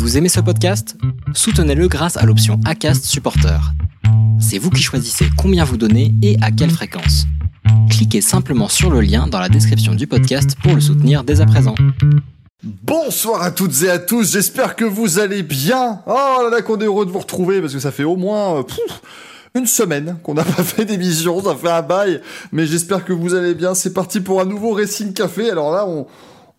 Vous aimez ce podcast? Soutenez-le grâce à l'option ACAST Supporter. C'est vous qui choisissez combien vous donnez et à quelle fréquence. Cliquez simplement sur le lien dans la description du podcast pour le soutenir dès à présent. Bonsoir à toutes et à tous, j'espère que vous allez bien. Oh là là qu'on est heureux de vous retrouver parce que ça fait au moins euh, une semaine qu'on n'a pas fait d'émission, ça fait un bail, mais j'espère que vous allez bien. C'est parti pour un nouveau Racing Café. Alors là, on,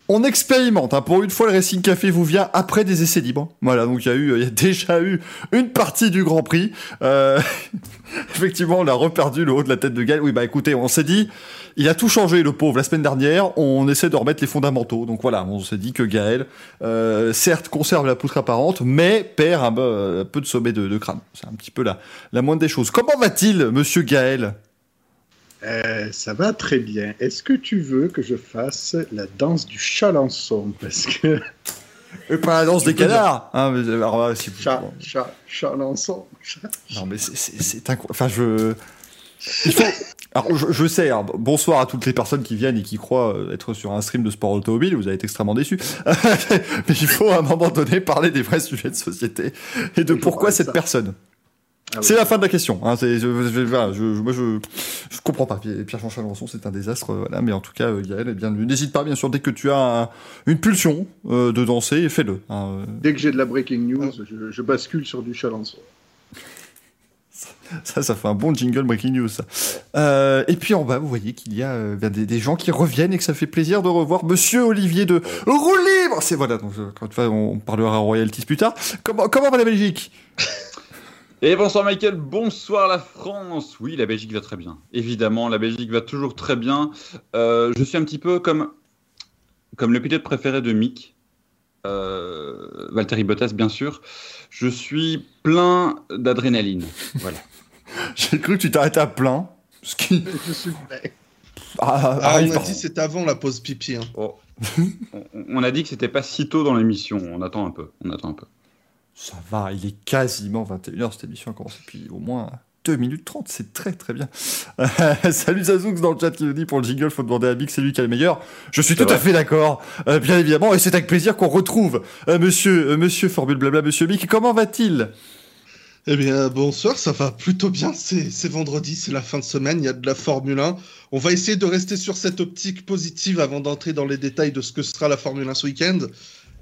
on expérimente. Hein. Pour une fois, le Racing Café vous vient après des essais libres. Voilà, donc il y a eu, il y a déjà eu une partie du Grand Prix. Euh... Effectivement, on a reperdu le haut de la tête de Gaël. Oui, bah écoutez, on s'est dit, il a tout changé, le pauvre. La semaine dernière, on essaie de remettre les fondamentaux. Donc voilà, on s'est dit que Gaël, euh, certes, conserve la poutre apparente, mais perd un, peu, de sommet de, crâne. C'est un petit peu la moindre des choses. Comment va-t-il, monsieur Gaël? Euh, ça va très bien. Est-ce que tu veux que je fasse la danse du chalençon? Parce que. Et pas la danse des canards hein, mais, alors, si Chat, chat, chalençon. Chat. Non, mais c'est incroyable. Enfin, je. Il faut... Alors, je, je sais, alors, bonsoir à toutes les personnes qui viennent et qui croient euh, être sur un stream de sport automobile, vous allez être extrêmement déçus. mais il faut à un moment donné parler des vrais sujets de société et de pourquoi cette ça. personne. Ah oui. C'est la fin de la question. Hein, c'est, je, je, voilà, je, moi, je, je comprends pas. Pierre-Jean Chalençon, c'est un désastre. Voilà, mais en tout cas, euh, Gaël, eh bien, n'hésite pas, bien sûr, dès que tu as un, une pulsion euh, de danser, fais-le. Hein. Dès que j'ai de la breaking news, je, je bascule sur du Chalençon. Ça, ça fait un bon jingle breaking news. Ça. Euh, et puis en bas, vous voyez qu'il y a euh, des, des, gens qui reviennent et que ça fait plaisir de revoir Monsieur Olivier de Roue Libre. C'est voilà. Donc, quand tu on parlera royalties plus tard. Comment, comment va la Belgique? Et bonsoir Michael, bonsoir la France. Oui, la Belgique va très bien. Évidemment, la Belgique va toujours très bien. Euh, je suis un petit peu comme, comme le pilote préféré de Mick, euh, Valtteri Bottas bien sûr. Je suis plein d'adrénaline. Voilà. J'ai cru que tu t'arrêtais à plein. Ce qui... Je suis prêt. Ah, ah, on a dit c'était avant la pause pipi. Hein. Oh. on, on a dit que c'était pas si tôt dans l'émission. On attend un peu. On attend un peu. Ça va, il est quasiment 21h, cette émission a commencé depuis au moins 2 minutes 30, c'est très très bien. Euh, salut Zazoux dans le chat qui nous dit pour le jingle, faut demander à Big, c'est lui qui est le meilleur. Je suis tout à fait d'accord, euh, bien évidemment, et c'est avec plaisir qu'on retrouve euh, monsieur, monsieur Formule Blabla, monsieur Big. Comment va-t-il? Eh bien, bonsoir, ça va plutôt bien. C'est vendredi, c'est la fin de semaine, il y a de la Formule 1. On va essayer de rester sur cette optique positive avant d'entrer dans les détails de ce que sera la Formule 1 ce week-end.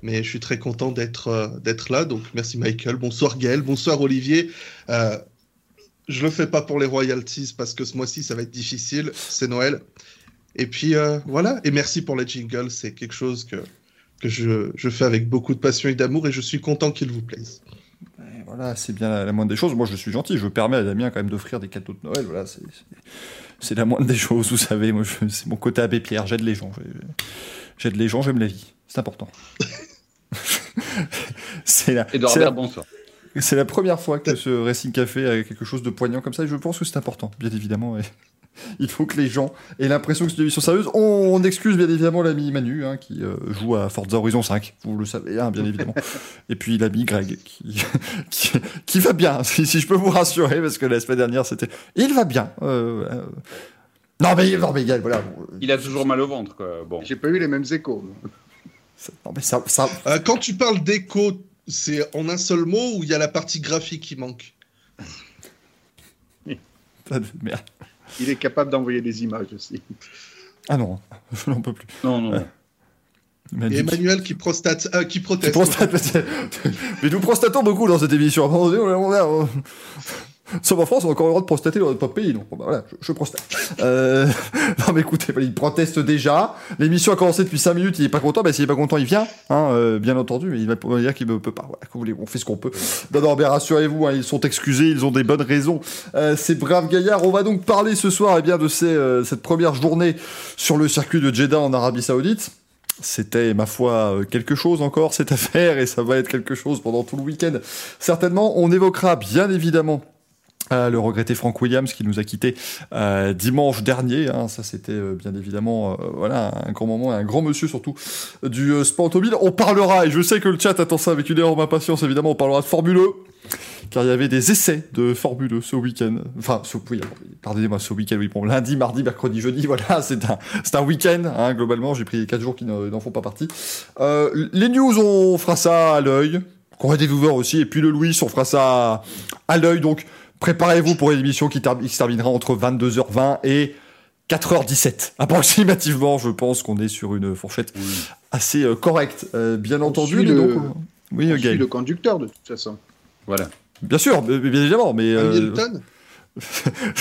Mais je suis très content d'être euh, d'être là. Donc merci Michael. Bonsoir Gaël. Bonsoir Olivier. Euh, je le fais pas pour les royalties parce que ce mois-ci ça va être difficile. C'est Noël. Et puis euh, voilà. Et merci pour les jingles. C'est quelque chose que que je, je fais avec beaucoup de passion et d'amour et je suis content qu'il vous plaise. Et voilà, c'est bien la, la, moindre des choses. Moi, je suis gentil. Je permets à Damien quand même d'offrir des cadeaux de Noël. Voilà, c'est la moindre des choses. Vous savez, moi, c'est mon côté Abbé Pierre. J'aide les gens. J'aide les gens. J'aime la vie. C'est important. c'est la, Edouard la, bonsoir. C'est la première fois que ce Racing Café a quelque chose de poignant comme ça, et je pense que c'est important, bien évidemment. Et il faut que les gens aient l'impression que c'est une émission sérieuse. On, on, excuse bien évidemment l'ami Manu, hein, qui euh, joue à Forza Horizon 5, vous le savez, hein, bien évidemment. et puis l'ami Greg, qui, qui, qui, va bien, si, si, je peux vous rassurer, parce que la semaine dernière, c'était... Il va bien. Euh, euh... Non mais, non mais voilà. Il a toujours mal au ventre, quoi. Bon. J'ai pas eu les mêmes échos. Non, mais ça, ça... Euh, quand tu parles d'écho, c'est en un seul mot ou il y a la partie graphique qui manque Merde. Il est capable d'envoyer des images aussi. Ah non, je n'en peux plus. Non, non. Euh, Et Emmanuel qui, prostate, euh, qui proteste. Qui prostate, mais nous prostatons beaucoup dans cette émission. Sauf en France, on a encore le droit de prostater dans notre pays, donc bah, voilà, je, je prostate. Euh... non mais écoutez, il proteste déjà. L'émission a commencé depuis 5 minutes, il est pas content, mais s'il est pas content, il vient, hein, euh, bien entendu, mais il va dire qu'il ne peut pas. Voilà, on fait ce qu'on peut. Non, non, mais rassurez-vous, hein, ils sont excusés, ils ont des bonnes raisons. Euh, ces braves gaillards, on va donc parler ce soir eh bien, de ces, euh, cette première journée sur le circuit de Jeddah en Arabie Saoudite. C'était, ma foi, quelque chose encore cette affaire, et ça va être quelque chose pendant tout le week-end. Certainement, on évoquera bien évidemment le regretté Frank Williams qui nous a quitté euh, dimanche dernier. Hein, ça, c'était euh, bien évidemment euh, voilà un grand moment, et un grand monsieur surtout du sport automobile. On parlera, et je sais que le chat attend ça avec une énorme impatience, évidemment, on parlera de Formule 1 car il y avait des essais de Formule 1 ce week-end. Enfin, ce, oui, pardonnez-moi, ce week-end, oui, bon, lundi, mardi, mercredi, jeudi, voilà, c'est un, c'est un week-end, hein, globalement, j'ai pris 4 jours qui n'en font pas partie. les news, on fera ça à l'œil, qu'on des viewers aussi. Et puis le Louis, on fera ça à, à l'œil. Donc préparez-vous pour une émission qui, ter- qui se terminera entre 22h20 et 4h17. Approximativement, je pense qu'on est sur une fourchette assez euh, correcte. Euh, bien entendu, le- donc, euh, oui, Je suis Gaël. le conducteur de toute façon. Voilà. Bien sûr, bien bien évidemment, mais euh, Hamilton?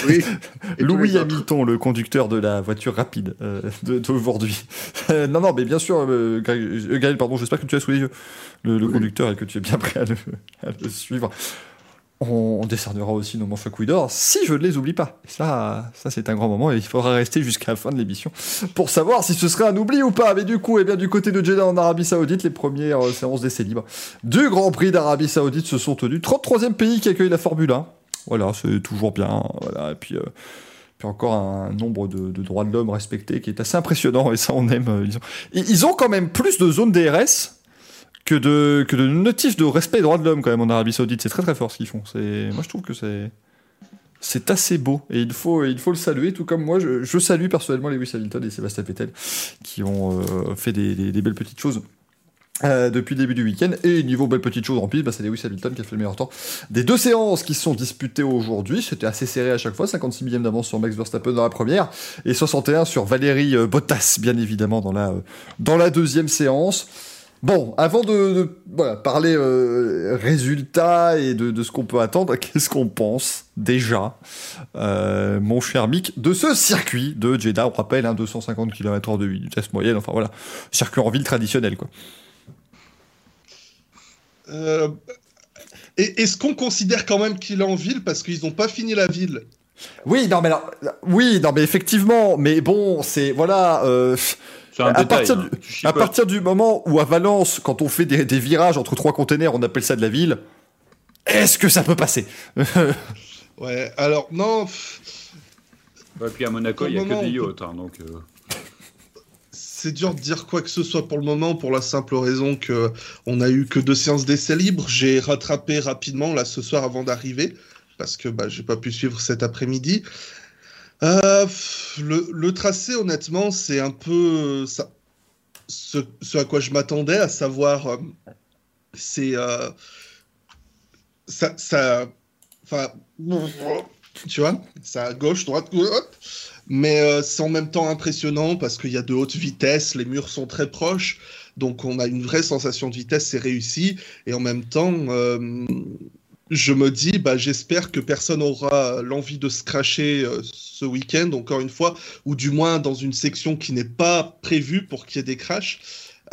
Oui. Louis. Hamilton, le conducteur de la voiture rapide euh, de- d'aujourd'hui. Euh, non, non, mais bien sûr, euh, euh, Gaël, pardon, j'espère que tu as sous les yeux le, le Oui. conducteur et que tu es bien prêt à le, à le suivre. On, décernera aussi nos manches à couilles d'or si je ne les oublie pas. Et ça, ça c'est un grand moment et il faudra rester jusqu'à la fin de l'émission pour savoir si ce serait un oubli ou pas. Mais du coup, eh bien, du côté de Jeddah en Arabie Saoudite, les premières euh, séances d'essais libres du Grand Prix d'Arabie Saoudite se sont tenues. 33e pays qui accueille la Formule 1. Voilà, c'est toujours bien. Voilà, et puis. euh, puis encore un nombre de, de droits de l'homme respectés qui est assez impressionnant et ça on aime. euh, Ils ont, ils ont quand même plus de zones DRS que de, que de notifs de respect des droits de l'homme quand même en Arabie Saoudite. C'est très très fort ce qu'ils font. C'est, moi je trouve que c'est, c'est assez beau et il faut, il faut le saluer. Tout comme moi, je, je salue personnellement Lewis Hamilton et Sébastien Vettel qui ont euh, fait des, des- belles petites choses. euh, depuis le début du week-end et niveau belles petites choses en plus, bah, c'est Lewis Hamilton qui a fait le meilleur temps des deux séances qui sont disputées aujourd'hui. C'était assez serré à chaque fois, 56 millième d'avance sur Max Verstappen dans la première et 61 sur Valérie euh, Bottas, bien évidemment, dans la, dans la deuxième séance. Bon, avant de, de, voilà, parler euh, résultats et de, de ce qu'on peut attendre, qu'est-ce qu'on pense déjà, euh, mon cher Mick, de ce circuit de Jeddah? On rappelle, hein, 250 km/h de vitesse moyenne, enfin voilà, circuit en ville traditionnel, quoi. Euh, et Est-ce qu'on considère quand même qu'il est en ville parce qu'ils n'ont pas fini la ville. Oui, non, mais alors, oui, non, mais effectivement, mais bon, c'est, voilà, euh, C'est un À détail. partir hein. du- À partir du moment où à Valence, quand on fait des, des virages entre trois containers, on appelle ça de la ville, est-ce que ça peut passer Ouais, alors non, Ouais, puis à Monaco, il n'y a moment, que des yachts. hein, donc, euh, c'est dur de dire quoi que ce soit pour le moment pour la simple raison que on a eu que deux séances d'essai libres. J'ai rattrapé rapidement là ce soir avant d'arriver parce que bah, j'ai pas pu suivre cet après-midi. Euh, le, tracé, honnêtement, c'est un peu ça, ce, à quoi je m'attendais, à savoir, euh, c'est euh, ça, ça, enfin, tu vois, ça gauche, droite, hop. mais c'est en même temps impressionnant parce qu'il y a de hautes vitesses, les murs sont très proches, donc on a une vraie sensation de vitesse, c'est réussi, et en même temps, je me dis, bah, j'espère que personne aura l'envie de se cracher euh, ce week-end, encore une fois, ou du moins dans une section qui n'est pas prévue pour qu'il y ait des crashs,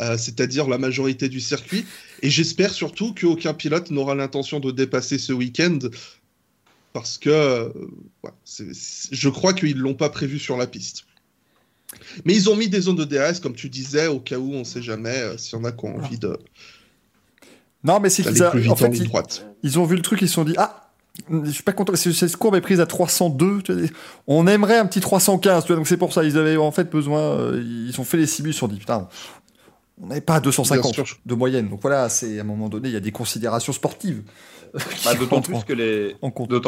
euh, c'est-à-dire la majorité du circuit. Et j'espère surtout qu'aucun pilote n'aura l'intention de dépasser ce week-end, parce que euh, ouais, je crois qu'ils ne l'ont pas prévu sur la piste. Mais ils ont mis des zones de DRS, comme tu disais, au cas où on ne sait jamais s'il y en a qui ont envie de- Non, mais c'est qu'ils a- en fait, ils, droite. ils ont vu le truc, ils se sont dit ah. Je suis pas content, c'est- cette courbe est prise à 302. tu vois, On aimerait un petit 315, tu vois, donc c'est pour ça. Ils avaient en fait besoin. euh, ils ont fait les cibles, ils se sont dit putain, on n'avait pas à 250 Bien sûr. de moyenne. Donc voilà, c'est à un moment donné, il y a des considérations sportives. bah, D'autant plus que les.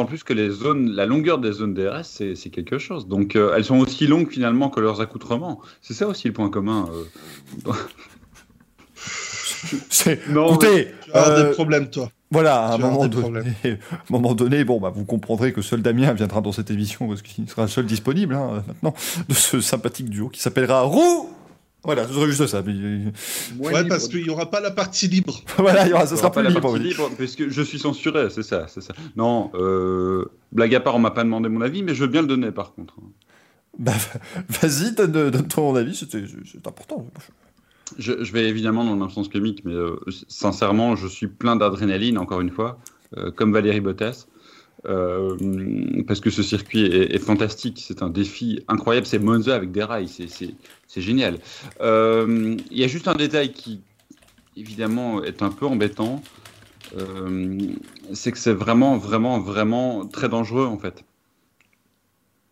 plus que les zones, la longueur des zones DRS, c'est c'est quelque chose. Donc, euh, elles sont aussi longues finalement que leurs accoutrements. C'est ça aussi le point commun. euh. C'est- Non, Écoutez, Tu vas avoir euh, des problèmes, toi. Voilà, à un moment, des donné, moment bon, bah, vous comprendrez que seul Damien viendra dans cette émission parce qu'il sera seul disponible hein, maintenant de ce sympathique duo qui s'appellera Roux. Voilà, ce serait juste ça. mais, euh, Ouais, libre. parce qu'il n'y aura pas la partie libre. voilà, il y aura, Il y sera pas plus la libre. partie oui. libre, parce que je suis censuré, c'est ça, c'est ça. Non, euh, blague à part, on m'a pas demandé mon avis, mais je veux bien le donner par contre. Bah, vas-y, donne, donne ton avis, c'est important. Je, vais évidemment dans le même sens que Mick, mais euh, sincèrement, je suis plein d'adrénaline, encore une fois, euh, comme Valérie Bottas, euh, parce que ce circuit est, fantastique, c'est un défi incroyable, c'est Monza avec des rails, c'est- génial. Il y a juste un détail qui, évidemment, est un peu embêtant, c'est que c'est vraiment, vraiment, vraiment très dangereux, en fait.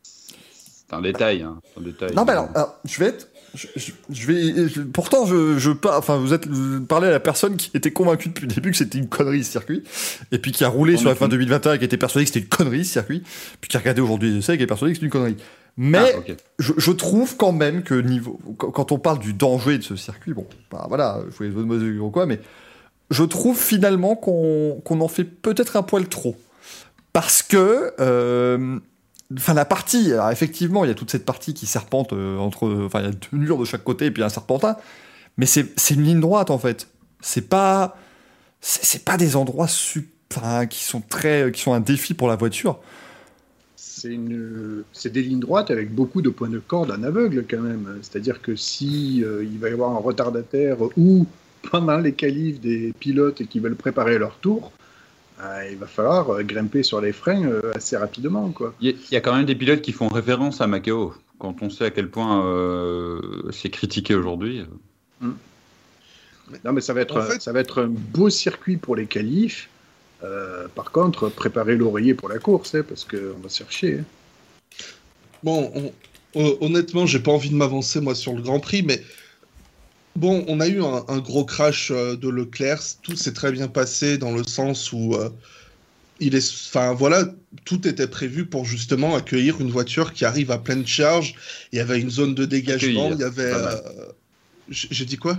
C'est un détail, hein, un. Non, mais alors, alors, je vais être. Je, je- je vais, je- pourtant, je, je par- enfin, vous êtes vous parlez à la personne qui était convaincue depuis le début que c'était une connerie ce circuit, et puis qui a roulé sur la fin 2021 et qui était persuadé que c'était une connerie ce circuit, puis qui a regardé aujourd'hui les essais et qui est persuadé que c'est une connerie. Mais Ah, je, je trouve quand même que niveau, quand, on parle du danger de ce circuit, bon, bah voilà, je voulais les ou quoi, mais je trouve finalement qu'on en fait peut-être un poil trop. Parce que, euh, enfin, la partie, effectivement, il y a toute cette partie qui serpente euh, entre, enfin, il y a deux murs de chaque côté et puis un serpentin, mais c'est une ligne droite en fait. C'est pas, c'est pas des endroits qui sont très, qui sont un défi pour la voiture. C'est des lignes droites avec beaucoup de points de corde en aveugle quand même. C'est-à-dire que si euh, il va y avoir un retardataire ou pendant les qualifs des pilotes qui veulent préparer leur tour, euh, il va falloir euh, grimper sur les freins euh, assez rapidement. Quoi. Il y, a quand même des pilotes qui font référence à Macao, quand on sait à quel point c'est critiqué aujourd'hui. Hmm. Non, mais ça va, être, ça va être un beau circuit pour les qualifs. par contre, préparer l'oreiller pour la course, hein, parce qu'on va se chercher. Hein. Bon, honnêtement, j'ai pas envie de m'avancer moi sur le Grand Prix, mais Bon, on a eu un, gros crash euh, de Leclerc. Tout s'est très bien passé dans le sens où euh, il est, enfin voilà, tout était prévu pour justement accueillir une voiture qui arrive à pleine charge. Il y avait une zone de dégagement. Il y avait. Euh, j'ai dit quoi?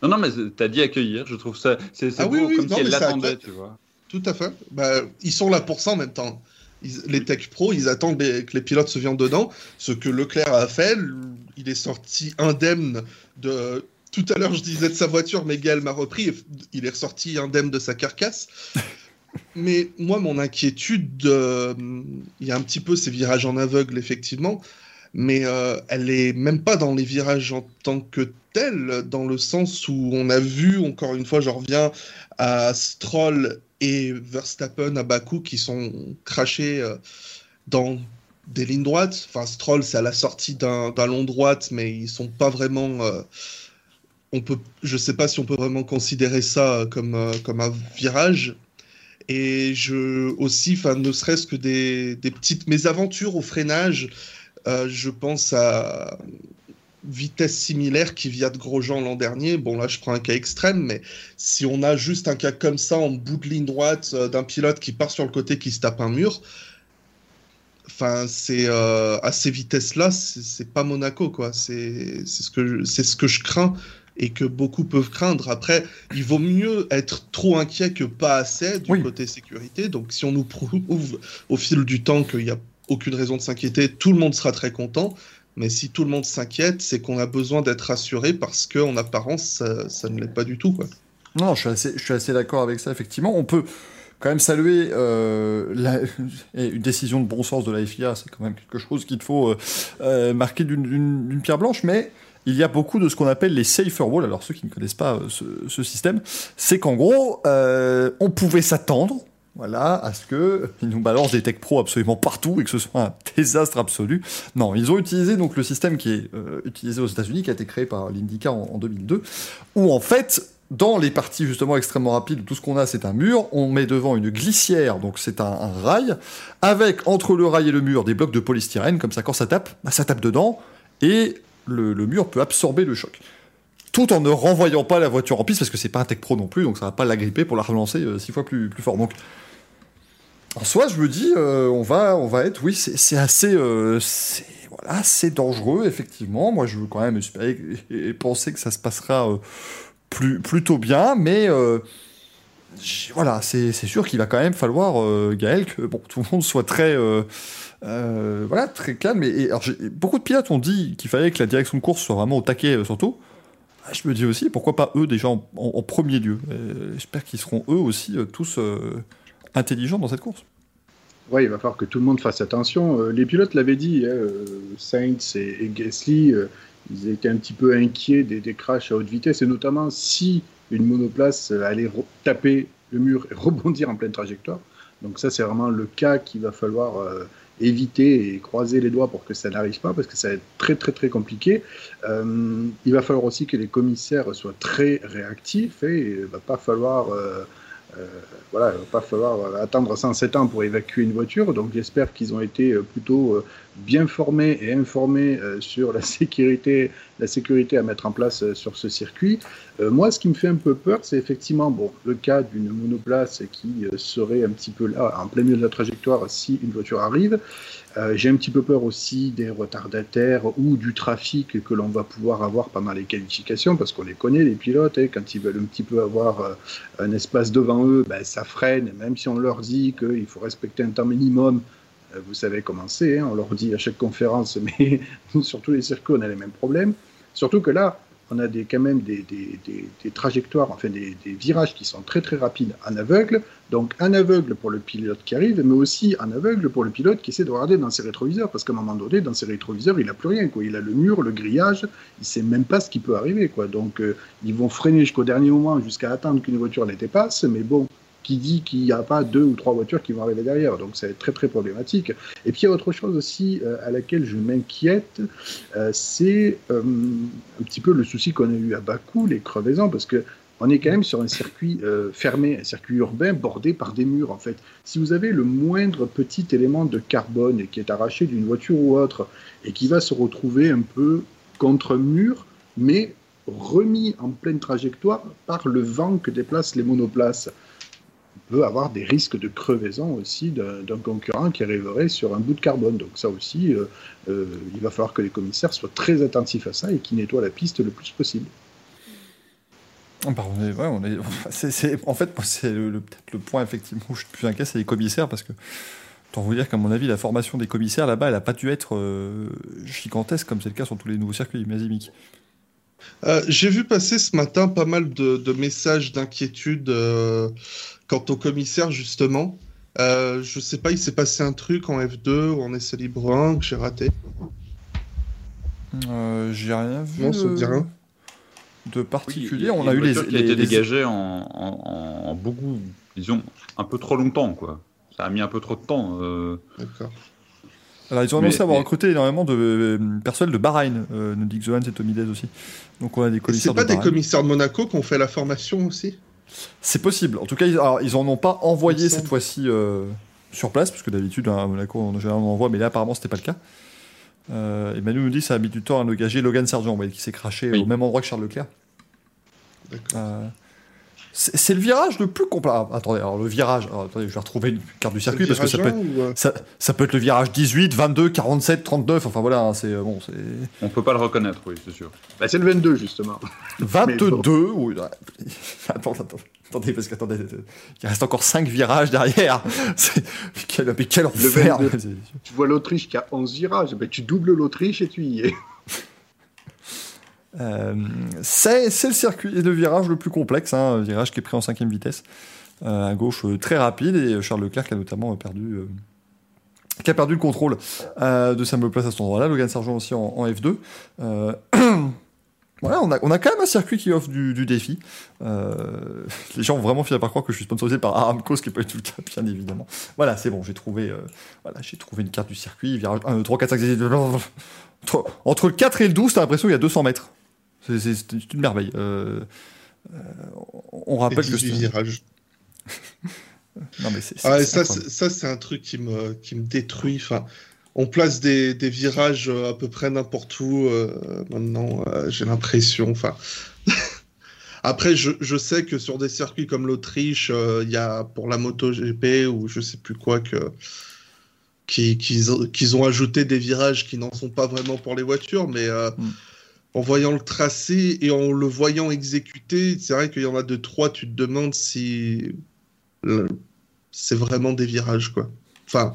Non, non, mais t'as dit accueillir. Je trouve ça, c'est ah, beau, oui, comme si elle l'attendait, tu vois. Tout à fait. Bah, ils sont là pour ça en même temps. les Tech Pro, ils attendent que les pilotes se viennent dedans. Ce que Leclerc a fait, il est sorti indemne de tout à l'heure, je disais de sa voiture, mais Gaël m'a repris. il est ressorti indemne de sa carcasse. mais moi, mon inquiétude, euh, il y a un petit peu ces virages en aveugle, effectivement, mais euh, elle est même pas dans les virages en tant que tels, dans le sens où on a vu, encore une fois, je reviens à Stroll et Verstappen à Bakou qui sont crachés euh, dans des lignes droites. Enfin, Stroll, c'est à la sortie d'un long droite, mais ils sont pas vraiment on peut, je sais pas si on peut vraiment considérer ça comme, euh, comme un virage. Et je aussi, enfin, ne serait-ce que des, petites mésaventures au freinage. Euh, je pense à vitesse similaire qui via de Grosjean l'an dernier. Bon, là, je prends un cas extrême, mais si on a juste un cas comme ça en bout de ligne droite euh, d'un pilote qui part sur le côté qui se tape un mur, enfin, c'est à ces vitesses-là, c'est pas Monaco, quoi. C'est ce c'est ce que je crains et que beaucoup peuvent craindre. Après, il vaut mieux être trop inquiet que pas assez du côté sécurité. Donc, si on nous prouve au fil du temps qu'il n'y a aucune raison de s'inquiéter, tout le monde sera très content. Mais si tout le monde s'inquiète, c'est qu'on a besoin d'être rassuré parce qu'en apparence, ça, ne l'est pas du tout. Quoi. Non, je suis assez, je suis assez d'accord avec ça, effectivement. On peut quand même saluer euh, une décision de bon sens de la FIA, c'est quand même quelque chose qu'il faut euh, euh, marquer d'une pierre blanche, mais il y a beaucoup de ce qu'on appelle les safer walls. Alors ceux qui ne connaissent pas euh, ce, système, c'est qu'en gros, euh, on pouvait s'attendre, voilà, à ce que ils nous balancent des tech pro absolument partout et que ce soit un désastre absolu. Non, ils ont utilisé donc le système qui est euh, utilisé aux États-Unis, qui a été créé par l'Indica en, 2002, où en fait dans les parties justement extrêmement rapides, tout ce qu'on a c'est un mur, on met devant une glissière, donc c'est un, rail, avec entre le rail et le mur des blocs de polystyrène, comme ça quand ça tape, bah, ça tape dedans, et le, mur peut absorber le choc. Tout en ne renvoyant pas la voiture en piste, parce que c'est pas un Tech Pro non plus, donc ça va pas la gripper pour la relancer euh, six fois plus, plus fort. Donc, en soi, je me dis, euh, on, va, on va être, oui, c'est assez, euh, voilà, c'est dangereux, effectivement. Moi, je veux quand même espérer et penser que ça se passera plutôt bien, mais voilà, c'est sûr qu'il va quand même falloir, Gaël, que bon, tout le monde soit très euh, voilà, très calme. Et, alors, beaucoup de pilotes ont dit qu'il fallait que la direction de course soit vraiment au taquet euh, surtout. Ah, je me dis aussi, pourquoi pas eux déjà en, premier lieu? J'espère qu'ils seront eux aussi euh, tous intelligents dans cette course. Oui, il va falloir que tout le monde fasse attention. les pilotes l'avaient dit, hein, Sainz et, Gasly, ils étaient un petit peu inquiets des, des, crashs à haute vitesse, et notamment si une monoplace allait taper le mur et rebondir en pleine trajectoire. Donc ça, c'est vraiment le cas qu'il va falloir éviter et croiser les doigts pour que ça n'arrive pas, parce que ça va être très très très compliqué. Euh, il va falloir aussi que les commissaires soient très réactifs et il va pas falloir... Euh, euh, voilà, il va pas falloir attendre 107 ans pour évacuer une voiture, donc j'espère qu'ils ont été plutôt bien formés et informés sur la sécurité la sécurité à mettre en place euh, sur ce circuit. Euh, moi, ce qui me fait un peu peur, c'est effectivement bon, le cas d'une monoplace qui euh, serait un petit peu là, en plein milieu de la trajectoire, si une voiture arrive. J'ai un petit peu peur aussi des retardataires ou du trafic que l'on va pouvoir avoir pendant les qualifications, parce qu'on les connaît, les pilotes, hein, quand ils veulent un petit peu avoir un espace devant eux, ben, ça freine, même si on leur dit qu'il faut respecter un temps minimum, euh, vous savez comment c'est, hein, on leur dit à chaque conférence, mais sur tous les circuits, on a les mêmes problèmes. Surtout que là, on a des, quand même des, trajectoires, enfin des, virages qui sont très très rapides en aveugle. Donc un aveugle pour le pilote qui arrive, mais aussi un aveugle pour le pilote qui essaie de regarder dans ses rétroviseurs, parce qu'à un moment donné, dans ses rétroviseurs, il n'a plus rien. Quoi. Il a le mur, le grillage, il ne sait même pas ce qui peut arriver. Quoi. Donc euh, ils vont freiner jusqu'au dernier moment, jusqu'à attendre qu'une voiture les dépasse, mais bon, qui dit qu'il n'y a pas deux ou trois voitures qui vont arriver derrière. Donc c'est très très problématique. Et puis il y a autre chose aussi euh, à laquelle je m'inquiète, euh, c'est euh, un petit peu le souci qu'on a eu à Bakou, les crevaisons, parce que on est quand même sur un circuit fermé, un circuit urbain bordé par des murs en fait. Si vous avez le moindre petit élément de carbone qui est arraché d'une voiture ou autre et qui va se retrouver un peu contre mur, mais remis en pleine trajectoire par le vent que déplacent les monoplaces, peut avoir des risques de crevaison aussi d'un concurrent qui arriverait sur un bout de carbone. Donc ça aussi, euh, euh, il va falloir que les commissaires soient très attentifs à ça et qu'ils nettoient la piste le plus possible. Bah, on est, en fait, c'est le, peut-être le point effectivement où je suis plus inquiet, c'est les commissaires, parce que Tant vous dire qu'à mon avis, la formation des commissaires là-bas, elle n'a pas dû être euh, gigantesque comme c'est le cas sur tous les nouveaux circuits. Mazimic. J'ai vu passer ce matin pas mal de, messages d'inquiétude Quant au commissaire, justement, euh, je sais pas, il s'est passé un truc en F2 ou en essai libre 1 que j'ai raté. Euh, j'ai rien vu. Non, ça dit rien. De particulier. on a eu les. qui a été dégagé en, beaucoup, disons, un peu trop longtemps, quoi. Ça a mis un peu trop de temps. Euh. D'accord. Alors, ils ont annoncé avoir recruté énormément de euh, personnel de Bahreïn, euh, nous dit Xohan et Tomides aussi. Donc, on a des commissaires. C'est pas des commissaires de Monaco qui ont fait la formation aussi? C'est possible. En tout cas, ils, n'en en ont pas envoyé cette fois-ci euh, sur place, parce que d'habitude, à Monaco, on, en envoie, mais là, apparemment, c'était pas le cas. Euh, et Manu nous dit ça a mis du temps à engager Logan Sargent, qui s'est craché au même endroit que Charles Leclerc. Euh, c'est le virage le plus complet. Ah, attendez, alors le virage, attendez, je vais retrouver une carte du circuit parce que ça peut, être, euh ça, peut être le virage 18, 22, 47, 39. Enfin voilà, hein, c'est euh, bon, c'est. On peut pas le reconnaître, oui, c'est sûr. Bah, c'est le 22 justement. 22, oui. Attends, attends, attendez, parce qu'attendez, il reste encore 5 virages derrière. quel, quel enfer. Tu vois l'Autriche qui a 11 virages, ben, tu doubles l'Autriche et tu y es. Euh, c'est le circuit, le virage le plus complexe, hein, virage qui est pris en cinquième vitesse, euh, à gauche euh, très rapide, et Charles Leclerc qui a notamment perdu, qui a perdu le contrôle de sa place à cet endroit-là, Logan Sargent aussi en, F2. Voilà, on a, on a, quand même un circuit qui offre du, défi. les gens ont vraiment fini par croire que je suis sponsorisé par Aramco, ce qui n'est pas du tout le cas, bien évidemment. Voilà, c'est bon, j'ai trouvé, voilà, trouvé une carte du circuit. Virage 1, 2, 3, 4, 5, 6, 7, entre le 4 et le 12, t'as l'impression qu'il y a 200 mètres. C'est une merveille. Euh, euh, on rappelle que virage. non mais c'est. Ah, ça, ça c'est un truc qui me qui me détruit. Enfin, on place des, des virages euh, à peu près n'importe où maintenant. J'ai l'impression. Enfin. Après, je, je, sais que sur des circuits comme l'Autriche, il y a pour la moto GP ou je sais plus quoi que qu'ils ont ajouté des virages qui n'en sont pas vraiment pour les voitures, mais mm en voyant le tracé et en le voyant exécuter, c'est vrai qu'il y en a deux, trois, tu te demandes si c'est vraiment des virages, quoi. Enfin.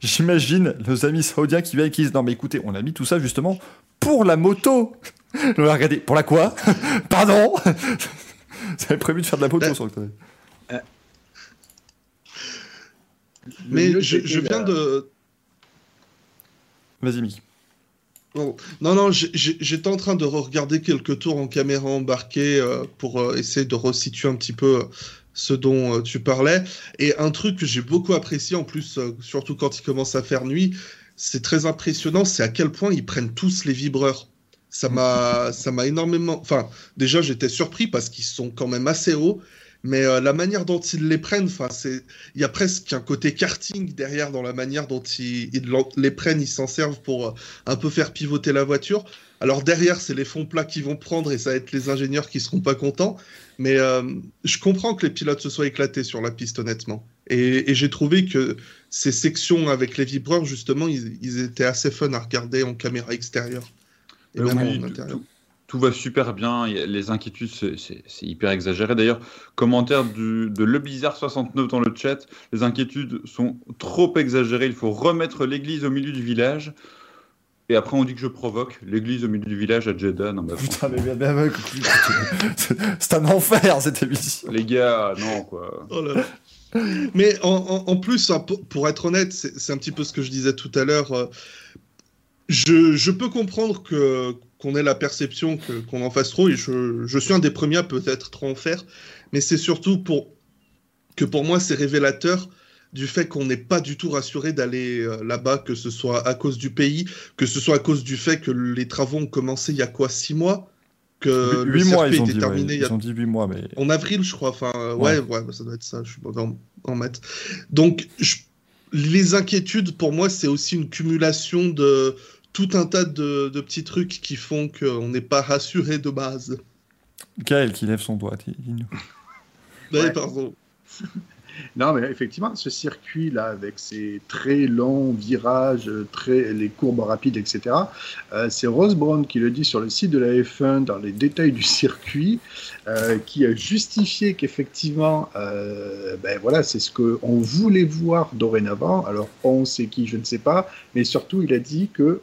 J'imagine nos amis saoudiens qui viennent et qui disent Non, mais écoutez, on a mis tout ça justement pour la moto. Regardez, pour la quoi? Pardon? Vous avez prévu de faire de la moto ben, sur le côté. Euh, mais je, je viens de. Vas-y, Mick. Non, non, j'étais en train de regarder quelques tours en caméra embarquée euh, pour euh, essayer de resituer un petit peu euh, ce dont tu parlais. Et un truc que j'ai beaucoup apprécié, en plus, surtout quand il commence à faire nuit, c'est très impressionnant, c'est à quel point ils prennent tous les vibreurs. Ça m'a, ça m'a énormément. Enfin, déjà, j'étais surpris parce qu'ils sont quand même assez hauts. Mais euh, la manière dont ils les prennent, il y a presque un côté karting derrière dans la manière dont ils, ils les prennent, ils s'en servent pour euh, un peu faire pivoter la voiture. Alors derrière, c'est les fonds plats qui vont prendre et ça va être les ingénieurs qui seront pas contents. Mais euh, je comprends que les pilotes se soient éclatés sur la piste, honnêtement. Et, et j'ai trouvé que ces sections avec les vibreurs, justement, ils, ils, étaient assez fun à regarder en caméra extérieure. Et même oui, en intérieur. Tout, tout, va super bien. Les inquiétudes, c'est hyper exagéré. D'ailleurs, commentaire du, de Le Bizarre 69 dans le chat. Les inquiétudes sont trop exagérées. Il faut remettre l'église au milieu du village. Et après, on dit que je provoque l'église au milieu du village à Jeddah. Non, bah, Putain, mais, mais, mais c'est un enfer cette émission. Les gars, non, quoi. Oh là là. Mais en, en, en plus, hein, pour, pour, être honnête, c'est un petit peu ce que je disais tout à l'heure. Euh, je, je, peux comprendre que qu'on ait la perception qu'on qu en fasse trop, et je, je suis un des premiers à peut-être trop en faire, mais c'est surtout pour que pour moi, c'est révélateur du fait qu'on n'est pas du tout rassuré d'aller euh, là-bas, que ce soit à cause du pays, que ce soit à cause du fait que les travaux ont commencé il y a quoi, six mois? Que 8 mois, ils ont, dit, terminé ouais, ils a... ont dit 8 mois, mais... En avril, je crois. Enfin, euh, ouais. ouais, ouais, ça doit être ça. Je suis pas en, en maths. Donc, je... les inquiétudes, pour moi, c'est aussi une cumulation de tout un tas de, de petits trucs qui font qu'on n'est pas rassuré de base. Gaël qui lève son doigt, dis-nous. Ouais, pardon. Non, mais effectivement, ce circuit-là, avec ses très longs virages, très, les courbes rapides, etc., euh, c'est Rose Brown qui le dit sur le site de la F1 dans les détails du circuit, euh, qui a justifié qu'effectivement, euh, ben voilà, c'est ce qu'on voulait voir dorénavant. Alors, on sait qui, je ne sais pas, mais surtout, il a dit que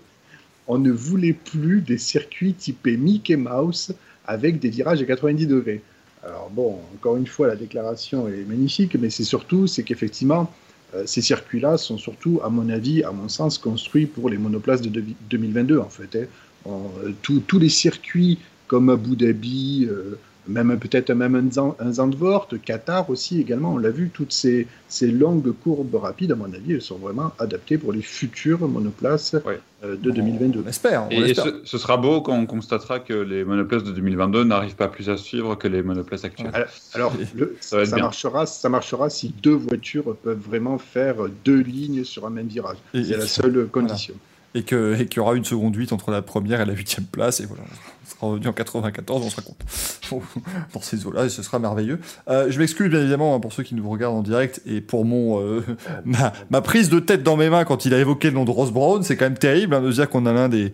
on ne voulait plus des circuits typés Mickey Mouse avec des virages à 90 degrés. Alors bon, encore une fois, la déclaration est magnifique, mais c'est surtout, c'est qu'effectivement, euh, ces circuits-là sont surtout, à mon avis, à mon sens, construits pour les monoplaces de 2022, en fait. Hein. Euh, tous les circuits comme Abu Dhabi, euh, même peut-être même un, Zandvoort, Qatar aussi également, on l'a vu, toutes ces, longues courbes rapides, à mon avis, elles sont vraiment adaptées pour les futures monoplaces. Euh, de 2022. On espère. On et, et ce, ce, sera beau quand on constatera que les monoplaces de 2022 n'arrivent pas plus à suivre que les monoplaces actuelles. Ouais. Alors, le, ça, ça marchera, ça marchera si deux voitures peuvent vraiment faire deux lignes sur un même virage. C'est la seule condition. Voilà et qu'il et qu y aura une seconde 8 entre la première et la huitième place. Et voilà, on sera revenu en 94, on sera content dans ces eaux-là et ce sera merveilleux. Euh, je m'excuse bien évidemment hein, pour ceux qui nous regardent en direct et pour mon euh, ma, ma, prise de tête dans mes mains quand il a évoqué le nom de Ross Brown. C'est quand même terrible hein, de dire qu'on a l'un des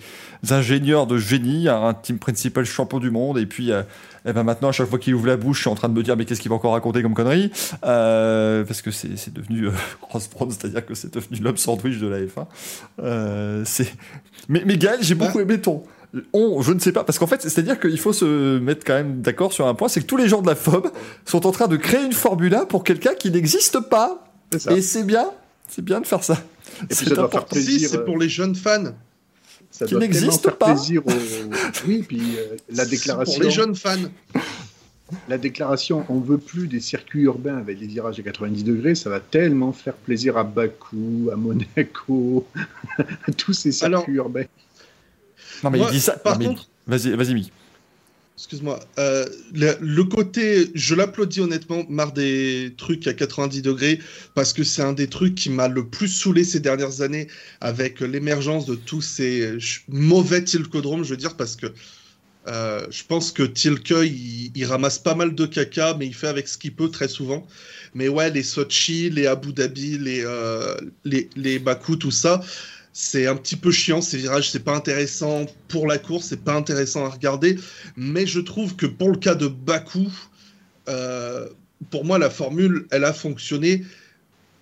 ingénieurs de génie, un team principal champion du monde et puis euh, et ben maintenant à chaque fois qu'il ouvre la bouche, je suis en train de me dire mais qu'est-ce qu'il va encore raconter comme connerie euh, parce que c'est devenu euh, Ross Brown, c'est-à-dire que c'est devenu l'homme sandwich de la F1. Euh, mais, mais Gaël, j'ai beaucoup aimé ton on, je ne sais pas, parce qu'en fait, c'est-à-dire qu'il faut se mettre quand même d'accord sur un point, c'est que tous les gens de la FOB sont en train de créer une Formule 1 pour quelqu'un qui n'existe pas. Et c'est bien, c'est bien de faire ça. C'est important. Si, c'est pour les jeunes fans. Ça qui n'existe pas. Plaisir aux... Oui, puis euh, la déclaration. Pour les jeunes fans. La déclaration on veut plus des circuits urbains avec des virages à 90 degrés, ça va tellement faire plaisir à Bakou, à Monaco, à tous ces circuits Alors, urbains. Non, mais Moi, il dit ça. par non, mais... contre- Vas-y, vas-y. Excuse-moi. Euh, le, côté, je l'applaudis honnêtement, marre des trucs à 90 degrés, parce que c'est un des trucs qui m'a le plus saoulé ces dernières années avec l'émergence de tous ces ch- mauvais tilcodromes, je veux dire, parce que euh, je pense que Tilke, il, ramasse pas mal de caca, mais il fait avec ce qu'il peut très souvent. Mais ouais, les Sochi, les Abu Dhabi, les, euh, les, les Baku, tout ça, c'est un petit peu chiant ces virages, c'est pas intéressant pour la course, c'est pas intéressant à regarder, mais je trouve que pour le cas de Bakou, euh, pour moi la formule elle a fonctionné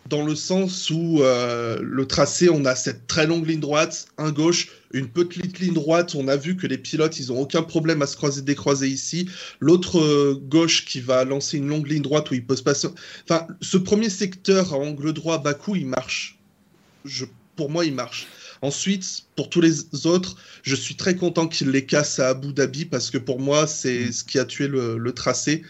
dans le sens où euh, le tracé on a cette très longue ligne droite, un gauche, une petite ligne droite, on a vu que les pilotes ils ont aucun problème à se croiser décroiser ici, l'autre euh, gauche qui va lancer une longue ligne droite où il peut se passer, enfin ce premier secteur à angle droit Bakou il marche, je pour moi, il marche. Ensuite, pour tous les autres, je suis très content qu'il les casse à Abu Dhabi parce que pour moi, c'est ce qui a tué le, le tracé.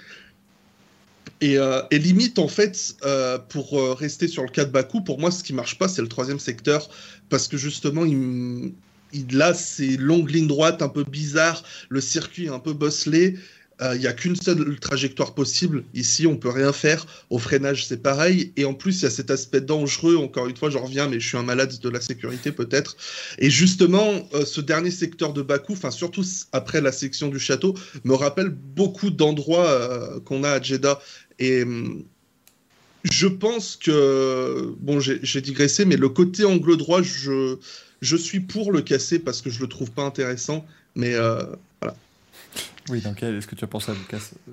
Et, euh, et, limite, en fait, euh, pour euh, rester sur le cas de Bakou, pour moi, ce qui marche pas, c'est le troisième secteur parce que justement, il, il a ces longues lignes droites un peu bizarres, le circuit un peu bosselé. Euh, Il n'y a qu'une seule trajectoire possible. Ici, on peut rien faire. Au freinage, c'est pareil. Et en plus, il y a cet aspect dangereux. Encore une fois, je reviens, mais je suis un malade de la sécurité peut-être. Et justement, euh, ce dernier secteur de Bakou, surtout après la section du château, me rappelle beaucoup d'endroits euh, qu'on a à Jeddah. Et hum, je pense que bon, j'ai digressé, mais le côté angle droit, je je suis pour le casser parce que je le trouve pas intéressant. Mais Oui, dans quel est-ce que tu as pensé à Lucas, euh,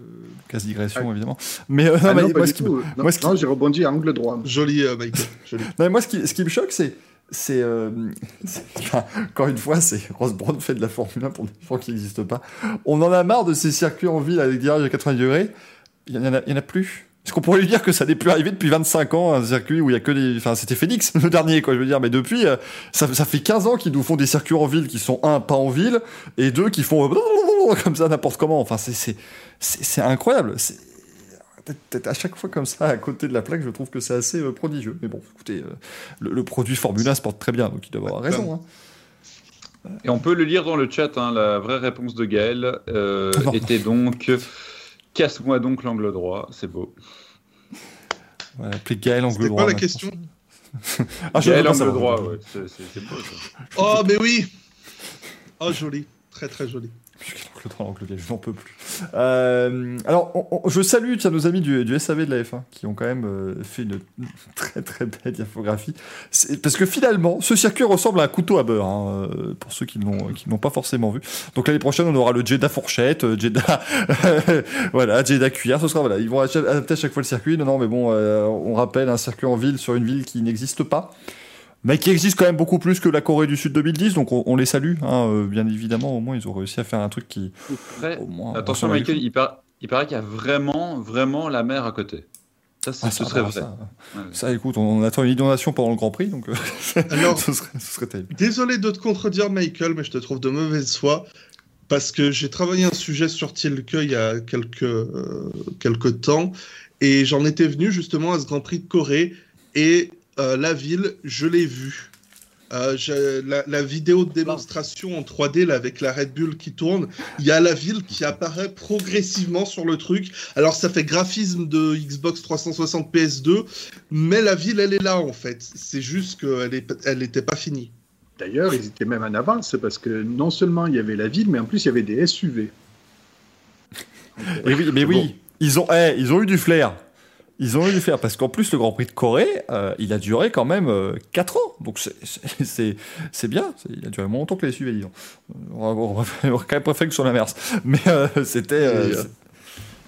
Lucas digression, évidemment. Mais, euh, non, Ah mais non, pas moi, ce qui me-. Non, moi, ce qui- non, j'ai rebondi à angle droit. joli, euh, Michael. Joli. Non, mais moi, ce qui, ce qui me choque, c'est. c'est, euh, c'est- enfin, encore une fois, c'est Ross Brown fait de la Formule 1 pour des gens qui n'existent pas. On en a marre de ces circuits en ville avec des virages à 90 degrés. Il y en a, en plus. Est-ce qu'on pourrait lui dire que ça n'est plus arrivé depuis 25 ans, un circuit où il y a que des. Enfin, c'était Phoenix, le dernier, quoi, je veux dire. Mais depuis, euh, ça, ça fait 15 ans qu'ils nous font des circuits en ville qui sont, un, pas en ville, et deux, qui font euh, comme ça n'importe comment. Enfin, c'est, c'est, c'est, c'est incroyable. C'est. Peut-être à chaque fois comme ça, à côté de la plaque, je trouve que c'est assez euh, prodigieux. Mais bon, écoutez, euh, le, le produit Formule 1 se porte très bien, donc il doit avoir raison. hein. Et on peut le lire dans le chat, hein, la vraie réponse de Gaël euh, Non. était donc Casse-moi donc l'angle droit, c'est beau. Voilà, appelez Gaël angle droit. quoi la maintenant. question? Ah, Gaël pas angle droit, ouais, c'est- c'est c'est beau ça. Oh, mais oui Oh, joli. Très, très joli. Je n'en peux plus. Euh, alors, je salue tiens, nos amis du, du SAV de la F1 qui ont quand même euh, fait une très très belle diapographie. Parce que finalement, ce circuit ressemble à un couteau à beurre, hein, euh, pour ceux qui ne l'ont pas forcément vu. Donc l'année prochaine, on aura le Jeddah fourchette, Jeddah, voilà, cuillère. Ce sera voilà, ils vont adapter à chaque fois le circuit. Non, non, mais bon, on rappelle un circuit en ville sur une ville qui n'existe pas. Mais qui existe quand même beaucoup plus que la Corée du Sud 2010, donc on, on les salue, hein, euh, bien évidemment. Au moins, ils ont réussi à faire un truc qui, Après, au moins, attention Michael, il, par- il paraît qu'il y a vraiment, vraiment la mer à côté. Ça, c'est- Ah, ce ça, serait alors, vrai. ça, Ouais. ça, écoute, on attend une inondation pendant le Grand Prix, donc euh, Alors, ce, serait, ce serait terrible. Désolé de te contredire, Michael, mais je te trouve de mauvaise foi. Parce que j'ai travaillé un sujet sur Tilke il y a quelques, euh, quelques temps. Et j'en étais venu justement à ce Grand Prix de Corée. Et euh, la ville, je l'ai vue. Euh, la, la vidéo de démonstration en 3D là, avec la Red Bull qui tourne, il y a la ville qui apparaît progressivement sur le truc. Alors ça fait graphisme de Xbox 360 PS2, mais la ville elle est là en fait. C'est juste qu'elle n'était elle était pas finie. D'ailleurs, ils étaient même en avance parce que non seulement il y avait la ville, mais en plus il y avait des SUV. Et oui, mais oui, Bon. ils, ont, eh, ils ont eu du flair. Ils ont eu du flair, parce qu'en plus, le Grand Prix de Corée, euh, il a duré quand même 4 ans. Donc c'est- bien, il a duré moins longtemps que les SUV, disons. On aurait- quand même préféré que sur la Mers. Mais euh, c'était... euh, euh,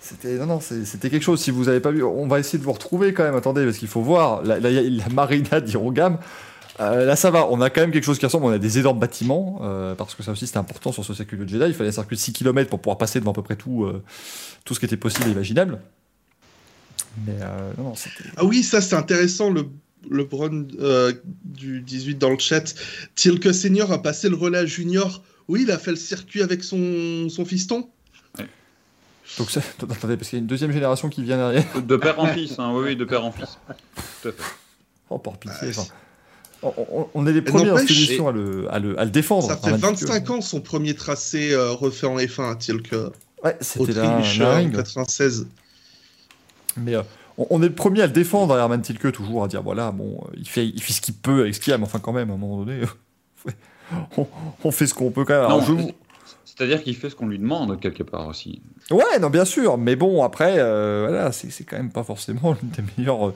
C'était non non c'était quelque chose. Si vous avez pas vu on va essayer de vous retrouver quand même. Attendez parce qu'il faut voir. La, la, la marina d'Hirogam Euh, là ça va. On a quand même quelque chose qui ressemble. On a des énormes bâtiments euh, parce que ça aussi c'était important sur ce circuit de Jeddah il fallait un circuit de 6 km pour pouvoir passer devant à peu près tout euh, tout ce qui était possible et imaginable mais euh, non non c'était Ah oui, ça c'est intéressant, le, le Brown euh, du 18 dans le chat. Tilke Senior a passé le relais à Junior. Oui, il a fait le circuit avec son, son fiston. donc ça- attendez parce qu'il y a une deuxième génération qui vient derrière De père en fils, hein, oui, oui, de père en fils. Tout à fait. oh par pitié Ouais. enfin, on, on- on est les premiers à le, à, le, à le défendre Ça fait Roman Tilke. 25 ans son premier tracé euh, refait en F1 à Tilke. ouais c'était là Autriche, un euh, ring 96. Mais euh, on, on est le premier à le défendre, Herman Tilke, toujours à dire voilà, bon, euh, il fait, il fait ce qu'il peut avec ce qu'il a, mais enfin, quand même, à un moment donné, on, on fait ce qu'on peut quand même. Alors, Non, je vous- C'est-à-dire qu'il fait ce qu'on lui demande quelque part aussi. Ouais, non, bien sûr, mais bon, après, euh, voilà, c'est quand même pas forcément l'une des meilleures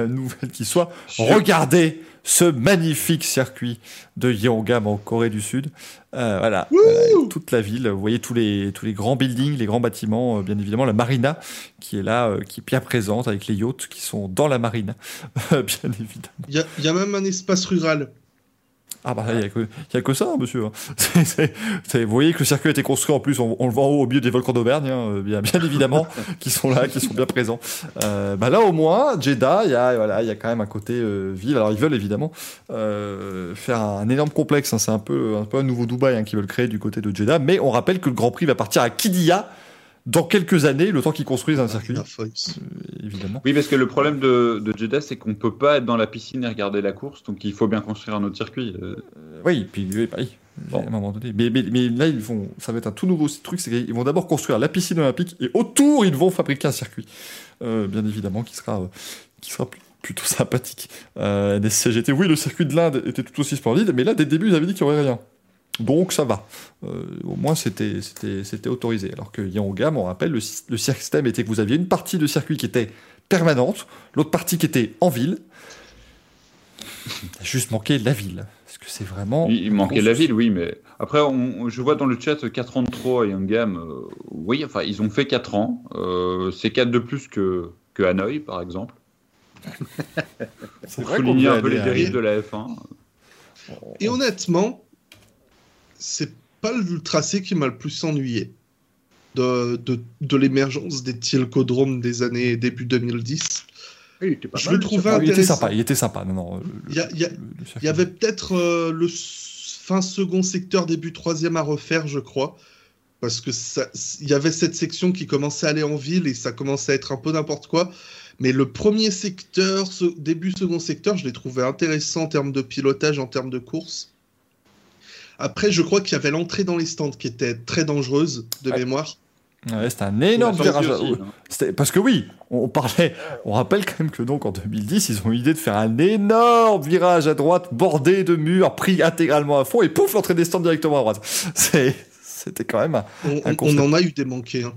euh, nouvelles qui soit. Regardez ce magnifique circuit de Yeongam en Corée du Sud. Euh, voilà, avec toute la ville. Vous voyez tous les, tous les grands buildings, les grands bâtiments, euh, bien évidemment, la marina qui est là, euh, qui est bien présente avec les yachts qui sont dans la marina, bien évidemment. Il y, a- il y a même un espace rural. Ah bah il n'y a, que- y a que ça, hein, monsieur. C'est- vous voyez que le circuit a été construit en plus, on, le voit en haut au milieu des volcans d'Auvergne, hein, euh, bien, évidemment, qui sont là, qui sont bien présents. Euh, bah là au moins, Jeddah, il y a voilà, il y a quand même un côté euh, ville. Alors ils veulent évidemment euh, faire un, énorme complexe. hein, c'est un peu un peu un nouveau Dubaï hein, qu'ils veulent créer du côté de Jeddah. Mais on rappelle que le Grand Prix va partir à Kidia dans quelques années, le temps qu'ils construisent un circuit, La Fox. euh, évidemment. Oui, parce que le problème de, de Jeddah, c'est qu'on peut pas être dans la piscine et regarder la course, donc il faut bien construire un autre circuit. Euh, Euh, oui, puis oui, bah oui. À un moment donné. Mais, mais, mais, là, ils vont, ça va être un tout nouveau truc. C'est qu'ils vont d'abord construire la piscine olympique et autour, ils vont fabriquer un circuit. Euh, bien évidemment, qui sera, euh, qui sera plutôt sympathique. Euh, NSCGT, oui, le circuit de l'Inde était tout aussi splendide, mais là, dès le début, ils avaient dit qu'il n'y aurait rien. Donc ça va. Euh, au moins, c'était autorisé. Alors que Yangam, on rappelle, le, le système était que vous aviez une partie de circuit qui était permanente, l'autre partie qui était en ville. Il a juste manqué la ville. Parce que c'est vraiment. Il, manquait la ville, oui, mais après, on, je vois dans le chat 4 ans de trop à Youngam. Euh, oui, enfin, ils ont fait 4 ans. Euh, c'est 4 de plus que, que Hanoï, par exemple. c'est souligner un peu les dérives de la F1. Et honnêtement, c'est pas le tracé qui m'a le plus ennuyé de, de, de l'émergence des Tilcodromes des années début 2010. je le trouvais intéressant. Il était sympa, il était sympa. Non, non, il, y, avait peut-être euh, le fin second secteur, début troisième à refaire, je crois. Parce que il y avait cette section qui commençait à aller en ville et ça commençait à être un peu n'importe quoi. Mais le premier secteur, ce, début second secteur, je l'ai trouvé intéressant en termes de pilotage, en termes de course. Après, je crois qu'il y avait l'entrée dans les stands qui était très dangereuse de mémoire. Ouais, c'était un énorme virage. Hein. Parce que oui, on parlait, on rappelle quand même que donc en 2010, ils ont eu l'idée de faire un énorme virage à droite, bordé de murs, pris intégralement à fond, et pouf, l'entrée des stands directement à droite. C'était quand même un, on, en a eu des manqués. Hein.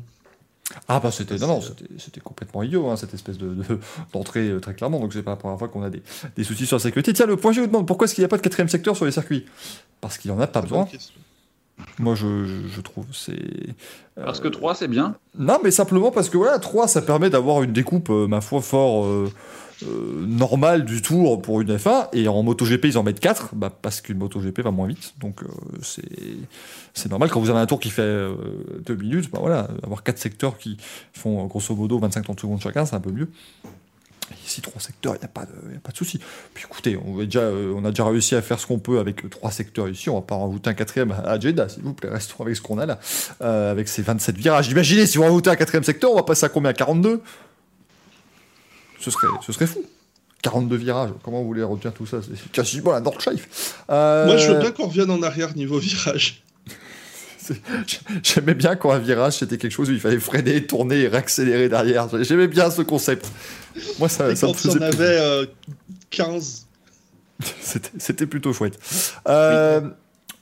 Ah bah c'était non, non c'était complètement idiot hein, cette espèce de d'entrée euh, très clairement donc c'est pas la première fois qu'on a des, des, soucis sur la sécurité. Tiens le point G vous demande pourquoi est-ce qu'il n'y a pas de quatrième secteur sur les circuits? Parce qu'il n'y en a pas besoin. Moi, je, trouve. c'est Parce que 3, c'est bien Non, mais simplement parce que voilà, 3, ça permet d'avoir une découpe, euh, ma foi, fort euh, euh, normale du tour pour une F1. Et en MotoGP, ils en mettent 4, bah, parce qu'une MotoGP va moins vite. Donc, c'est normal. Quand vous avez un tour qui fait 2 minutes, bah voilà, avoir 4 secteurs qui font grosso modo 25-30 secondes chacun, c'est un peu mieux. Ici, trois secteurs, il n'y a, pas de, pas de souci. Puis écoutez, on, déjà, euh, on a déjà réussi à faire ce qu'on peut avec euh, trois secteurs ici. On va pas en rajouter un quatrième à Jeddah, s'il vous plaît. Restons avec ce qu'on a là, euh, avec ces 27 virages. Imaginez, si on rajoutait un quatrième secteur, on va passer à combien? À 42 ce serait, ce serait fou. 42 virages, comment vous voulez retenir tout ça? C'est quasiment la Nordschleife. Moi, je veux bien qu'on revienne en arrière niveau virage. J'aimais bien quand un virage c'était quelque chose où il fallait freiner, tourner et réaccélérer derrière. J'aimais bien ce concept. Moi, ça, ça quand me on avait 15. Euh, c'était plutôt chouette. Euh,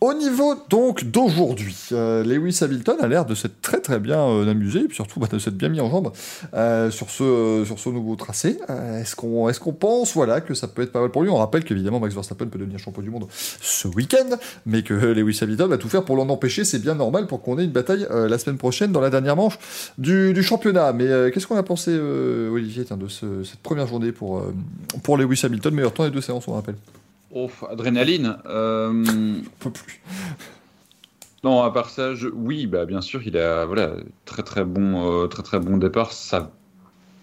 au niveau donc d'aujourd'hui, euh, Lewis Hamilton a l'air de s'être très très bien euh, amusé, et puis surtout bah, de s'être bien mis en jambe euh, sur, ce, sur ce nouveau tracé. est-ce qu'on est qu'on pense voilà, que ça peut être pas mal pour lui? On rappelle qu'évidemment Max Verstappen peut devenir champion du monde ce week-end, mais que Lewis Hamilton va tout faire pour l'en empêcher, c'est bien normal pour qu'on ait une bataille la semaine prochaine dans la dernière manche du, du championnat. Mais qu'est-ce qu'on a pensé, Olivier, de cette première journée pour, pour Lewis Hamilton? Meilleur temps des deux séances, on rappelle. Oh, adrénaline. Euh... plus. Non, à part ça, oui, bah, bien sûr, il a voilà, très très bon, euh, très très bon départ. Ça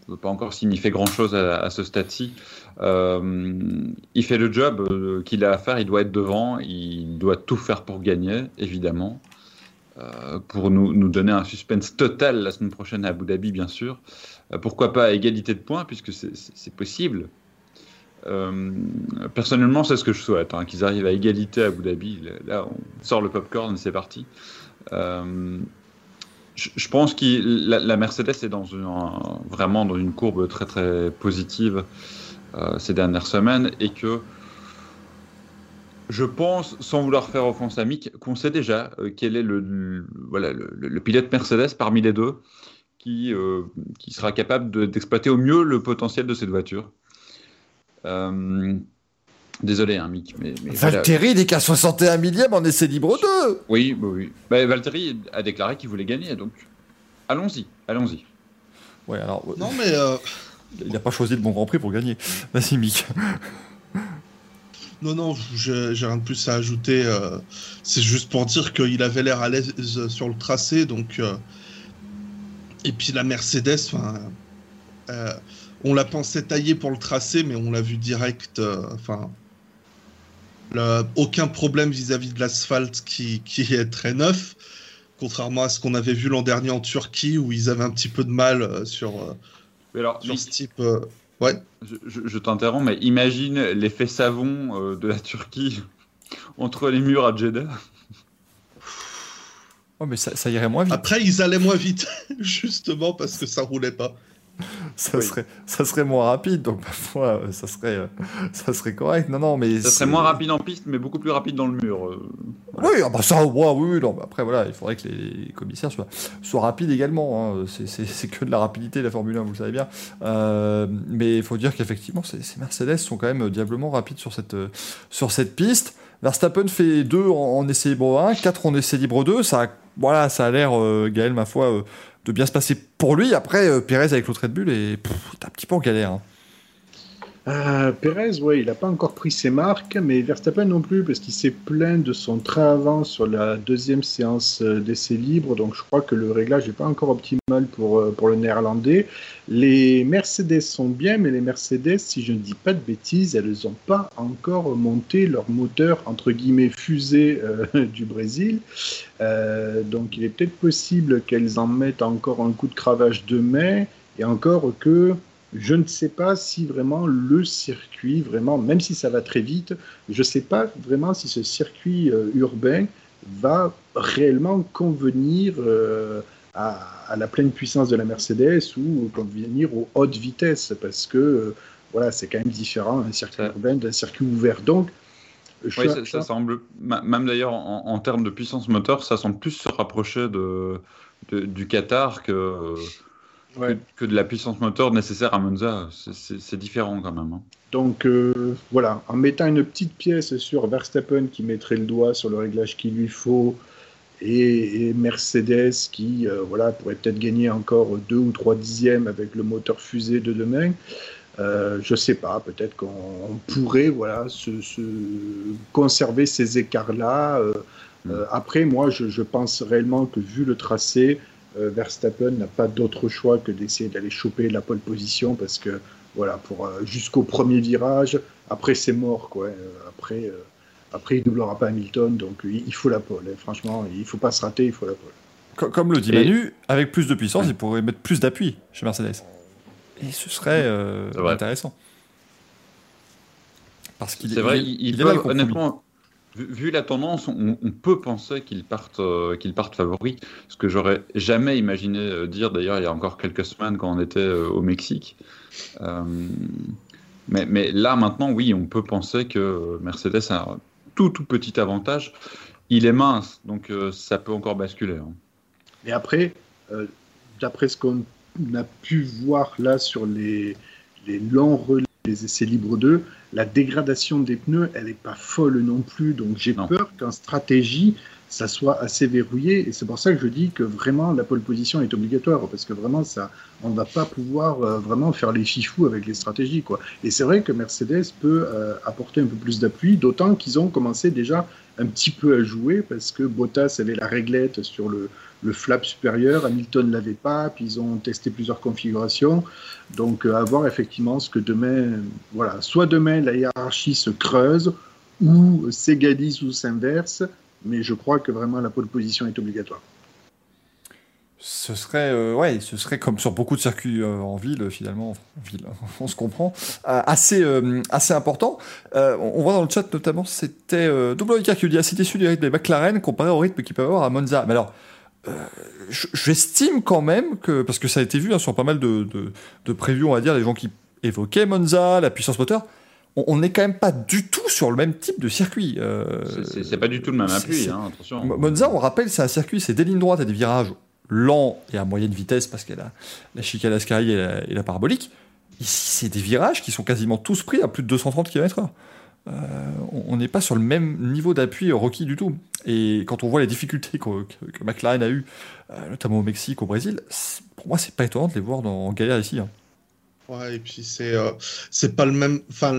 ne veut pas encore signifier grand-chose à, ce stade-ci. Euh, il fait le job qu'il a à faire, il doit être devant, il doit tout faire pour gagner, évidemment, pour nous, nous, donner un suspense total la semaine prochaine à Abu Dhabi, bien sûr. pourquoi pas à égalité de points, puisque c'est possible. Euh, personnellement, c'est ce que je souhaite, hein, qu'ils arrivent à égalité à Abu Dhabi. Là, on sort le popcorn, c'est parti. Euh, je, pense que la, Mercedes est dans vraiment dans une courbe très très positive euh, ces dernières semaines et que je pense, sans vouloir faire offense à Mick, qu'on sait déjà quel est le, pilote Mercedes parmi les deux qui sera capable d'exploiter au mieux le potentiel de cette voiture. Euh, désolé, hein, Mick. Mais, Valtteri n'est qu'à 61 millième en essai libre 2 Oui, bah oui. Bah, Valtteri a déclaré qu'il voulait gagner, donc allons-y, allons-y. Ouais, alors. Non, mais. Euh, il n'a pas choisi le bon Grand Prix pour gagner. Vas-y, Mick. Non, non, j'ai rien de plus à ajouter. Euh, c'est juste pour dire qu'il avait l'air à l'aise sur le tracé, donc. Et puis la Mercedes, enfin on l'a pensé taillé pour le tracé, mais on l'a vu direct. Euh, enfin, aucun problème vis-à-vis de l'asphalte qui, est très neuf, contrairement à ce qu'on avait vu l'an dernier en Turquie où ils avaient un petit peu de mal euh, sur, euh, alors, ce type. ouais. Je, t'interromps, mais imagine l'effet savon de la Turquie entre les murs à Jeddah. Oh, mais ça, ça irait moins vite. Après, ils allaient moins vite, justement parce que ça roulait pas. Ça, serait, ça serait moins rapide, donc parfois ça serait, euh, ça serait correct. Non, non, mais Ça serait moins rapide en piste, mais beaucoup plus rapide dans le mur. euh. Oui, ah bah ça, ouais, oui, non, après voilà, il faudrait que les commissaires soient, soient rapides également. hein. C'est- que de la rapidité la Formule 1, vous le savez bien. Euh, mais il faut dire qu'effectivement, ces, ces Mercedes sont quand même diablement rapides sur cette, euh, sur cette piste. Verstappen fait 2 en, en essai libre 1, 4 en essai libre 2. Ça, a- voilà, ça a l'air, euh, Gaël, ma foi, euh, de bien se passer pour lui. Après, euh, Pérez avec l'autre Red Bull il est un petit peu en galère. hein. Euh, Pérez, ouais, il n'a pas encore pris ses marques, mais Verstappen non plus, parce qu'il s'est plaint de son train avant sur la deuxième séance euh, d'essai libre, donc je crois que le réglage n'est pas encore optimal pour le néerlandais. Les Mercedes sont bien, mais les Mercedes, si je ne dis pas de bêtises, elles n'ont pas encore monté leur moteur, entre guillemets, fusée euh, du Brésil. Euh, donc il est peut-être possible qu'elles en mettent encore un coup de cravache demain, et encore que je ne sais pas si vraiment le circuit, vraiment, même si ça va très vite, je ne sais pas vraiment si ce circuit euh, urbain va réellement convenir à, à la pleine puissance de la Mercedes ou convenir aux hautes vitesses, parce que euh, voilà, c'est quand même différent un circuit urbain d'un circuit ouvert. Donc, je Oui, ça, ça semble, même d'ailleurs en, en termes de puissance moteur, ça semble plus se rapprocher de, de- du Qatar que, ouais. que, que de la puissance moteur nécessaire à Monza. C'est différent quand même. hein. Donc euh, voilà, en mettant une petite pièce sur Verstappen qui mettrait le doigt sur le réglage qu'il lui faut et, et Mercedes qui euh, voilà pourrait peut-être gagner encore deux ou trois dixièmes avec le moteur fusée de demain. Euh, je sais pas, peut-être qu'on on pourrait voilà se, se conserver ces écarts-là. Euh, euh, après, moi, je, je pense réellement que vu le tracé, Verstappen n'a pas d'autre choix que d'essayer d'aller choper la pole position parce que voilà, pour jusqu'au premier virage. Après, c'est mort, quoi. Après, euh, après, il doublera pas Hamilton, donc il, faut la pole. hein. Franchement, il faut pas se rater, il faut la pole. Co- Comme le dit Et- Manu, avec plus de puissance, Ouais. il pourrait mettre plus d'appui chez Mercedes. Et ce serait euh, vrai. intéressant. Parce qu'il C'est vrai, il- il, il il est compromis. honnêtement, vu, vu la tendance, on, on peut penser qu'ils partent, euh, qu'ils partent favoris, ce que j'aurais jamais imaginé euh, dire d'ailleurs il y a encore quelques semaines quand on était euh, au Mexique. Euh, mais, mais là maintenant, oui, on peut penser que Mercedes a tout tout petit avantage. Il est mince, donc euh, ça peut encore basculer. hein. Et après, euh, d'après ce qu'on a pu voir là sur les, les longs relais, les essais libres 2, la dégradation des pneus, elle n'est pas folle non plus. Donc j'ai peur qu'en stratégie, ça soit assez verrouillé. Et c'est pour ça que je dis que vraiment la pole position est obligatoire. Parce que vraiment, ça, on ne va pas pouvoir euh, vraiment faire les fifous avec les stratégies. Quoi. Et c'est vrai que Mercedes peut euh, apporter un peu plus d'appui, d'autant qu'ils ont commencé déjà un petit peu à jouer parce que Bottas avait la réglette sur le, le flap supérieur, Hamilton ne l'avait pas, puis ils ont testé plusieurs configurations. Donc euh, à voir effectivement ce que demain, voilà, soit demain la hiérarchie se creuse, ou s'égalise ou s'inverse, mais je crois que vraiment la pole position est obligatoire. Ce serait, euh, ouais, ce serait comme sur beaucoup de circuits euh, en ville, finalement, en ville, on se comprend, euh, assez, assez important. On voit dans le chat notamment, c'était euh, WK qui dit déçu du rythme des McLaren comparé au rythme qu'ils peuvent avoir à Monza. Mais alors, je- j'estime quand même que, parce que ça a été vu hein, sur pas mal de, de, on va dire, les gens qui évoquaient Monza, la puissance moteur, on- n'est quand même pas du tout sur le même type de circuit. Euh, C'est- pas du tout le même appui, hein, attention. Mo- Monza, on rappelle, c'est un circuit, c'est des lignes droites et des virages lents et à moyenne vitesse parce qu'il y a la, chicane Ascari et la, et la parabolique. Ici, c'est des virages qui sont quasiment tous pris à plus de 230 km/h. Euh, on n'est pas sur le même niveau d'appui requis du tout. Et quand on voit les difficultés que, que- que McLaren a eues, euh, notamment au Mexique, au Brésil, pour moi, c'est pas étonnant de les voir dans, en galère ici. hein. Ouais, et puis c'est euh, c'est pas le même. Enfin,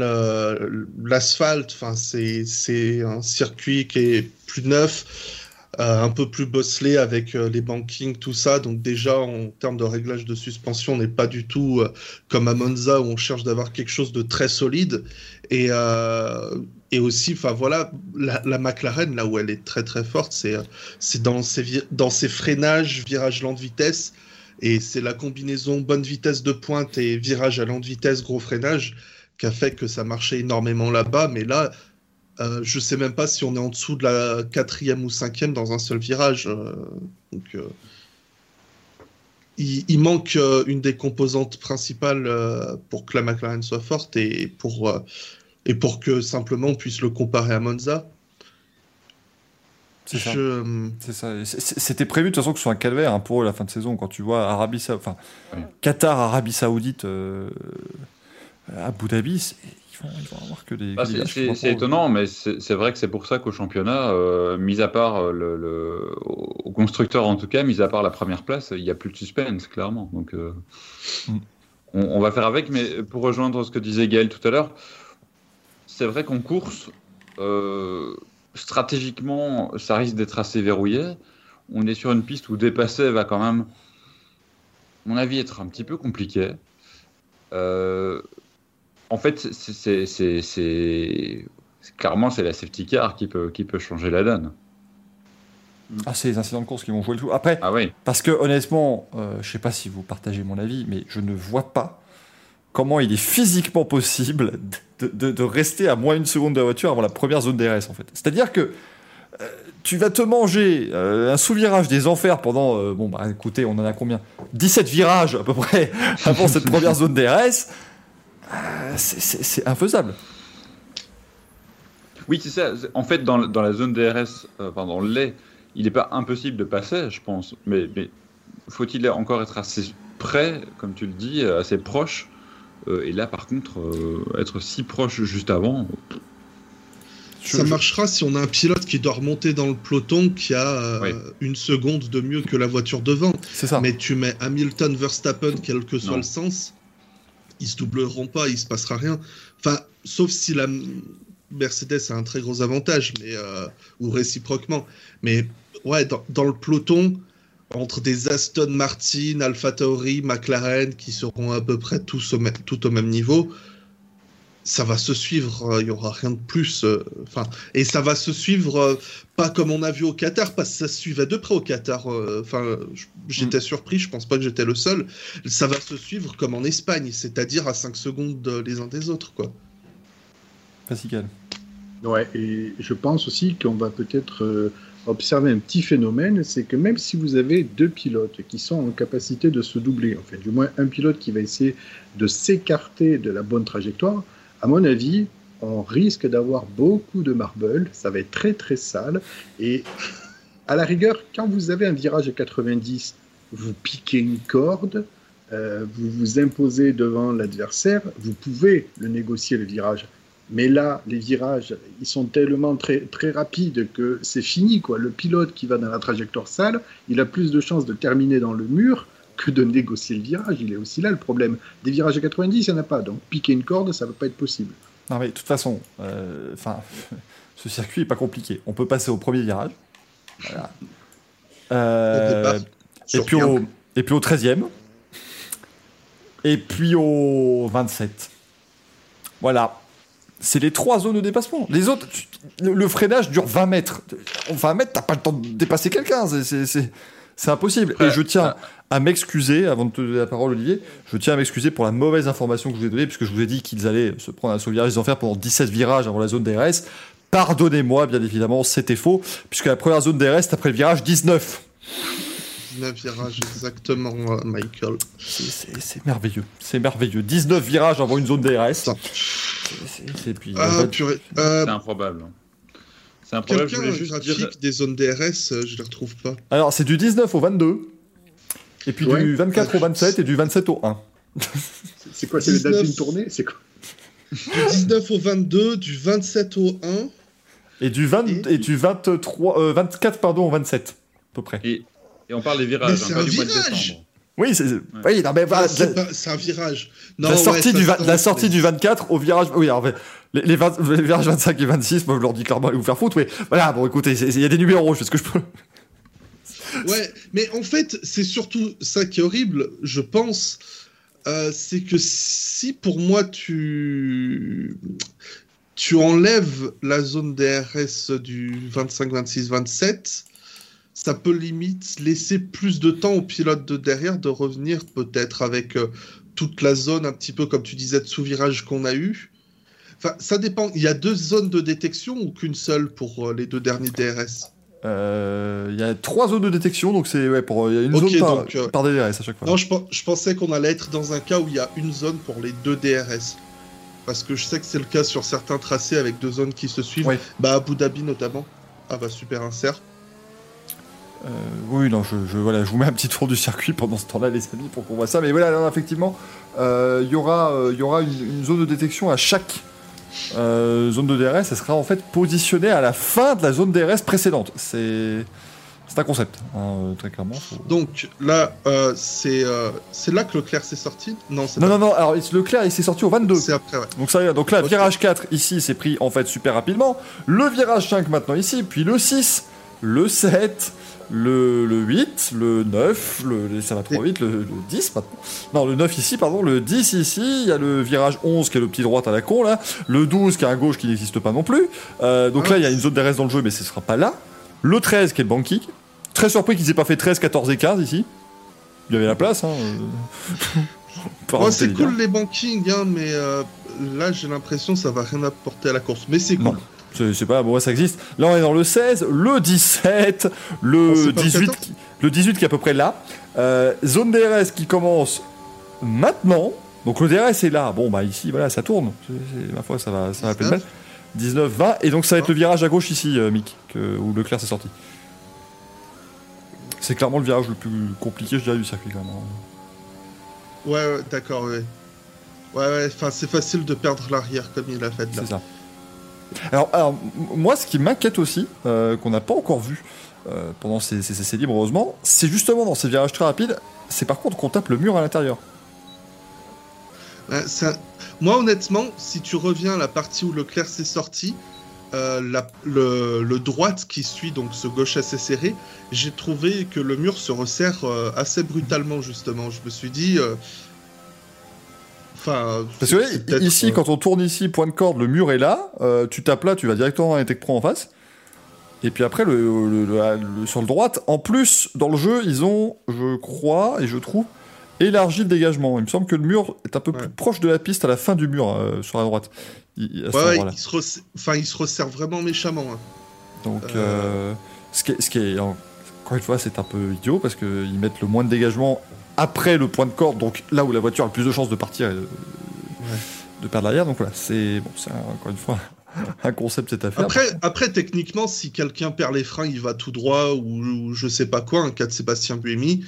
l'asphalte, c'est un circuit qui est plus neuf, euh, un peu plus bosselé avec euh, les bankings, tout ça. Donc déjà en termes de réglage de suspension, on n'est pas du tout comme à Monza où on cherche d'avoir quelque chose de très solide. Et et aussi, enfin voilà, la, la McLaren là où elle est très très forte, c'est dans ses dans ses freinages, virages lente vitesse. Et c'est la combinaison bonne vitesse de pointe et virage à lente vitesse, gros freinage, qui a fait que ça marchait énormément là-bas. Mais là, Euh, je sais même pas si on est en dessous de la quatrième ou cinquième dans un seul virage. euh, donc, euh, il, il manque euh, une des composantes principales pour que la McLaren soit forte et pour, et pour que simplement on puisse le comparer à Monza. C'est ça. Je- C'était prévu de toute façon que ce soit un calvaire hein, pour eux la fin de saison. Quand tu vois Arabie Sa- enfin Oui. Qatar, Arabie Saoudite, euh, Abu Dhabi, ils vont, ils vont avoir que des. Ah, des c'est- étonnant, mais c'est vrai que c'est pour ça qu'au championnat, euh, mis à part euh, le, le- au constructeur en tout cas, mis à part la première place, il n'y a plus de suspense, clairement. Donc, euh, Mm. on, on va faire avec. Mais pour rejoindre ce que disait Gaël tout à l'heure, c'est vrai qu'en course, euh, stratégiquement, ça risque d'être assez verrouillé. On est sur une piste où dépasser va quand même, à mon avis, être un petit peu compliqué. Euh, en fait, c'est- clairement c'est la safety car qui peut, qui peut changer la donne. Ah, c'est les incidents de course qui vont jouer le tout. Après, Ah oui, parce que honnêtement, euh, je sais pas si vous partagez mon avis, mais je ne vois pas comment il est physiquement possible de, rester à moins une seconde de la voiture avant la première zone DRS en fait. C'est-à-dire que euh, tu vas te manger euh, un sous-virage des enfers pendant, euh, bon bah écoutez, on en a combien? 17 virages à peu près avant cette première zone DRS. C'est- infaisable. oui c'est ça. En fait, dans, la zone DRS, enfin dans le lait, il n'est pas impossible de passer, je pense. Mais, faut-il encore être assez près, comme tu le dis, assez proche Et là, par contre, euh, être si proche juste avant, Je- ça je- marchera si on a un pilote qui doit remonter dans le peloton qui a euh, Oui. une seconde de mieux que la voiture devant. C'est ça. Mais tu mets Hamilton, Verstappen, quel que soit Non. le sens, ils se doubleront pas, il se passera rien. Enfin, sauf si la Mercedes a un très gros avantage, mais euh, ou réciproquement. Mais ouais, dans, dans le peloton, entre des Aston Martin, Alpha Tauri, McLaren, qui seront à peu près tous au même, tout au même niveau, ça va se suivre. euh, Il y aura rien de plus. euh, Enfin, et ça va se suivre euh, pas comme on a vu au Qatar, parce que ça se suivait de près au Qatar. euh, Enfin, j'étais surpris. Je pense pas que j'étais le seul. Ça va se suivre comme en Espagne, c'est-à-dire à 5 secondes euh, les uns des autres, quoi. Pascal. Ouais, et je pense aussi qu'on va peut-être observer un petit phénomène, c'est que même si vous avez deux pilotes qui sont en capacité de se doubler, enfin du moins un pilote qui va essayer de s'écarter de la bonne trajectoire, à mon avis, on risque d'avoir beaucoup de marble, ça va être très très sale, et à la rigueur, quand vous avez un virage à 90, vous piquez une corde, euh, vous vous imposez devant l'adversaire, vous pouvez le négocier le virage. Mais là, les virages, ils sont tellement très, très rapides que c'est fini. Quoi. Le pilote qui va dans la trajectoire sale, il a plus de chances de terminer dans le mur que de négocier le virage. Il est aussi là le problème. Des virages à 90, il n'y en a pas. Donc piquer une corde, ça ne va pas être possible. Non mais de toute façon, euh, enfin, ce circuit est pas compliqué. On peut passer au premier virage. Voilà. Euh, et, puis au, et puis au 13e. Et puis au 27. Voilà. C'est les trois zones de dépassement. Les autres, tu- le, le freinage dure 20 mètres. En 20 mètres, t'as pas le temps de dépasser quelqu'un. C'est- impossible. Et je tiens ça- à m'excuser, avant de te donner la parole, Olivier, je tiens à m'excuser pour la mauvaise information que je vous ai donnée, puisque je vous ai dit qu'ils allaient se prendre un saut virage des enfers pendant 17 virages avant la zone DRS. Pardonnez-moi, bien évidemment, c'était faux, puisque la première zone DRS, c'est après le virage 19. 19 virages exactement, euh, Michael. C'est- merveilleux, c'est merveilleux. 19 virages avant une zone DRS. C'est- Ah, euh, purée. Euh, c'est improbable. C'est improbable. Je voulais juste dire. des zones DRS, je les retrouve pas. Alors, c'est du 19 au 22, et puis Ouais. du 24 au 27 et du 27 au 1. C'est quoi C'est les dates 19. d'une tournée? C'est quoi? Du 19 au 22, du 27 au 1. Et du, 20, Et- et du 23, euh, 24 pardon, au 27, à peu près. Et, et on parle des Mais virages, c'est hein, pas un du mois de virage décembre. Oui, c'est, oui, non, mais Ah, la, c'est un virage. Non, la sortie, du, se va- tente, la sortie mais- du 24 au virage. Oui, alors, mais les, les, 20 les virages 25 et 26, moi je leur dis clairement, allez vous faire foutre, mais voilà, bon écoutez, c'est- il y a des numéros, je fais ce que je peux. Ouais, mais en fait, c'est surtout ça qui est horrible, je pense. euh, c'est que si pour moi tu tu enlèves la zone DRS du 25, 26, 27, ça peut limite laisser plus de temps au pilote de derrière de revenir peut-être avec euh, toute la zone un petit peu comme tu disais de sous-virage qu'on a eu. Enfin, ça dépend. Il y a deux zones de détection ou qu'une seule pour euh, les deux derniers DRS Euh, Il y a trois zones de détection, donc c'est ouais, pour il y a une zone par, donc, par DRS à chaque fois. Non, je pensais qu'on allait être dans un cas où il y a une zone pour les deux DRS. Parce que je sais que c'est le cas sur certains tracés avec deux zones qui se suivent. Oui. Bah, Abu Dhabi notamment. Ah bah, super insert. Euh, oui, non, je, je- voilà, je vous mets un petit tour du circuit pendant ce temps-là, les amis, pour qu'on voit ça. Mais voilà, non, effectivement, euh, il y aura, euh, y aura une, une zone de détection à chaque euh, zone de DRS. Elle sera en fait positionnée à la fin de la zone DRS précédente. C'est, c'est un concept, hein, euh, très clairement. faut- Donc là, euh, c'est euh, là que Leclerc s'est sorti? Non, Non, non, non. Alors Leclerc, il s'est sorti au 22. C'est après, ouais. Donc ça, donc là, Ok. virage 4 ici, c'est pris en fait super rapidement. Le virage 5 maintenant ici, puis le 6, le 7, le, le 8, le 9, le, ça va trop vite, le, le 10 maintenant. Non, le 9 ici, pardon, le 10 ici, il y a le virage 11 qui est le petit droite à la con là, le 12 qui est un gauche qui n'existe pas non plus. Euh, donc là, il y a une zone d'RS dans le jeu, mais ce sera pas là. Le 13 qui est le banking. Très surpris qu'ils aient pas fait 13, 14 et 15 ici. Il y avait la place, hein. c'est cool les bankings, hein, mais euh, là j'ai l'impression que ça va rien apporter à la course. Mais c'est cool. Non. C'est pas, bon, ça existe. Là, on est dans le 16, le 17, Oh, le c'est pas le 18, 14? qui, le 18 qui est à peu près là. Euh, zone DRS qui commence maintenant. Donc le DRS est là. Bon, bah ici, voilà, ça tourne. Ma foi, ça va, ça va peine 19. mal. 19, 20. Et donc ça va être le virage à gauche ici, euh, Mick, que- où Leclerc s'est sorti. C'est clairement le virage le plus compliqué, je dirais, du circuit quand même. hein. Ouais, ouais, d'accord, ouais. Ouais, ouais, enfin c'est facile de perdre l'arrière comme il a fait là. C'est ça. Alors, moi, ce qui m'inquiète aussi, euh, qu'on n'a pas encore vu euh, pendant ces, ces libres, heureusement, c'est justement dans ces virages très rapides, c'est par contre qu'on tape le mur à l'intérieur. Un- Moi honnêtement, si tu reviens à la partie où Leclerc s'est sorti, euh, la- le, droite qui suit donc ce gauche assez serré, j'ai trouvé que le mur se resserre euh, assez brutalement justement. Je me suis dit... euh, Enfin, Parce que peut-être, ici, euh, quand on tourne ici, point de corde, le mur est là, euh, tu tapes là, tu vas directement dans les Tech Pro en face. Et puis après, le, le- le- le- sur le droite, en plus, dans le jeu, ils ont, je crois, et je trouve, élargi le dégagement. Il me semble que le mur est un peu Ouais. plus proche de la piste à la fin du mur, euh, sur la droite. Il- à Ouais, il, se enfin, il se resserre vraiment méchamment. hein. Donc, ce, qui est, ce qui est, en- encore une fois, c'est un peu idiot parce qu'ils mettent le moins de dégagement après le point de corde, donc là où la voiture a le plus de chances de partir et de, de perdre l'arrière. Donc voilà, c'est bon, c'est un- encore une fois un concept cette affaire. Après, après, techniquement, si quelqu'un perd les freins, il va tout droit ou, ou je sais pas quoi, un cas de Sébastien Buemi,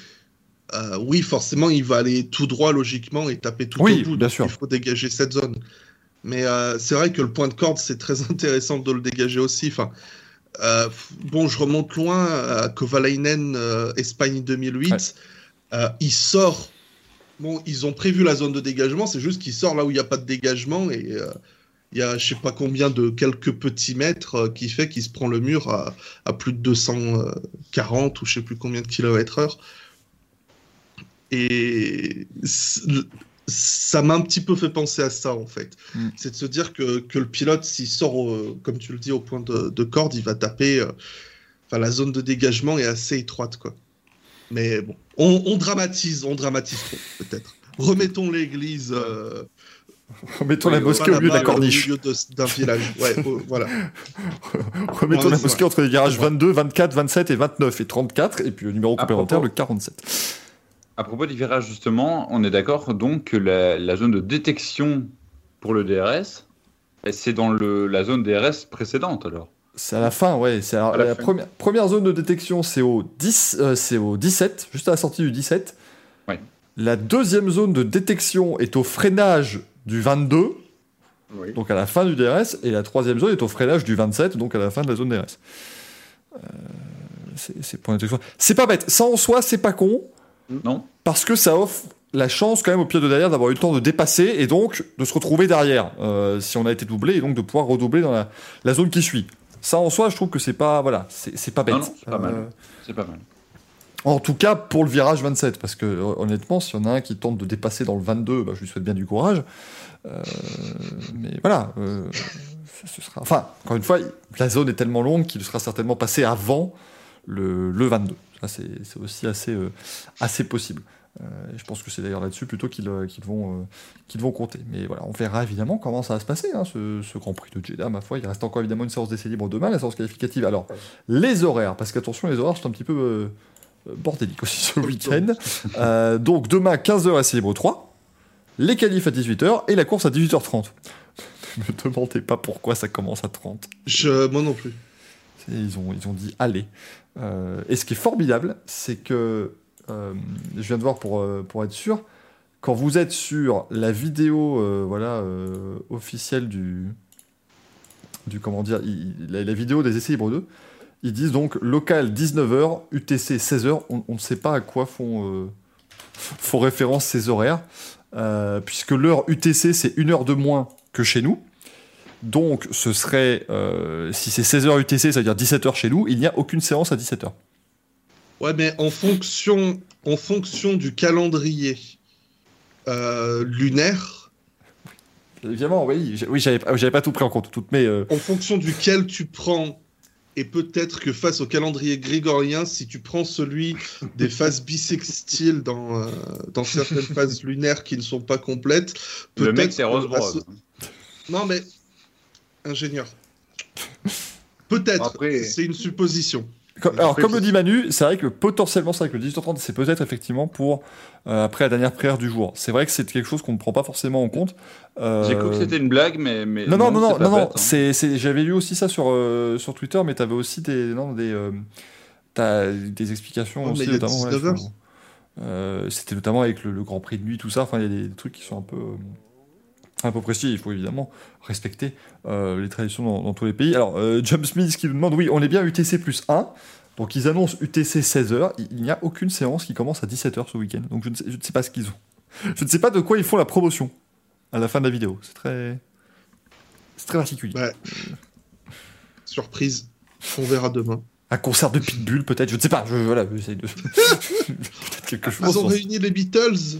euh, oui, forcément, il va aller tout droit logiquement et taper tout Oui, au bout. bien sûr. Il faut dégager cette zone. Mais euh, c'est vrai que le point de corde, c'est très intéressant de le dégager aussi. Enfin, euh, bon, je remonte loin à Kovalainen, euh, Espagne 2008. Ouais. Euh, il sort. Bon, ils ont prévu la zone de dégagement, c'est juste qu'il sort là où il n'y a pas de dégagement et euh, il y a je sais pas combien de quelques petits mètres euh, qui fait qu'il se prend le mur à, à plus de 240 ou je sais plus combien de kilomètres heure. Et ça m'a un petit peu fait penser à ça en fait. Mm. C'est de se dire que, que le pilote, s'il sort, au- comme tu le dis, au point de, de corde, il va taper. Enfin, la zone de dégagement est assez étroite quoi. Mais bon, on, on dramatise, on dramatise trop peut-être. Remettons l'église. euh, Remettons la mosquée au milieu de la corniche. Au milieu de- d'un village. Ouais, voilà. Remettons Ouais, la mosquée entre les virages vrai. 22, 24, 27 et 29 et 34, et puis le numéro complémentaire, propos- le 47. À propos du virage, justement, on est d'accord donc que la, la zone de détection pour le DRS, c'est dans le, la zone DRS précédente alors. C'est à la fin, ouais. C'est la la fin. première, première zone de détection, c'est au, 10, euh, c'est au 17, juste à la sortie du 17. Ouais. La deuxième zone de détection est au freinage du 22, Oui. donc à la fin du DRS, et la troisième zone est au freinage du 27, donc à la fin de la zone DRS. Euh, c'est c'est point de détection. C'est pas bête. Ça en soi, c'est pas con, Non parce que ça offre la chance quand même au pied de derrière d'avoir eu le temps de dépasser et donc de se retrouver derrière euh, si on a été doublé et donc de pouvoir redoubler dans la, la zone qui suit. Ça en soi, je trouve que c'est pas voilà, c'est c'est pas bête. C'est pas mal. C'est pas mal. en tout cas pour le virage 27, parce que euh, honnêtement, s'il y en a un qui tente de dépasser dans le 22, bah, je lui souhaite bien du courage. Euh, mais voilà, euh, ce- sera. Enfin, encore une fois, la zone est tellement longue qu'il sera certainement passé avant le, le 22. Ça, c'est c'est aussi assez, euh, assez possible. Euh, je pense que c'est d'ailleurs là-dessus plutôt qu'ils euh, vont, euh, qu'ils vont compter. Mais voilà, on verra évidemment comment ça va se passer, hein, ce, ce Grand Prix de Jeddah, ma foi. Il reste encore évidemment une séance d'essai libre demain, la séance qualificative. Alors, les horaires, parce qu'attention, les horaires sont un petit peu bordéliques aussi ce week-end. Euh, donc, demain, 15h essai libre 3, les qualifs à 18h et la course à 18h30. ne me demandez pas pourquoi ça commence à 30. Je, moi non plus. Ils ont, ils ont dit allez. Euh, et ce qui est formidable, c'est que euh, je viens de voir pour, euh, pour être sûr, quand vous êtes sur la vidéo euh, voilà, officielle du, du. Comment dire la, vidéo des essais libres 2, ils disent donc local 19h, UTC 16h. On ne sait pas à quoi font, font référence ces horaires, puisque l'heure UTC c'est une heure de moins que chez nous. Donc, ce serait, si c'est 16h UTC, ça veut dire 17h chez nous, il n'y a aucune séance à 17h. Ouais, mais en fonction, en fonction du calendrier euh, lunaire, Évidemment, oui, oui j'avais pas- j'avais pas tout pris en compte. Toutes mes, euh, en fonction duquel tu prends, et peut-être que face au calendrier grégorien, si tu prends celui des phases bissextiles dans, euh, dans certaines phases lunaires qui ne sont pas complètes, Le mec, c'est Rose Non, mais ingénieur. Peut-être. Après- C'est une supposition. Comme- alors, comme le dit Manu, c'est vrai que potentiellement, c'est vrai que le 18h30, c'est peut-être effectivement pour euh, après la dernière prière du jour. C'est vrai que c'est quelque chose qu'on ne prend pas forcément en compte. Euh, J'ai cru que c'était une blague, mais. mais Non, non, non, non, non, hein. j'avais lu aussi ça sur, euh, sur Twitter, mais t'avais aussi des, non, des, t'as des explications aussi, notamment. ouais, 19 heures. sur- c'était notamment avec le, le Grand Prix de nuit, tout ça. Enfin, il y a des, trucs qui sont un peu, un peu précis. Il faut évidemment respecter euh, les traditions dans, dans tous les pays. Alors, euh, James Smith qui nous demande, oui, on est bien UTC plus 1. Donc ils annoncent UTC 16h, il n'y a aucune séance qui commence à 17h ce week-end. Donc je ne, sais, je ne sais pas ce qu'ils ont. Je ne sais pas de quoi ils font la promotion à la fin de la vidéo. C'est très... C'est très particulier. Ouais. Surprise. On verra demain. Un concert de Pitbull, peut-être, je ne sais pas. Je, voilà, j'essaye de. peut-être quelque chose. Ils ont réuni les Beatles.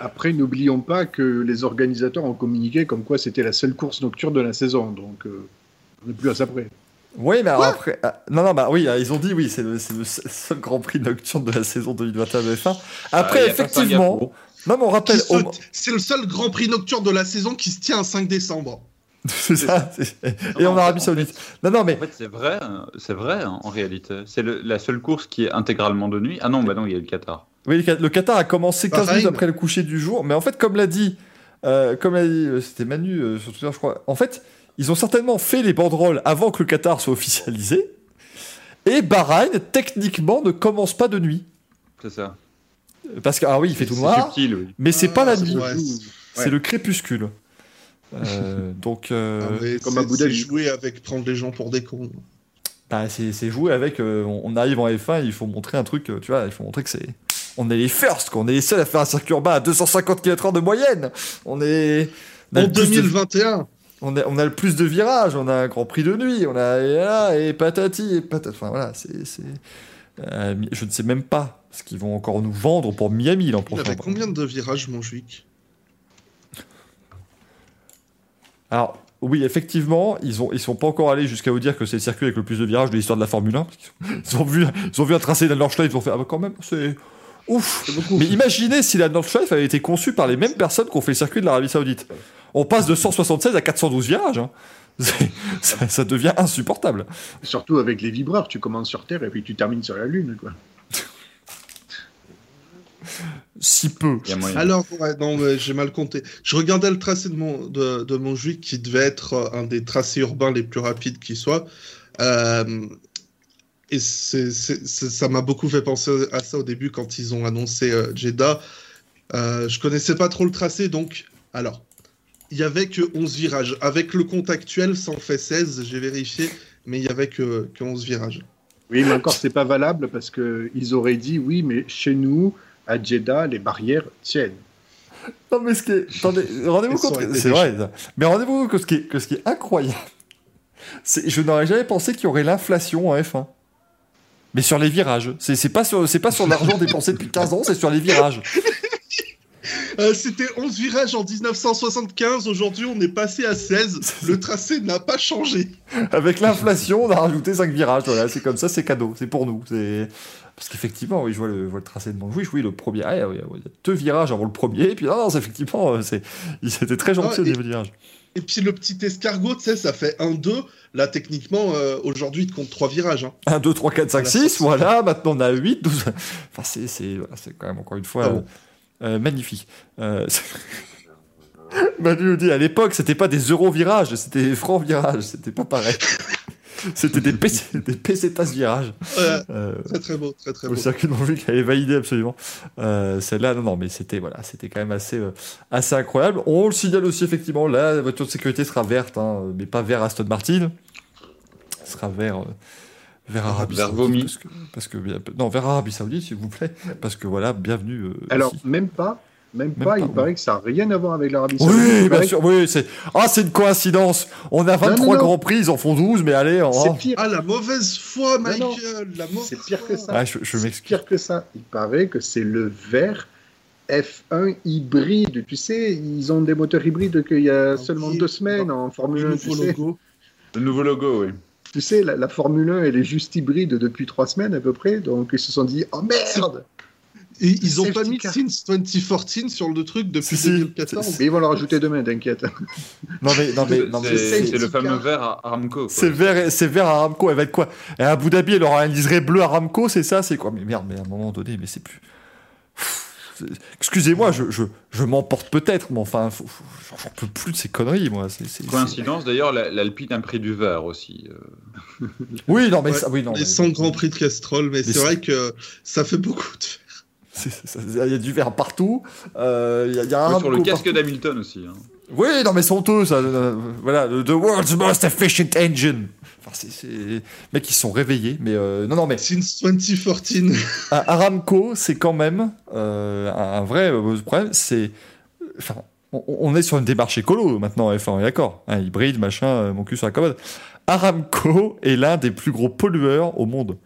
Après, n'oublions pas que les organisateurs ont communiqué comme quoi c'était la seule course nocturne de la saison, donc euh, on n'est plus à ça près. Oui, mais alors après. ah, non, non, bah oui, ah, ils ont dit, oui, c'est le, c'est le seul Grand Prix nocturne de la saison 2021 de F1. Après, Ah, effectivement. Non, mais on rappelle. se- au- C'est le seul Grand Prix nocturne de la saison qui se tient un 5 décembre. c'est ça. c'est- Et Non, en Arabie Saoudite. Non, non, mais. En fait, c'est vrai, c'est vrai hein, en réalité. C'est le- la seule course qui est intégralement de nuit. Ah non, bah non, il y a le Qatar. Oui, le Qa- le Qatar a commencé 15 Bahreïn. minutes après le coucher du jour, mais en fait, comme l'a dit, euh, comme l'a dit, euh, c'était Manu euh, sur Twitter, je crois. En fait, ils ont certainement fait les banderoles avant que le Qatar soit officialisé. Et Bahreïn, techniquement, ne commence pas de nuit. C'est ça. Parce que, ah oui, il fait tout noir, subtil, oui. mais c'est Ah, pas la c'est nuit, c'est le crépuscule. Euh, donc, euh, Ah, comme Abu Dhabi. jouer avec prendre les gens pour des cons. bah, c'est c'est joué avec. euh, on arrive en F1, il faut montrer un truc, tu vois, il faut montrer que c'est. On est les first, quoi. On est les seuls à faire un circuit urbain à 250 km/h de moyenne. On est. on a En le plus de- 2021, on a, on a le plus de virages, on a un grand prix de nuit, on a et, là, et patati et patati. Enfin voilà, c'est. c'est- euh, je ne sais même pas ce qu'ils vont encore nous vendre pour Miami l'an il prochain. avait combien de virages, mon juic? Alors, oui, effectivement, ils ont, ils sont pas encore allés jusqu'à vous dire que c'est le circuit avec le plus de virages de l'histoire de la Formule 1. parce qu'ils ont- Ils ont vu, ils ont vu un tracé ils ont fait, ah bah quand même, c'est ouf. Mais imaginez si la Nordschleife avait été conçue par les mêmes personnes qui ont fait le circuit de l'Arabie Saoudite. On passe de 176 à 412 virages. hein. Ça, ça devient insupportable. Surtout avec les vibreurs, tu commences sur Terre et puis tu termines sur la Lune, quoi. Si peu. Alors, ouais, non, j'ai mal compté. Je regardais le tracé de mon, de, de mon qui devait être euh, un des tracés urbains les plus rapides qui soit. Euh, et ça m'a beaucoup fait penser à ça au début quand ils ont annoncé euh, Jeddah. Euh, je connaissais pas trop le tracé, donc. Alors, il y avait que 11 virages. Avec le compte actuel, ça en fait 16, j'ai vérifié, mais il y avait que, que 11 virages. Oui, mais encore, c'est pas valable parce que ils auraient dit oui, mais chez nous, à Jeddah, les barrières tiennent. Non, mais ce qui est. Attendez, rendez-vous compte. C'est vrai, ça. Mais rendez-vous compte que ce qui est, que ce qui est incroyable, c'est je n'aurais jamais pensé qu'il y aurait l'inflation en F1. Mais sur les virages. C'est pas sur, pas sur l'argent dépensé depuis 15 ans, c'est sur les virages. Euh, C'était 11 virages en 1975, aujourd'hui on est passé à 16. Le tracé n'a pas changé. Avec l'inflation, on a rajouté 5 virages. Voilà, c'est comme ça, c'est cadeau. C'est pour nous. Parce qu'effectivement, oui, je vois le, je vois le tracé de mon oui, le premier, ouais, il y a deux virages avant le premier, et puis non, non, effectivement, euh, c'est, il était très gentil Ah, au et- niveau du virage. Et puis le petit escargot, tu sais, ça fait 1-2. Là, techniquement, euh, aujourd'hui, il te compte 3 virages. Hein. 1, 2, 3, 4, 5, Voilà, 6, voilà, maintenant on a 8, 12. Enfin, c'est, c'est, voilà, c'est quand même encore une fois Ah euh, bon. euh, magnifique. Euh, Manu nous dit à l'époque, c'était pas des euros virages, c'était des francs virages, c'était pas pareil. c'était des, PC, des pesetas. Ouais, Euh, très très beau, très très beau. au circuit de Montjuic, elle est validée absolument. Euh, Celle-là, non, non, mais c'était voilà, c'était quand même assez, euh, assez incroyable. On le signale aussi effectivement, là, la voiture de sécurité sera verte, hein, mais pas vert Aston Martin. Elle sera vert, euh, vert Arabie Vert Saoudite. vomi. Parce que, parce que, non, vert Arabie Saoudite, s'il vous plaît, parce que voilà, bienvenue. euh, Alors, ici. même pas. Même, Même pas, pas, il ouais. paraît que ça n'a rien à voir avec l'Arabie Saoudite. Oui, bien sûr, oui, c'est. Ah, c'est une coïncidence. On a 23 non, non. grands prix, ils en font 12, mais allez, que en... C'est pire. Ah, la mauvaise foi, Non, non. Michael la mauvaise C'est pire que foi. ça. Ah, je, je C'est pire que ça. Il paraît que c'est le vert F1 hybride. Tu sais, ils ont des moteurs hybrides qu'il y a Ah seulement deux semaines en Formule Le 1. Tu nouveau sais, logo. Le nouveau logo, oui. tu sais la, la Formule 1, elle est juste hybride depuis trois semaines à peu près. Donc ils se sont dit, oh merde Et ils ont Safety pas mis car. Since 2014 sur le truc depuis Si, si. 2014. Mais ils vont le rajouter demain, t'inquiète. Non, mais, non, mais, non, mais C'est c'est- c'est le fameux car- vert à Aramco. C'est vert, c'est vert à Aramco. Elle va être quoi? Et à Abu Dhabi, elle aura un liseré bleu à Aramco, c'est ça? C'est quoi? Mais merde, mais à un moment donné, mais c'est plus. Excusez-moi, je, je, je m'emporte peut-être, mais enfin, faut- faut- j'en peux plus de ces conneries, moi. C'est, c'est- Coïncidence, d'ailleurs, la- l'Alpine a pris du vert aussi. euh. Oui, non, mais Ouais, ça, oui, non. Les mais- 100 Grands Prix de Castrol, mais, Mais c'est c'est- vrai que ça fait beaucoup de Il y a du vert partout. euh, Il y a, il y a Aramco sur le casque partout. d'Hamilton aussi. hein. Oui, non, mais c'est honteux, ça. euh, voilà, The World's Most Efficient Engine. Enfin, c'est, mecs, ils sont réveillés, mais euh, non, non, mais Since 2014. À- Aramco, c'est quand même euh, un un vrai problème. C'est, enfin, on, on est sur une démarche écolo maintenant, F1, on est d'accord. Hein, hybride, machin, mon cul sur la commode. Aramco est l'un des plus gros pollueurs au monde.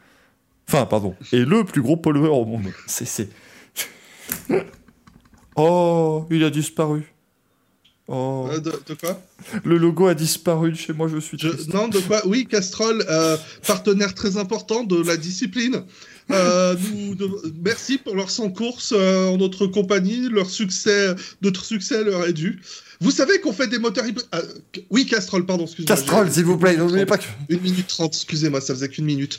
Enfin, pardon, est le plus gros pollueur au monde. C'est. Oh, il a disparu. Oh, Euh, de, de quoi? Le logo a disparu de chez moi, je suis Je-. Non, de quoi? Oui, Castrol, euh, partenaire très important de la discipline. Euh, nous, de- merci pour leur 100 courses en notre compagnie. Leur succès, notre succès leur est dû. Vous savez qu'on fait des moteurs hybrides. ah, oui, Castrol, pardon, excusez-moi. Castrol, s'il vous plaît, n'oubliez pas que. Une minute trente, excusez-moi, ça faisait qu'une minute.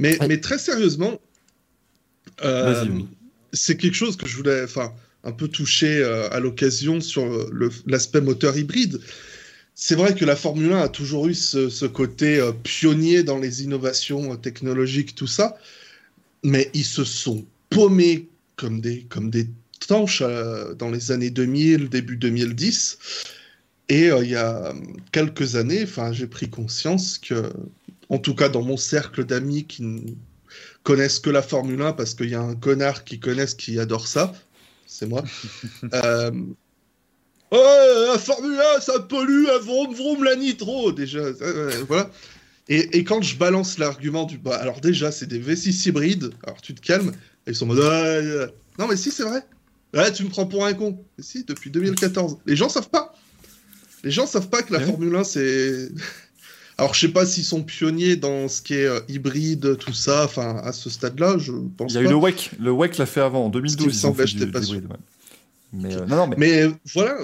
Mais, Ouais. mais très sérieusement, euh, c'est quelque chose que je voulais enfin, un peu toucher euh, à l'occasion sur l'aspect moteur hybride. C'est vrai que la Formule 1 a toujours eu ce, ce côté euh, pionnier dans les innovations technologiques, tout ça, mais ils se sont paumés comme des, comme des tanches dans les années 2000, début 2010. Et il y a quelques années, j'ai pris conscience que, en tout cas dans mon cercle d'amis qui ne connaissent que la Formule 1 parce qu'il y a un connard qui connaisse qui adore ça, c'est moi. euh, Ouais, la Formule 1, ça pollue, vroom vroom la nitro, déjà, euh, voilà. Et, et quand je balance l'argument du bah alors déjà c'est des V6 hybrides, alors tu te calmes, et ils sont en mode non mais si c'est vrai, ouais tu me prends pour un con, Mais si depuis 2014, les gens savent pas, les gens savent pas que la Ouais. Formule 1 c'est, alors je sais pas s'ils sont pionniers dans ce qui est euh, hybride tout ça, enfin à ce stade-là je pense Il y a pas. eu le WEC. Le WEC l'a fait avant, en 2012. me ils ont semblait, fait j'étais du- pas sûr. ouais. Mais euh, non, non, mais Mais voilà,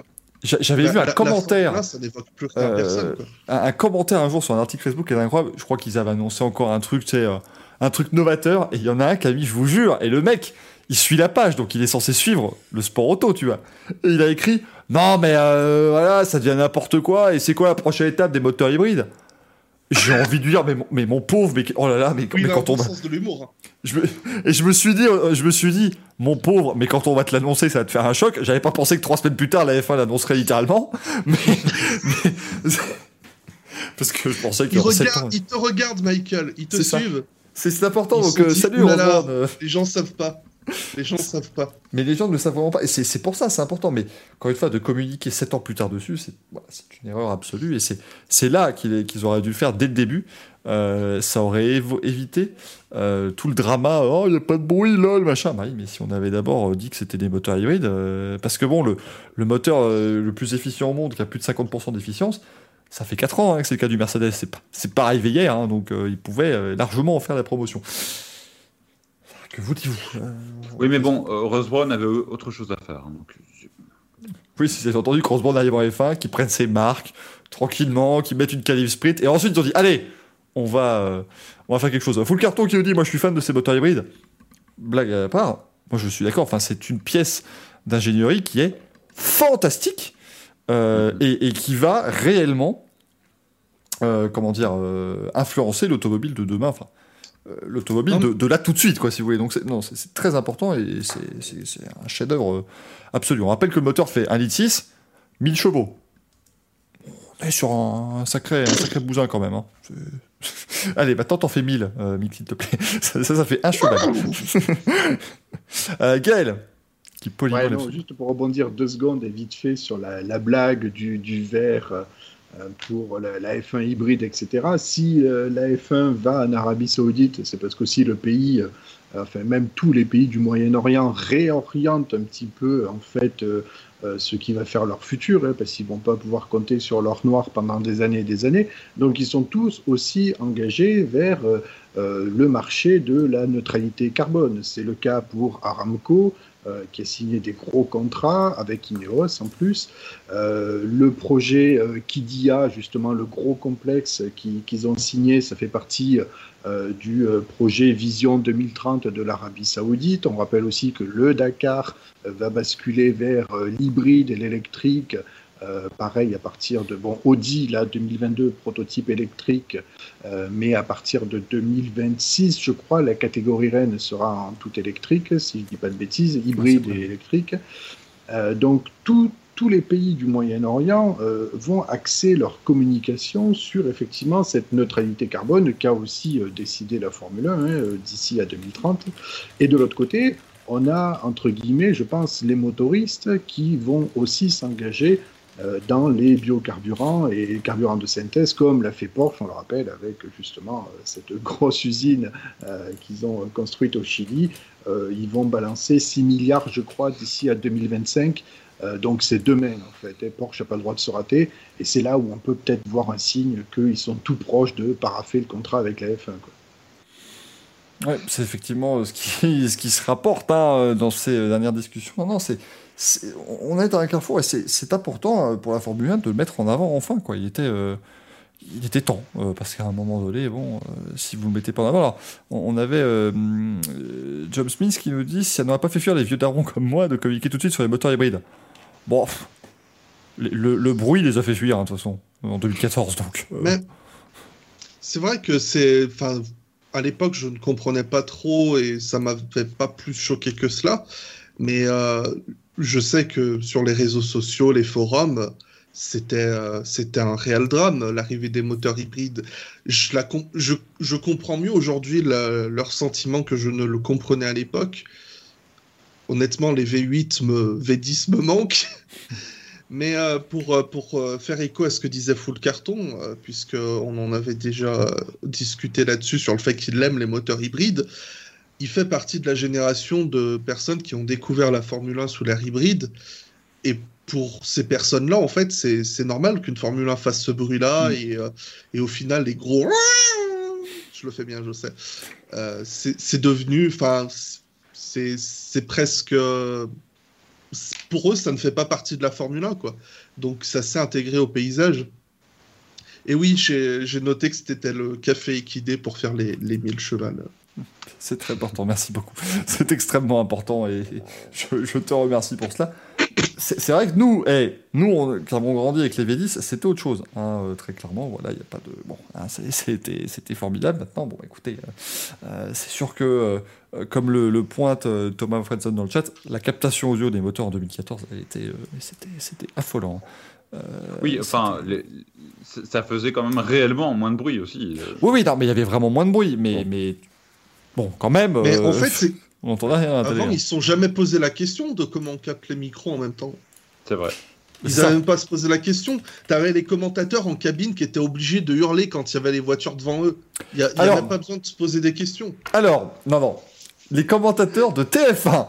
j'a- j'avais la- vu un la- la commentaire. Formule 1, ça n'évoque plus rien Euh, personne. Quoi. un, un commentaire un jour sur un article Facebook qui est incroyable. Je crois qu'ils avaient annoncé encore un truc, tu sais, euh, un truc novateur. Et il y en a un qui a mis, je vous jure, et le mec, il suit la page, donc il est censé suivre le sport auto, tu vois. Et il a écrit, non mais euh, voilà, ça devient n'importe quoi. Et c'est quoi la prochaine étape des moteurs hybrides? J'ai envie de lui dire, mais mon, mais mon pauvre, mais oh là là, mais, Oui, quand on va- sens de l'humour. hein. je me- et je me suis dit, euh, je me suis dit, mon pauvre, mais quand on va te l'annoncer, ça va te faire un choc. J'avais pas pensé que trois semaines plus tard, la F1 l'annoncerait littéralement, mais, mais- parce que je pensais qu'il Il, te regarde, Michael. Ils te suivent. C'est important, Ils donc euh, salut, oulala. Roman, euh, Les gens savent pas. Les gens savent pas. Mais les gens ne savent vraiment pas, et c'est pour ça, c'est important. Mais encore une fois, de communiquer sept ans plus tard dessus, c'est une erreur absolue, et c'est là qu'ils auraient dû faire dès le début. Euh, ça aurait évité euh, tout le drama. Oh, il n'y a pas de bruit, lol, machin. Bah mais si on avait d'abord euh, dit que c'était des moteurs hybrides, parce que bon, le, moteur le plus efficient au monde, qui a plus de 50% d'efficience, ça fait 4 ans hein, que c'est le cas du Mercedes. C'est pas, pas hein, donc ils pouvaient euh, largement en faire la promotion. Que vous dites-vous euh, Oui, mais bon, euh, Rose Brown avait autre chose à faire. hein, donc, Oui, si j'ai entendu que Rose Brown arrive en F1, qu'ils prennent ses marques tranquillement, qu'ils mettent une qualif sprint, et ensuite ils ont dit allez, on va, euh, on va faire quelque chose. Full carton qui nous dit moi je suis fan de ces moteurs hybrides. Blague à part, moi je suis d'accord. Enfin, c'est une pièce d'ingénierie qui est fantastique euh, et, et qui va réellement, euh, comment dire, influencer l'automobile de demain. Enfin, l'automobile Non, de, de là tout de suite, quoi, si vous voulez. Donc c'est, non, c'est, très important et c'est, un chef-d'œuvre euh, absolu. On rappelle que le moteur fait 1,6 litre, 1000 chevaux. On est sur un, un sacré, un sacré bousin quand même. hein. Allez, maintenant t'en fais 1000, euh, s'il te plaît. Ça, ça, ça fait un cheval. euh, Gaël, qui Ouais, non, juste pour rebondir deux secondes et vite fait sur la, la blague du, du verre euh, pour la, la F1 hybride, etc. Si euh, la F1 va en Arabie Saoudite, c'est parce qu'aussi le pays, euh, enfin même tous les pays du Moyen-Orient réorientent un petit peu en fait euh, euh, ce qui va faire leur futur, hein, parce qu'ils vont pas pouvoir compter sur l'or noir pendant des années et des années. Donc ils sont tous aussi engagés vers euh, euh, le marché de la neutralité carbone. C'est le cas pour Aramco, euh, qui a signé des gros contrats avec Ineos en plus. Euh, le projet euh, Kidia, justement, le gros complexe qui- qu'ils ont signé, ça fait partie euh, du euh, projet Vision 2030 de l'Arabie Saoudite. On rappelle aussi que le Dakar euh, va basculer vers euh, l'hybride et l'électrique. Euh, pareil à partir de bon Audi là 2022 prototype électrique euh, mais à partir de 2026 je crois la catégorie Rennes sera en tout électrique si je dis pas de bêtises hybride et électrique. Euh, donc tout- tous les pays du Moyen-Orient euh, vont axer leur communication sur effectivement cette neutralité carbone qu'a aussi décidé la Formule 1 hein, d'ici à 2030 et de l'autre côté on a entre guillemets je pense les motoristes qui vont aussi s'engager dans les biocarburants et les carburants de synthèse, comme l'a fait Porsche, on le rappelle, avec justement euh, cette grosse usine euh, qu'ils ont euh, construite au Chili. Euh, ils vont balancer 6 milliards, je crois, d'ici à 2025. Euh, donc c'est demain, en fait. Porsche n'a pas le droit de se rater. Et c'est là où on peut peut-être voir un signe qu'ils sont tout proches de paraffer le contrat avec la F1. Quoi. Ouais, c'est effectivement euh, ce qui, se rapporte hein, euh, dans ces euh, dernières discussions. Non, c'est, on est dans un carrefour et c'est, important euh, pour la Formule 1 de le mettre en avant enfin. Quoi. Il, était, euh, il était temps, euh, parce qu'à un moment donné, bon, si vous ne le mettez pas en avant. Alors, on, avait euh, John Smith qui nous dit si ça n'aurait pas fait fuir les vieux darons comme moi de communiquer tout de suite sur les moteurs hybrides. Bon, le, bruit les a fait fuir, hein, de toute façon, en 2014. Donc, Mais c'est vrai que c'est. À l'époque, je ne comprenais pas trop et ça m'avait pas plus choqué que cela. Mais je sais que sur les réseaux sociaux, les forums, c'était euh, un réel drame, l'arrivée des moteurs hybrides. Je, comprends mieux aujourd'hui leur sentiment que je ne le comprenais à l'époque. Honnêtement, les V8, me, V10 me manquent. Mais euh, pour, euh, faire écho à ce que disait Full Carton, puisqu'on en avait déjà discuté là-dessus sur le fait qu'il aime les moteurs hybrides, il fait partie de la génération de personnes qui ont découvert la Formule 1 sous l'air hybride. Et pour ces personnes-là, en fait, c'est normal qu'une Formule 1 fasse ce bruit-là. Et, euh, et au final, les gros. Je le fais bien, je sais. Euh, c'est devenu. Enfin, c'est presque. Pour eux, ça ne fait pas partie de la Formule 1, quoi. Donc, ça s'est intégré au paysage. Et oui, j'ai j'ai noté que c'était le café équidé pour faire les, les 1000 chevals. C'est très important, merci beaucoup. C'est extrêmement important et je, je te remercie pour cela. C'est vrai que nous, eh, nous on, qui avons grandi avec les V10, c'était autre chose. hein, euh, très clairement, voilà, il n'y a pas de. Bon, hein, c'était formidable. Maintenant, bon, écoutez, euh, euh, c'est sûr que, euh, comme le, le pointe euh, Thomas Fredson dans le chat, la captation audio des moteurs en 2014, elle était, euh, c'était affolant. Euh, Oui, enfin, les- ça faisait quand même réellement moins de bruit aussi. Oui, oui, non, mais il y avait vraiment moins de bruit, mais, Bon. mais bon, quand même. Mais euh, en fait, c'est on n'entendait rien à la avant, hein. ils se sont jamais posé la question de comment on capte les micros en même temps. C'est vrai. Ils n'avaient même pas à se poser la question. T'avais les commentateurs en cabine qui étaient obligés de hurler quand il y avait les voitures devant eux. Il n'y avait pas besoin de se poser des questions. Alors, non, non. Les commentateurs de TF1.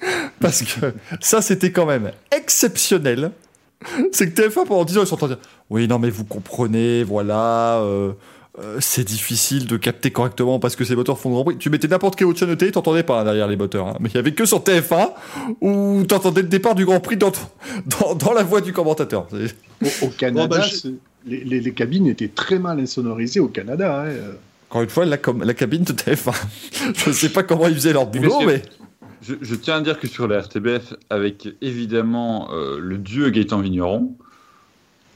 Parce que ça, c'était quand même exceptionnel. C'est que TF1, pendant 10 ans, ils sont en train de dire Oui, non, mais vous comprenez, voilà. euh, euh, c'est difficile de capter correctement parce que ces moteurs font grand bruit. Tu mettais n'importe quelle autre chaîne de télé, t'entendais pas hein, derrière les moteurs. hein. Mais il y avait que sur TF1 où t'entendais le départ du Grand Prix dans, dans, dans la voix du commentateur. Au, au Canada, Bon, bah, je- les, les- les cabines étaient très mal insonorisées au Canada. hein, euh. Encore une fois, la, com- la cabine de TF1. Je sais pas comment ils faisaient leur boulot, mais Je, je tiens à dire que sur la RTBF, avec évidemment euh, le dieu Gaëtan Vigneron,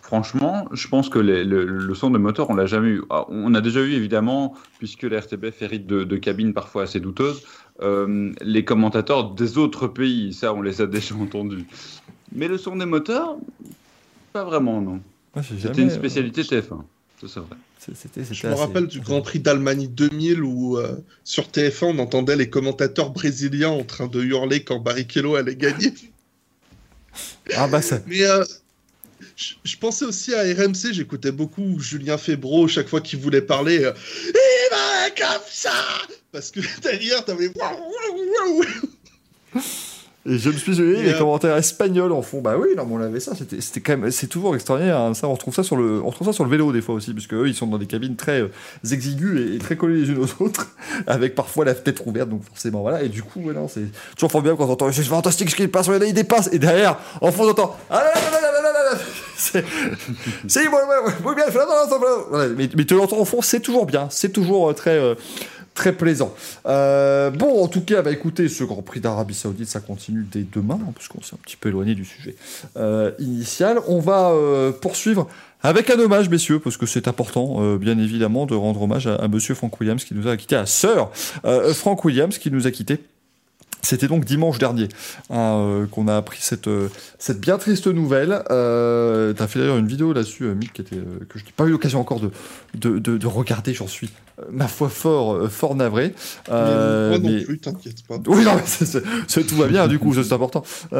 franchement, je pense que les- le, le son de moteur, on l'a jamais eu. Ah, On a déjà eu évidemment, puisque la RTBF hérite de, de cabines parfois assez douteuses, euh, les commentateurs des autres pays, ça on les a déjà entendus. Mais le son des moteurs, pas vraiment, non. C'était jamais, une euh, spécialité TF1, ça c'est vrai. c'est- C'était, Je me assez- rappelle du Grand Prix d'Allemagne 2000 où euh, sur TF1 on entendait les commentateurs brésiliens en train de hurler quand Barrichello allait gagner. Ah bah ça. Mais euh, je, je pensais aussi à RMC, j'écoutais beaucoup Julien Febro chaque fois qu'il voulait parler. euh, Il va comme ça Parce que derrière t'avais. Et je me suis dit, Et, les euh, commentaires espagnols en fond. Bah oui, non, mais on avait ça. C'était, c'était quand même, c'est toujours extraordinaire. hein. Ça, on retrouve ça sur le, on retrouve ça sur le vélo des fois aussi, parce que eux, ils sont dans des cabines très euh, exiguës et, et très collées les unes aux autres, avec parfois la fenêtre ouverte, donc forcément voilà. Et du coup, ouais, non, c'est toujours formidable quand on entend, c'est fantastique ce qui passe, il dépasse. Et derrière, en fond, on entend, ah là là là c'est, moi, moi, bien, voilà, mais, mais tu l'entends au fond, c'est toujours bien, c'est toujours euh, très. euh, Très plaisant. Euh, bon, en tout cas, bah, écoutez, ce Grand Prix d'Arabie Saoudite, ça continue dès demain, hein, parce qu'on s'est un petit peu éloigné du sujet euh, initial. On va euh, poursuivre avec un hommage, messieurs, parce que c'est important, euh, bien évidemment, de rendre hommage à, à Monsieur Frank Williams qui nous a quitté, à Sir euh, Frank Williams qui nous a quitté. C'était donc dimanche dernier hein, euh, qu'on a appris cette, euh, cette bien triste nouvelle. Euh, T'as fait d'ailleurs une vidéo là-dessus, euh, Mick, qui était, que je n'ai pas eu l'occasion encore de, de, de, de regarder, j'en suis, ma foi, fort, fort navré. Moi non mais- plus, t'inquiète pas. Oui, non, mais tout va bien, du coup, c'est important.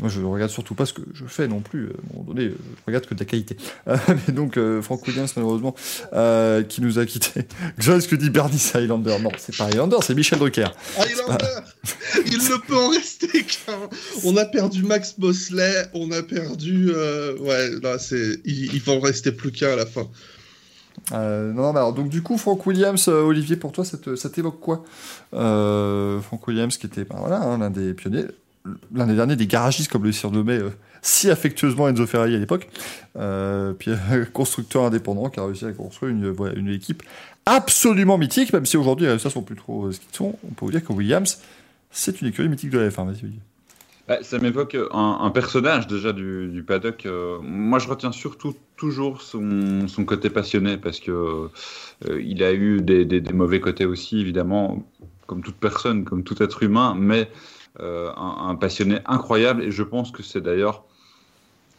moi, je regarde surtout pas ce que je fais non plus. À un moment donné, euh, je regarde que de la qualité. Euh, mais donc, euh, Frank Williams, malheureusement, euh, qui nous a quittés. John, ce que dit Bernie c'est Highlander. Non, c'est pas Highlander, c'est Michel Drucker. Highlander Il ne peut en rester qu'un On a perdu Max Bosley, on a perdu... euh, ouais, là, c'est... Il, il va en rester plus qu'un à la fin. Euh, non, non, alors, donc du coup, Frank Williams, euh, Olivier, pour toi, ça te- ça t'évoque quoi? Euh, Frank Williams, qui était ben, voilà, hein, l'un des pionniers, l'un des derniers des garagistes, comme le surnommait euh, si affectueusement Enzo Ferrari à l'époque, euh, puis euh, constructeur indépendant qui a réussi à construire une, une équipe absolument mythique, même si aujourd'hui les résultats sont plus trop euh, ce qu'ils sont. On peut vous dire que Williams, c'est une écurie mythique de la F1. Vas-y, Olivier. Ouais, ça m'évoque un, un personnage déjà du, du paddock. euh, moi, je retiens surtout toujours son, son côté passionné parce que euh, il a eu des, des- des mauvais côtés aussi, évidemment, comme toute personne, comme tout être humain, mais euh, un, passionné incroyable. Et je pense que c'est d'ailleurs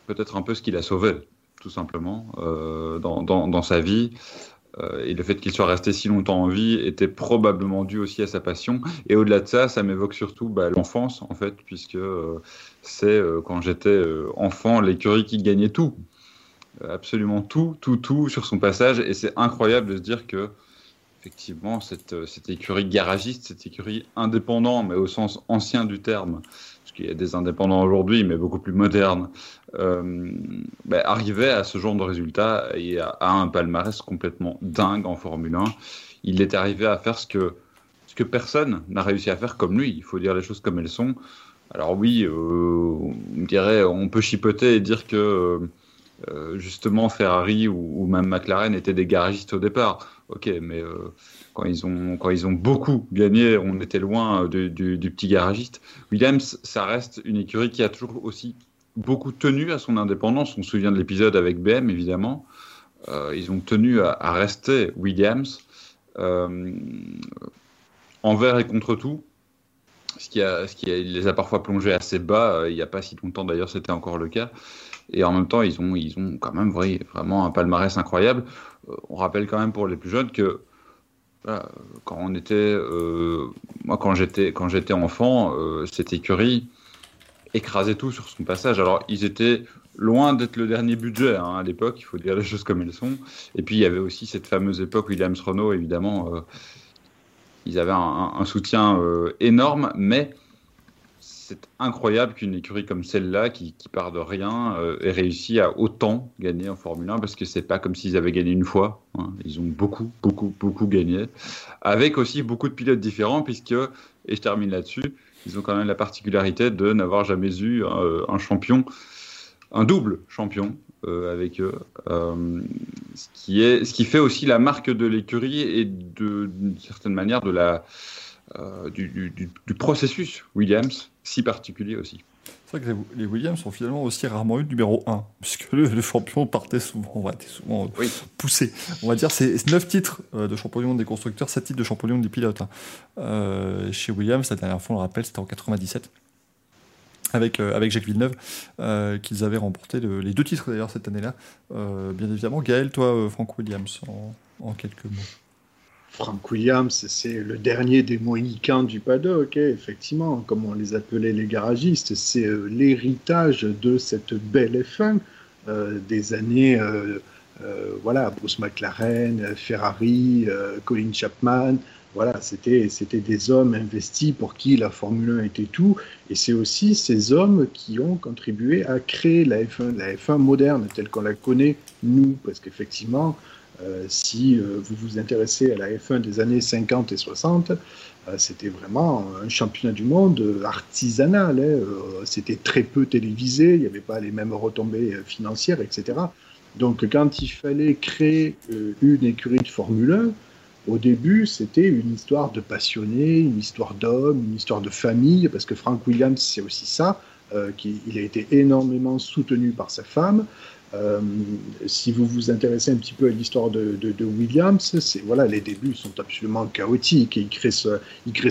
peut-être un peu ce qui l'a sauvé, tout simplement, euh, dans, sa vie. Euh, et le fait qu'il soit resté si longtemps en vie était probablement dû aussi à sa passion. Et au-delà de ça, ça m'évoque surtout bah, l'enfance, en fait, puisque c'est quand j'étais enfant l'écurie qui gagnait tout. Absolument tout, tout, tout sur son passage. Et c'est incroyable de se dire que, effectivement, cette, euh, cette écurie garagiste, cette écurie indépendant, mais au sens ancien du terme, parce qu'il y a des indépendants aujourd'hui, mais beaucoup plus modernes, euh, bah, arrivait à ce genre de résultat et à, un palmarès complètement dingue en Formule 1. Il est arrivé à faire ce que, personne n'a réussi à faire comme lui. Il faut dire les choses comme elles sont. Alors oui, euh, on dirait, on peut chipoter et dire que euh, justement Ferrari ou, même McLaren étaient des garagistes au départ. Ok, mais euh, quand ils ont quand ils ont beaucoup gagné, on était loin du, du- petit garagiste. Williams, ça reste une écurie qui a toujours aussi beaucoup tenu à son indépendance. On se souvient de l'épisode avec BM, évidemment. Euh, ils ont tenu à, rester Williams euh, envers et contre tout. Ce qui, a, ce qui les a parfois plongés assez bas. Euh, il n'y a pas si longtemps, d'ailleurs, c'était encore le cas. Et en même temps, ils ont, ils ont quand même vrai- vraiment un palmarès incroyable. Euh, on rappelle quand même pour les plus jeunes que quand on était, euh, moi quand j'étais quand j'étais enfant, euh, cette écurie écrasait tout sur son passage. Alors ils étaient loin d'être le dernier budget hein, à l'époque, il faut dire les choses comme elles sont. Et puis il y avait aussi cette fameuse époque Williams Renault, évidemment, ils avaient un, un- soutien énorme, mais c'est incroyable qu'une écurie comme celle-là, qui, part de rien, euh, ait réussi à autant gagner en Formule 1 parce que c'est pas comme s'ils avaient gagné une fois. Hein. Ils ont beaucoup, beaucoup, beaucoup gagné. Avec aussi beaucoup de pilotes différents, puisque, et je termine là-dessus, ils ont quand même la particularité de n'avoir jamais eu euh, un champion, un double champion euh, avec eux. ce, qui est, ce qui fait aussi la marque de l'écurie et d'une certaine manière de la euh, du, processus Williams, si particulier aussi. C'est vrai que les, Williams ont finalement aussi rarement eu le numéro 1, puisque le, champion partait souvent, était souvent euh, poussé. On va dire c'est 9 titres euh, de champion des constructeurs, 7 titres de champion des pilotes. Hein. chez Williams, la dernière fois, on le rappelle, c'était en 97 avec, avec Jacques Villeneuve, qu'ils avaient remporté les deux titres d'ailleurs cette année-là. bien évidemment, Gaël, toi, Frank Williams, en quelques mots. Frank Williams, c'est le dernier des Mohicans du paddock, effectivement, comme on les appelait les garagistes. C'est euh, l'héritage de cette belle F1 euh, des années, euh, voilà, Bruce McLaren, Ferrari, Colin Chapman. Voilà, c'était des hommes investis pour qui la Formule 1 était tout. Et c'est aussi ces hommes qui ont contribué à créer la F1, la F1 moderne telle qu'on la connaît, nous, parce qu'effectivement, euh, si euh, vous vous intéressez à la F1 des années 50 et 60, euh, c'était vraiment un championnat du monde artisanal. Hein. c'était très peu télévisé, il n'y avait pas les mêmes retombées financières, etc. Donc quand il fallait créer une écurie de Formule 1, au début, c'était une histoire de passionnés, une histoire d'hommes, une histoire de famille, parce que Frank Williams, c'est aussi ça. il a été énormément soutenu par sa femme. Euh, si vous vous intéressez un petit peu à l'histoire de, Williams, c'est voilà, les débuts sont absolument chaotiques. il crée,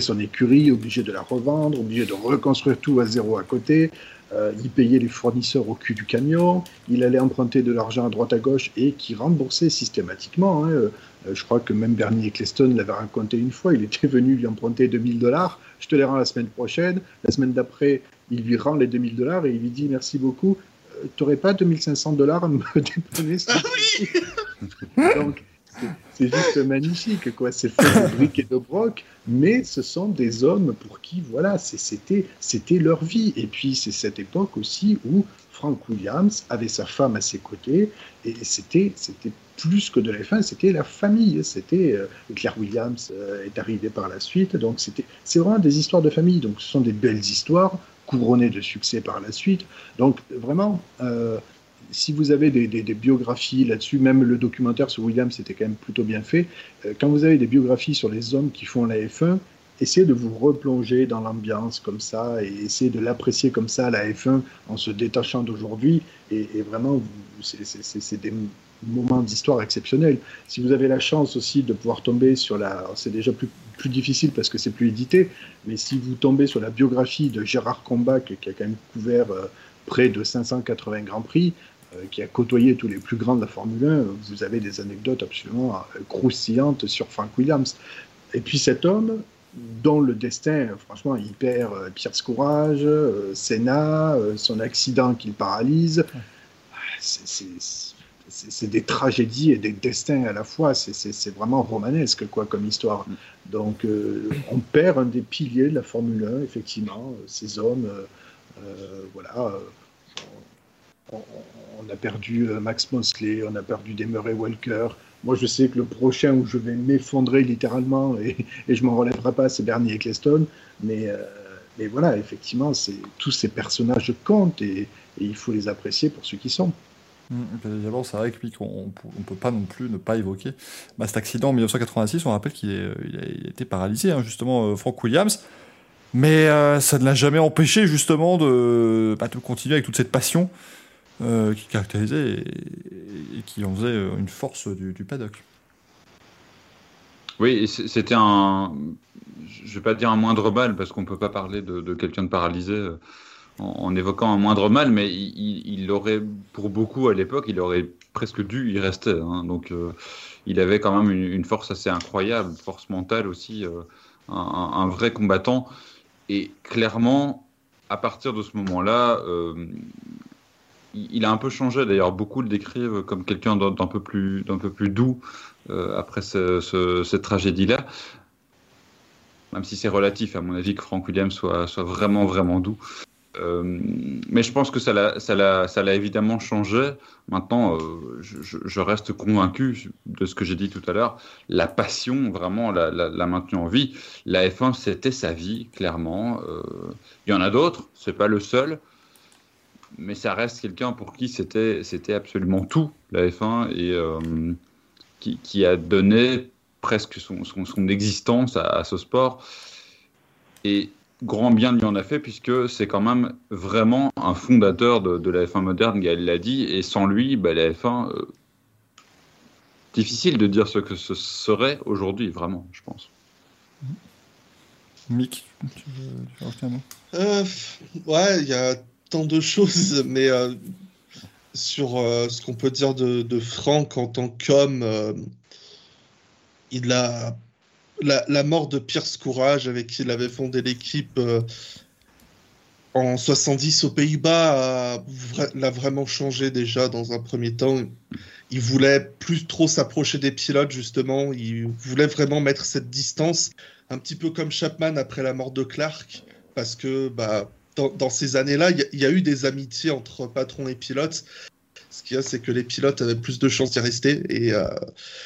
son écurie, obligé de la revendre, obligé de reconstruire tout à zéro à côté. Euh, il payait les fournisseurs au cul du camion. Il allait emprunter de l'argent à droite à gauche et qui remboursait systématiquement. Hein. Euh, je crois que même Bernie Eccleston l'avait raconté une fois. Il était venu lui emprunter 2000 dollars. Je te les rends la semaine prochaine. La semaine d'après, il lui rend les 2000 dollars et il lui dit merci beaucoup tu n'aurais pas 2500 dollars à me dépanner Ah oui Donc, c'est juste magnifique, quoi. C'est fait de briques et de broc, mais ce sont des hommes pour qui, voilà, c'était, c'était leur vie. Et puis, c'est cette époque aussi où Frank Williams avait sa femme à ses côtés, et c'était, c'était plus que de la fin, c'était la famille. C'était euh, Claire Williams euh, est arrivée par la suite, donc c'était, c'est vraiment des histoires de famille. Donc, ce sont des belles histoires couronné de succès par la suite. Donc vraiment, euh, si vous avez des, biographies là-dessus, même le documentaire sur Williams c'était quand même plutôt bien fait, euh, quand vous avez des biographies sur les hommes qui font la F1, essayez de vous replonger dans l'ambiance comme ça et essayez de l'apprécier comme ça, la F1, en se détachant d'aujourd'hui. Et, et, vraiment, c'est des moments d'histoire exceptionnels. Si vous avez la chance aussi de pouvoir tomber sur la... C'est déjà plus, plus difficile parce que c'est plus édité, mais si vous tombez sur la biographie de Gérard Combach, qui a quand même couvert euh, près de 580 Grands Prix, euh, qui a côtoyé tous les plus grands de la Formule 1, vous avez des anecdotes absolument euh, croustillantes sur Frank Williams. Et puis cet homme, dont le destin, franchement, il perd Pierre Courage, Senna, son accident qui le paralyse. C'est c'est des tragédies et des destins à la fois. C'est vraiment romanesque, quoi, comme histoire. Donc, euh, on perd un des piliers de la Formule 1, effectivement. Ces hommes, euh, euh, voilà. On, a perdu Max Mosley, on a perdu des Murray Walker. Moi, je sais que le prochain où je vais m'effondrer littéralement et, et je m'en relèverai pas, c'est Bernie Eccleston. Mais, mais voilà, effectivement, tous ces personnages comptent et il faut les apprécier pour ce qu'ils sont. D'abord, c'est vrai qu'on ne peut pas non plus ne pas évoquer cet accident en 1986. On rappelle qu'il a été paralysé, hein, justement, euh, Frank Williams. Mais euh, ça ne l'a jamais empêché, justement, de, bah, continuer avec toute cette passion euh, qui caractérisait et, qui en faisait une force du, paddock. Oui, c'était un. Je ne vais pas dire un moindre mal, parce qu'on ne peut pas parler de quelqu'un de paralysé en, évoquant un moindre mal, mais il, aurait, pour beaucoup à l'époque, il aurait presque dû y rester. Hein. donc, euh, il avait quand même une, force assez incroyable, force mentale aussi, euh, un, vrai combattant. Et clairement, à partir de ce moment-là, euh, il, a un peu changé. D'ailleurs, beaucoup le décrivent comme quelqu'un d'un peu plus, doux après cette tragédie-là. même si c'est relatif, à mon avis, que Frank Williams soit vraiment, vraiment doux. Euh, mais je pense que ça l'a, l'a, l'a évidemment changé. Maintenant, euh, je, reste convaincu de ce que j'ai dit tout à l'heure. La passion, vraiment, l'a, la, maintenue en vie. La F1, c'était sa vie, clairement. Euh, il y en a d'autres, c'est pas le seul. Mais ça reste quelqu'un pour qui c'était, absolument tout, la F1, et qui, a donné presque son existence à, à, ce sport. Et grand bien lui en a fait, puisque c'est quand même vraiment un fondateur de, la F1 moderne, Gaël l'a dit, et sans lui, bah, la F1, euh, difficile de dire ce que ce serait aujourd'hui, vraiment, je pense. Mick, tu veux, tu veux euh, Ouais, il y a tant de choses, mais euh, sur ce qu'on peut dire de, de, Franck en tant qu'homme, il a la, mort de Pierce Courage, avec qui il avait fondé l'équipe euh, en 70 aux Pays-Bas, l'a vraiment changé déjà dans un premier temps. Il voulait plus trop s'approcher des pilotes, justement. Il voulait vraiment mettre cette distance, un petit peu comme Chapman après la mort de Clark, parce que bah, dans, ces années-là, il y, a eu des amitiés entre patrons et pilotes, ce qu'il y a, c'est que les pilotes avaient plus de chances d'y rester et euh,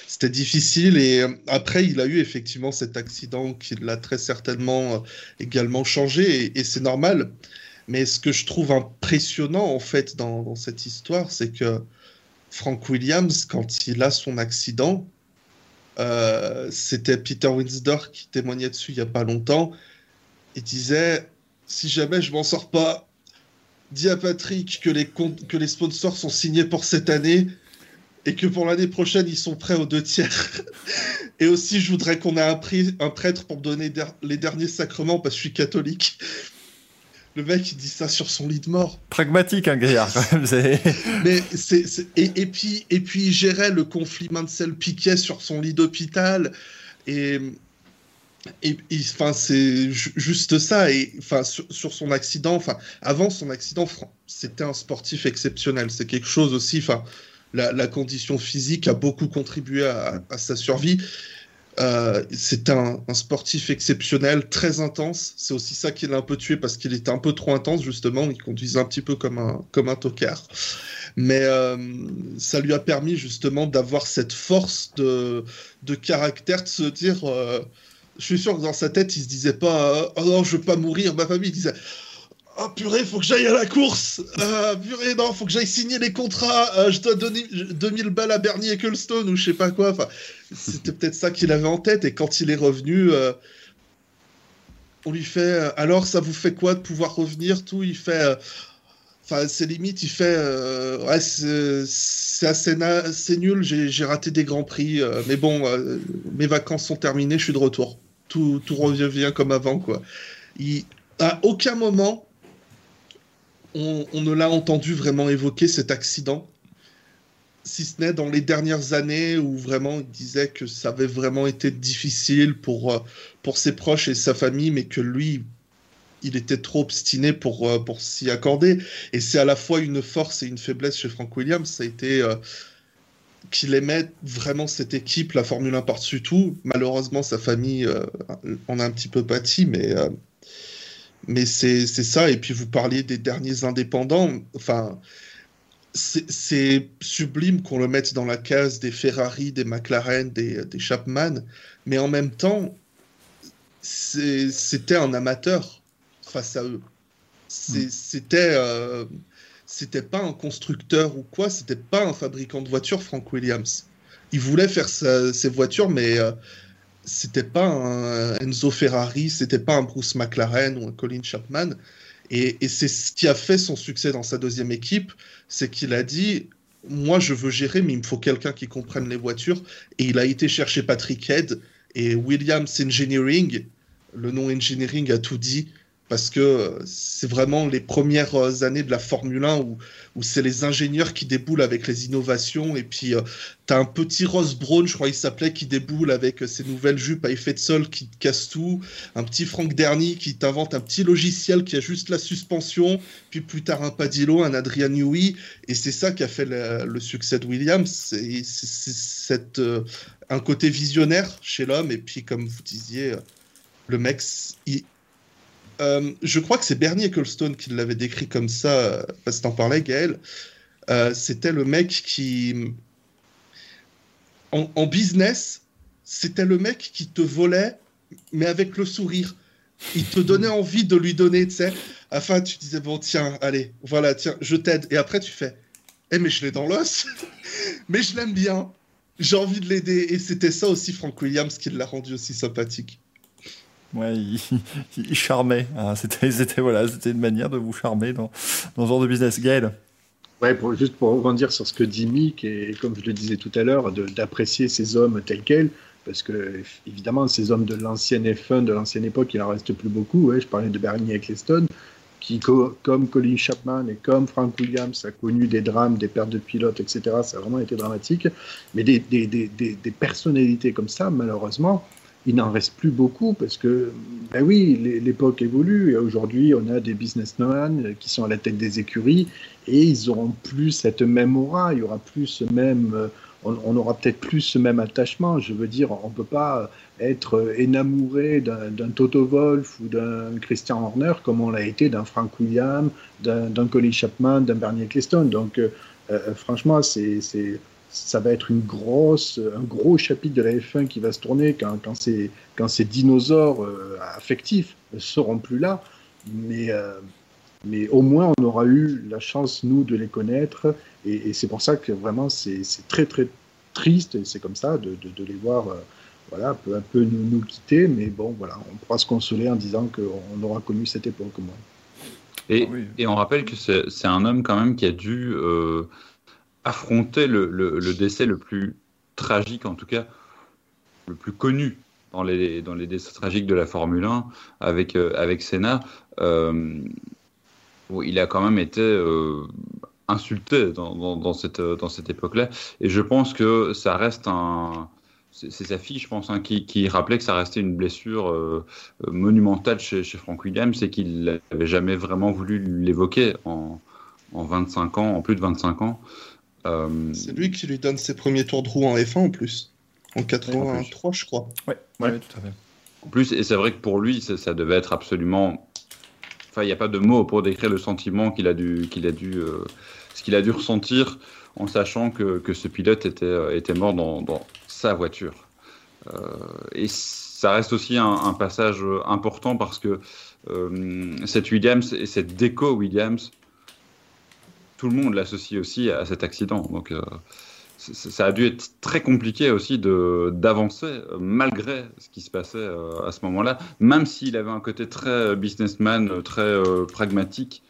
c'était difficile. Et euh, après, il a eu effectivement cet accident qui l'a très certainement euh, également changé et, c'est normal. Mais ce que je trouve impressionnant en fait dans, cette histoire, c'est que Frank Williams, quand il a son accident, c'était Peter Winsdor qui témoignait dessus il y a pas longtemps. Il disait si jamais je m'en sors pas, dis à Patrick que les, que les sponsors sont signés pour cette année et que pour l'année prochaine, ils sont prêts aux deux tiers. et aussi, je voudrais qu'on ait un, un prêtre pour me donner les derniers sacrements parce que je suis catholique. Le mec, il dit ça sur son lit de mort. Pragmatique, un hein, quand même. Mais c'est, et, et, puis, et puis, il gérait le conflit Mansell-Piquet sur son lit d'hôpital. Et et, enfin, c'est juste ça. Et enfin, sur, son accident, enfin, avant son accident, c'était un sportif exceptionnel. C'est quelque chose aussi. Enfin, la, condition physique a beaucoup contribué à, sa survie. Euh, c'est un, sportif exceptionnel, très intense. C'est aussi ça qui l'a un peu tué parce qu'il était un peu trop intense, justement. Il conduisait un petit peu comme un, comme un tocard. Mais euh, ça lui a permis, justement, d'avoir cette force de, de caractère, de se dire. Euh, je suis sûr que dans sa tête, il se disait pas Oh non, je veux pas mourir. Ma famille disait Oh purée, faut que j'aille à la course. Euh, purée, non, faut que j'aille signer les contrats. Euh, je dois donner 2000 balles à Bernie Ecclestone ou je sais pas quoi. Enfin, c'était peut-être ça qu'il avait en tête. Et quand il est revenu, euh, on lui fait Alors, ça vous fait quoi de pouvoir revenir? Tout. Il fait. Enfin, c'est limite, il fait. ouais, c'est assez, nul. J'ai raté des grands prix. mais bon, mes vacances sont terminées. Je suis de retour tout, revient comme avant, quoi. Il, à aucun moment, on, ne l'a entendu vraiment évoquer cet accident, si ce n'est dans les dernières années où vraiment il disait que ça avait vraiment été difficile pour, euh, pour ses proches et sa famille, mais que lui, il était trop obstiné pour, euh, pour s'y accorder. Et c'est à la fois une force et une faiblesse chez Frank Williams. Ça a été. Euh, qu'il aimait vraiment cette équipe, la Formule 1 par-dessus tout. Malheureusement, sa famille euh, en a un petit peu pâti, mais, euh, mais c'est ça. Et puis, vous parliez des derniers indépendants. Enfin, c'est sublime qu'on le mette dans la case des Ferrari, des McLaren, des, des Chapman, mais en même temps, c'était un amateur face à eux. Mm. C'était. Euh, c'était pas un constructeur ou quoi, c'était pas un fabricant de voitures, Frank Williams. Il voulait faire ses voitures, mais euh, c'était pas un Enzo Ferrari, c'était pas un Bruce McLaren ou un Colin Chapman. Et, c'est ce qui a fait son succès dans sa deuxième équipe, c'est qu'il a dit moi je veux gérer, mais il me faut quelqu'un qui comprenne les voitures. Et il a été chercher Patrick Head et Williams Engineering. Le nom Engineering a tout dit parce que c'est vraiment les premières années de la Formule 1 où, c'est les ingénieurs qui déboulent avec les innovations. Et puis, euh, tu as un petit Ross Brown, je crois qu'il s'appelait, qui déboule avec ses nouvelles jupes à effet de sol qui casse tout. Un petit Frank Derny qui t'invente un petit logiciel qui a juste la suspension. Puis plus tard, un Padillo, un Adrian Newey. Et c'est ça qui a fait le, succès de Williams. C'est euh, un côté visionnaire chez l'homme. Et puis, comme vous disiez Le mec, il, euh, je crois que c'est Bernie Ecclestone qui l'avait décrit comme ça, euh, parce que t'en parlais, Gaël. Euh, c'était le mec qui, en, business, c'était le mec qui te volait, mais avec le sourire. Il te donnait envie de lui donner, tu sais. Afin, tu disais, bon, tiens, allez, voilà, tiens, je t'aide. Et après, tu fais, eh, mais je l'ai dans l'os. mais je l'aime bien. J'ai envie de l'aider. Et c'était ça aussi, Frank Williams, qui l'a rendu aussi sympathique. Ouais, il, charmait. Hein. C'était, voilà, c'était une manière de vous charmer dans, dans ce genre de business. Gaël Ouais, pour, juste pour rebondir sur ce que dit Mick, et comme je le disais tout à l'heure, d'apprécier ces hommes tels quels, parce que évidemment, ces hommes de l'ancienne F1, de l'ancienne époque, il en reste plus beaucoup. Ouais, je parlais de Bernie Ecclestone, qui, comme Colin Chapman et comme Frank Williams, a connu des drames, des pertes de pilotes, etc. Ça a vraiment été dramatique. Mais des, des, des, des personnalités comme ça, malheureusement, il n'en reste plus beaucoup parce que, ben oui, l'époque évolue et aujourd'hui on a des businessmen qui sont à la tête des écuries et ils auront plus cette même aura, il y aura plus ce même, on, aura peut-être plus ce même attachement. Je veux dire, on ne peut pas être énamouré d'un Toto Wolff ou d'un Christian Horner comme on l'a été d'un Frank Williams, d'un Colin Chapman, d'un Bernie Ecclestone. Donc, euh, euh, franchement, c'est ça va être une grosse, un gros chapitre de la F1 qui va se tourner quand, quand, ces, quand ces dinosaures euh, affectifs ne seront plus là. Mais, euh, mais au moins, on aura eu la chance, nous, de les connaître. Et, c'est pour ça que vraiment, c'est très, très triste, et c'est comme ça, de, de, les voir euh, voilà, peu à peu nous, nous, quitter. Mais bon, voilà, on pourra se consoler en disant qu'on aura connu cette époque au moins. Et, ah et on rappelle que c'est un homme quand même qui a dû affronter le, décès le plus tragique, en tout cas le plus connu dans les, dans les décès tragiques de la Formule 1 avec, euh, avec Senna. Euh, il a quand même été euh, insulté dans, cette, dans cette époque-là. Et je pense que ça reste un. C'est sa fille, je pense, hein, qui, qui, rappelait que ça restait une blessure monumentale chez, chez Frank Williams et qu'il n'avait jamais vraiment voulu l'évoquer en, en 25 ans, en plus de 25 ans. Euh, c'est lui qui lui donne ses premiers tours de roue en F1 en plus. En 83, je crois. Ouais, ouais, tout à fait. En plus, et c'est vrai que pour lui, ça, devait être absolument. Enfin, il n'y a pas de mots pour décrire le sentiment qu'il a dû, qu'il a dû, euh, ce qu'il a dû ressentir en sachant que, que ce pilote était, euh, était mort dans, dans sa voiture. et ça reste aussi un, un passage important parce que cette Williams et cette déco Williams tout le monde l'associe aussi à cet accident. Donc, euh, ça a dû être très compliqué aussi d'avancer euh, malgré ce qui se passait euh, à ce moment-là, même s'il avait un côté très businessman, très pragmatique.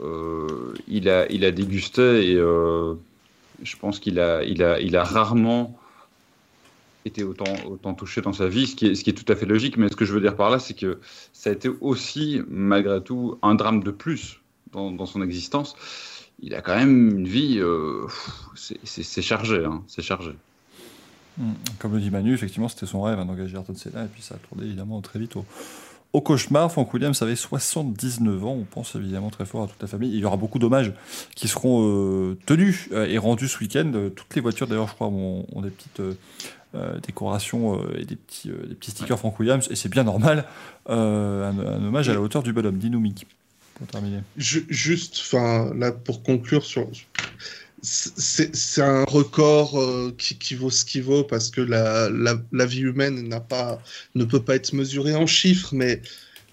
il, a, il a dégusté et je pense qu'il a, il a, il a rarement été autant, autant touché dans sa vie, ce qui, est, ce qui est tout à fait logique. Mais ce que je veux dire par là, c'est que ça a été aussi, malgré tout, un drame de plus dans, dans son existence il a quand même une vie, euh, c'est chargé, hein. Hmm. Comme le dit Manu, effectivement, c'était son rêve hein, d'engager Ayrton Senna, et puis ça a tourné évidemment très vite au, cauchemar. Frank Williams avait 79 ans, on pense évidemment très fort à toute la famille. Il y aura beaucoup d'hommages qui seront euh, tenus euh, et rendus ce week-end. Toutes les voitures, d'ailleurs, je crois, ont, des petites décorations et des petits, stickers Frank Williams, et c'est bien normal. Un, hommage à la hauteur du bonhomme, dis juste, enfin, là, pour conclure sur. C'est un record euh, qui, qui, vaut ce qu'il vaut parce que la, la, vie humaine pas, ne peut pas être mesurée en chiffres, mais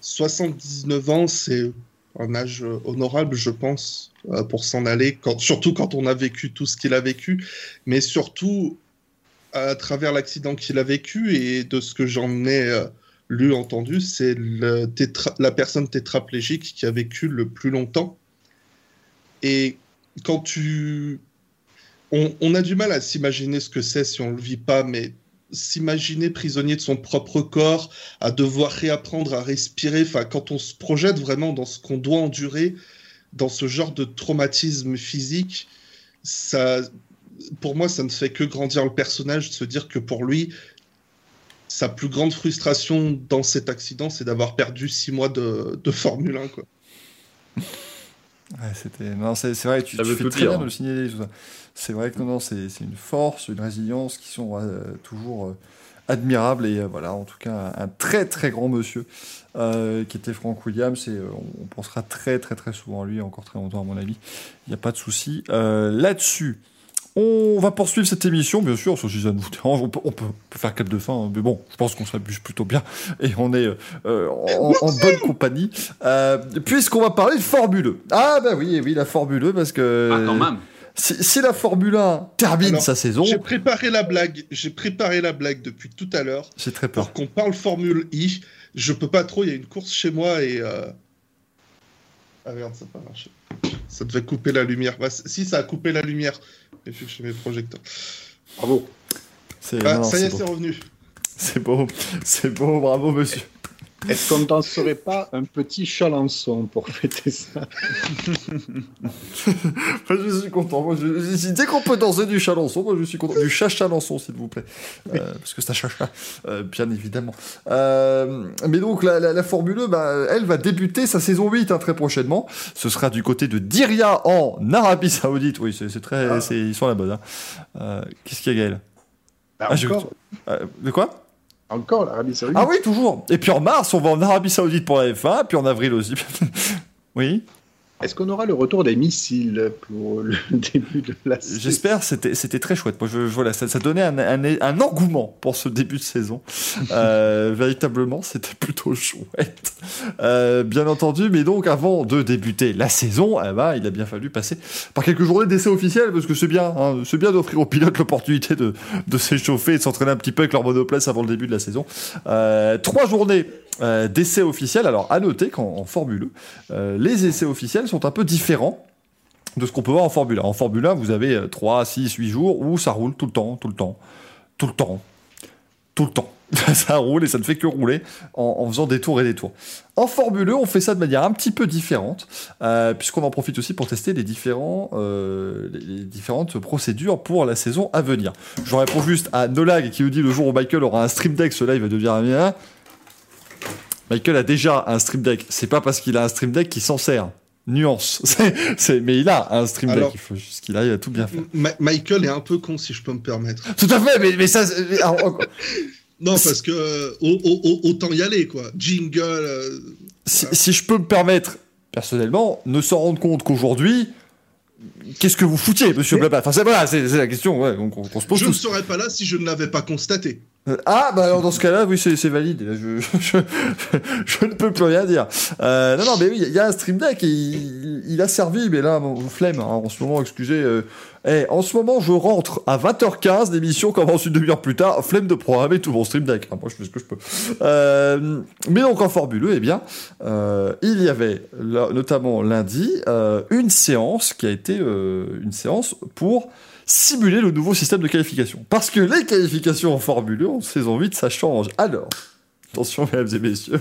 79 ans, c'est un âge honorable, je pense, euh, pour s'en aller, surtout quand on a vécu tout ce qu'il a vécu, mais surtout à travers l'accident qu'il a vécu et de ce que j'en ai euh, lu, entendu, c'est la personne tétraplégique qui a vécu le plus longtemps. Et quand tu... On, a du mal à s'imaginer ce que c'est si on ne le vit pas, mais s'imaginer prisonnier de son propre corps, à devoir réapprendre à respirer, enfin, quand on se projette vraiment dans ce qu'on doit endurer, dans ce genre de traumatisme physique, ça, pour moi, ça ne fait que grandir le personnage, de se dire que pour lui, sa plus grande frustration dans cet accident, c'est d'avoir perdu six mois de, Formule 1. Quoi. c'était... Non, c'est, vrai, tu, fais très bien de le signaler. C'est vrai que non, c'est, une force, une résilience qui sont euh, toujours euh, admirable et euh, voilà, en tout cas, un, un très très grand monsieur euh, qui était Frank Williams et euh, on, pensera très très très souvent à lui, encore très longtemps à mon avis. Il n'y a pas de souci euh, là-dessus. On va poursuivre cette émission, bien sûr, sauf si ça nous dérange. On peut, on peut, on peut faire cap de fin, mais bon, je pense qu'on s'abuse plutôt bien et on est euh, en, en bonne compagnie. Euh, Puisqu'on va parler de Formule 1. Ah bah oui, oui, la Formule 1, parce que Ah, quand même. si, si la Formule 1 termine Alors, sa saison, J'ai préparé la blague. J'ai préparé la blague depuis tout à l'heure j'ai très peur. pour qu'on parle Formule I. Je peux pas trop. Il y a une course chez moi et. euh, Ah merde, ça n'a pas marché. Ça devait couper la lumière. Bah, si, ça a coupé la lumière. Et puis chez mes projecteurs. Bravo. C'est Ah, non, ça y est, c'est revenu. C'est beau, c'est beau, bravo monsieur. Est-ce qu'on danserait pas un petit chalençon pour fêter ça Moi, je suis content. Moi, je- je- dès qu'on peut danser du chalençon, moi je suis content. Du chat-chalençon, s'il vous plaît. Euh, parce que c'est un chacha, euh, bien évidemment. Euh, mais donc, la, la, la Formule 1, bah, elle va débuter sa saison 8 hein, très prochainement. Ce sera du côté de Diriyah en Arabie Saoudite. Oui, c'est très. Ah. c'est- Ils sont à la bonne. hein. Euh, Qu'est-ce qu'il y a, Gaël? Bah, Ah, Encore, Euh, De quoi? Encore l'Arabie Saoudite. Ah oui, toujours. Et puis en mars, on va en Arabie Saoudite pour la F1, puis en avril aussi. oui. Est-ce qu'on aura le retour des missiles pour le début de la saison? J'espère, c'était c'était très chouette. Moi, je, je- voilà, ça, ça donnait un, un, un engouement pour ce début de saison. Euh, véritablement, c'était plutôt chouette. Euh, bien entendu, mais donc avant de débuter la saison, eh ben, il a bien fallu passer par quelques journées d'essai officiels parce que c'est bien, hein, c'est bien d'offrir aux pilotes l'opportunité de, de s'échauffer et de s'entraîner un petit peu avec leur monoplace avant le début de la saison. Euh, trois journées. euh, d'essais officiels. Alors, à noter qu'en en Formule 1, les essais officiels sont un peu différents de ce qu'on peut voir en Formule 1. En Formule 1, vous avez euh, 3, 6, 8 jours où ça roule tout le temps, tout le temps, tout le temps, tout le temps. ça roule et ça ne fait que rouler en, faisant des tours et des tours. En Formule 1, on fait ça de manière un petit peu différente, euh, puisqu'on en profite aussi pour tester les, différents, euh, les, différentes procédures pour la saison à venir. Je réponds juste à Nolag qui nous dit le jour où Michael aura un stream deck, ce live va devenir un mien. Michael a déjà un stream deck. C'est pas parce qu'il a un stream deck qu'il s'en sert. Nuance. C'est- mais il a un stream deck. Il faut juste qu'il tout bien faire. Ma- Michael est un peu con, si je peux me permettre. Tout à fait, mais, mais ça. alors, Non, parce que euh, au- au- au- autant y aller, quoi. Jingle. euh, si, si je peux me permettre, personnellement, ne s'en rendre compte qu'aujourd'hui, qu'est-ce que vous foutiez, monsieur Blabla? Enfin, c'est voilà, la question ouais, qu'on se pose je ne serais pas là si je ne l'avais pas constaté. Euh, Ah, bah alors dans ce cas-là, oui, c'est valide. Là, Je, je, je ne peux plus rien dire. Euh, non, non, mais oui, il y a un stream deck et il, il a servi, mais là, flemme, hein, en ce moment, excusez. euh, eh, en ce moment, je rentre à 20h15, l'émission commence une demi-heure plus tard, flemme de programmer tout mon stream deck. hein, moi, je fais ce que je peux. Euh, mais donc, en Formule 1, eh bien, euh, il y avait, là, notamment lundi, euh, une séance qui a été une séance pour simuler le nouveau système de qualification. Parce que les qualifications en Formule 1 en saison 8, ça change. Alors, attention mesdames et messieurs,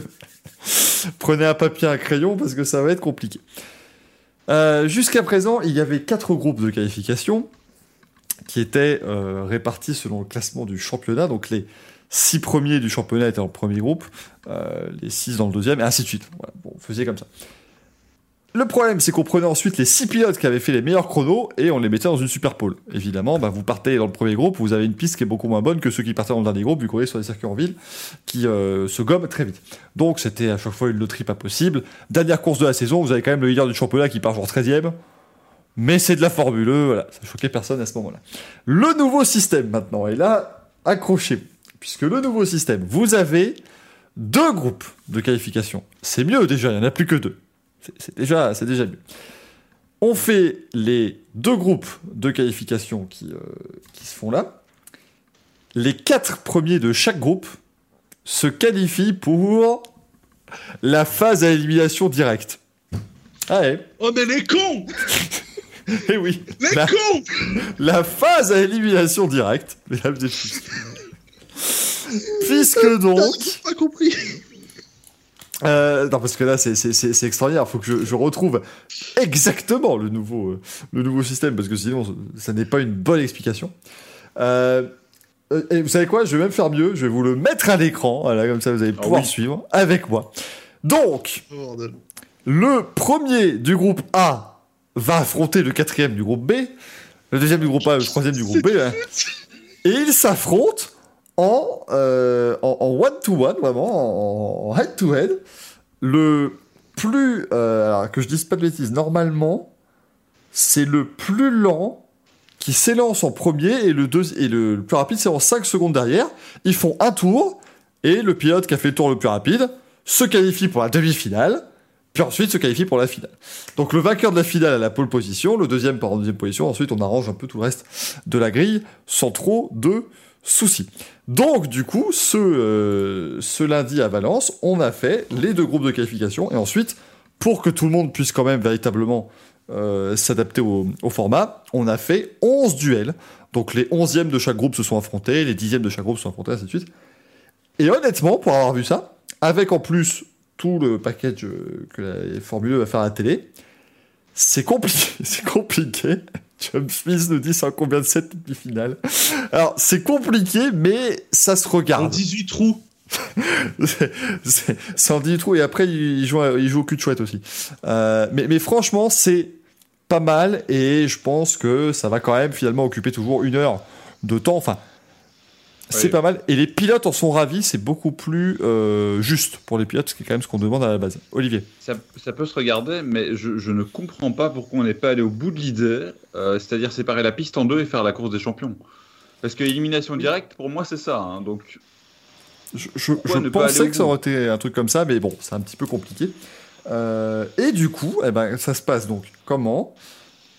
prenez un papier, un crayon, parce que ça va être compliqué. Euh, Jusqu'à présent, il y avait quatre groupes de qualification qui étaient euh, répartis selon le classement du championnat. Donc les six premiers du championnat étaient le premier groupe, euh, les six dans le deuxième, et ainsi de suite. On faisait comme ça. Le problème, c'est qu'on prenait ensuite les six pilotes qui avaient fait les meilleurs chronos et on les mettait dans une super pole. Évidemment, bah, vous partez dans le premier groupe, vous avez une piste qui est beaucoup moins bonne que ceux qui partaient dans le dernier groupe, vu qu'on est sur les circuits en ville, qui euh, se gomment très vite. Donc c'était à chaque fois une loterie pas possible. Dernière course de la saison, vous avez quand même le leader du championnat qui part genre 13ème. Mais c'est de la Formule 1, voilà, ça choquait personne à ce moment-là. Le nouveau système maintenant, et là, accrochez-vous. Puisque le nouveau système, vous avez deux groupes de qualification. C'est mieux déjà, il n'y en a plus que deux. C'est- déjà, c'est déjà mieux. On fait les deux groupes de qualification qui, euh, qui se font là. Les quatre premiers de chaque groupe se qualifient pour la phase à élimination directe. Ah ouais, Oh, mais les cons eh oui. Les La- cons la phase à élimination directe, mesdames et messieurs. Puisque donc. J'ai pas compris. Euh, non, parce que là, c'est- c'est c'est- c'est extraordinaire. Il faut que je, je retrouve exactement le nouveau, euh, le nouveau système, parce que sinon, ça- n'est pas une bonne explication. Euh, et vous savez quoi? Je vais même faire mieux. Je vais vous le mettre à l'écran. Voilà, comme ça, vous allez Ah pouvoir oui. suivre avec moi. Donc, Oh, le premier du groupe A va affronter le quatrième du groupe B, le deuxième du groupe A, le troisième du groupe B, hein. et ils s'affrontent en, euh, en, en one-to-one, vraiment, en, head-to-head. Le plus. euh, alors, que je dise pas de bêtises, normalement, c'est le plus lent qui s'élance en premier et le, deux, et le plus rapide, c'est en 5 secondes derrière. Ils font un tour et le pilote qui a fait le tour le plus rapide se qualifie pour la demi-finale. Puis ensuite se qualifie pour la finale. Donc le vainqueur de la finale à la pole position, le deuxième par en deuxième position, ensuite on arrange un peu tout le reste de la grille sans trop de soucis. Donc du coup, ce, euh, ce lundi à Valence, on a fait les deux groupes de qualification et ensuite, pour que tout le monde puisse quand même véritablement euh, s'adapter au, format, on a fait 11 duels. Donc les 11e de chaque groupe se sont affrontés, les 10e de chaque groupe se sont affrontés, ainsi de suite. Et honnêtement, pour avoir vu ça, avec en plus tout le package euh, que la Formule 1 va faire à la télé, c'est compliqué. C'est compliqué. John Smith nous dit c'est un combien de 7 demi-finale. Alors, c'est compliqué, mais ça se En regarde. 18 trous. C'est- en 18 trous et après, il joue, il joue au cul de chouette aussi. Euh, mais, mais franchement, c'est pas mal et je pense que ça va quand même finalement occuper toujours une heure de temps. Enfin, c'est pas mal. Et les pilotes en sont ravis, c'est beaucoup plus euh, juste pour les pilotes, ce qui est quand même ce qu'on demande à la base. Olivier. Ça, ça peut se regarder, mais je, je ne comprends pas pourquoi on n'est pas allé au bout de l'idée, euh, c'est-à-dire séparer la piste en deux et faire la course des champions. Parce que élimination directe, pour moi, c'est ça. hein. Donc, Je, pensais que ça aurait été un truc comme ça, mais bon, c'est un petit peu compliqué. Euh, et du coup, eh ben, ça se passe donc comment?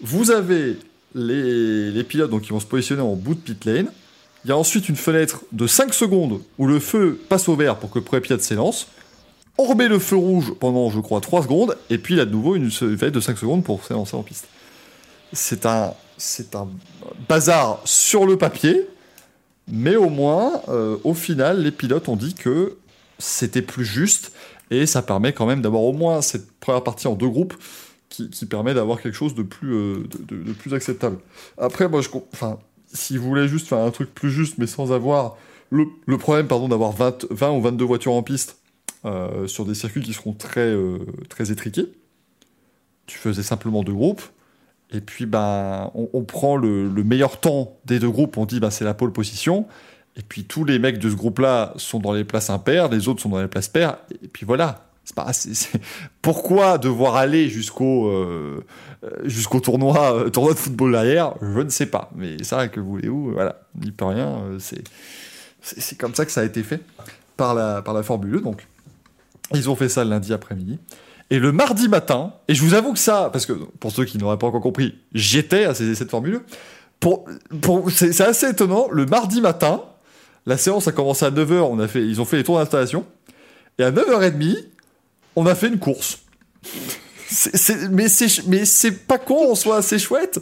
Vous avez les, les pilotes donc, qui vont se positionner en bout de pit lane. Il y a ensuite une fenêtre de 5 secondes où le feu passe au vert pour que pilote s'élance. On le feu rouge pendant, je crois, 3 secondes, et puis a de nouveau une fenêtre de 5 secondes pour s'élancer en piste. C'est un, bazar sur le papier, mais au moins, euh, au final, les pilotes ont dit que c'était plus juste et ça permet quand même d'avoir au moins cette première partie en deux groupes qui, permet d'avoir quelque chose de plus, euh, acceptable. Après, moi, je, enfin, si vous voulez juste faire un truc plus juste, mais sans avoir le, problème, pardon, d'avoir 20, 20 ou 22 voitures en piste euh, sur des circuits qui seront très, euh, très étriqués, tu faisais simplement deux groupes. Et puis, ben, on, prend le, le meilleur temps des deux groupes, on dit, ben, c'est la pole position. Et puis, tous les mecs de ce groupe-là sont dans les places impaires, les autres sont dans les places paires. Et puis voilà. Pas, c'est- Pourquoi devoir aller jusqu'au euh, euh, jusqu'au tournoi, euh, tournoi de football derrière? Je ne sais pas. Mais ça, que voulez-vous? Euh, Voilà, n'y peut rien. c'est comme ça que ça a été fait par la, par la Formule 1. Donc, ils ont fait ça lundi après-midi. Et le mardi matin, et je vous avoue que ça, parce que pour ceux qui n'auraient pas encore compris, j'étais à ces essais de Formule 1. Pour, pour, c'est assez étonnant. Le mardi matin, la séance a commencé à 9h, on a fait, ils ont fait les tours d'installation. Et à 9h30, on a fait une course. Mais c'est pas con en soi, c'est chouette.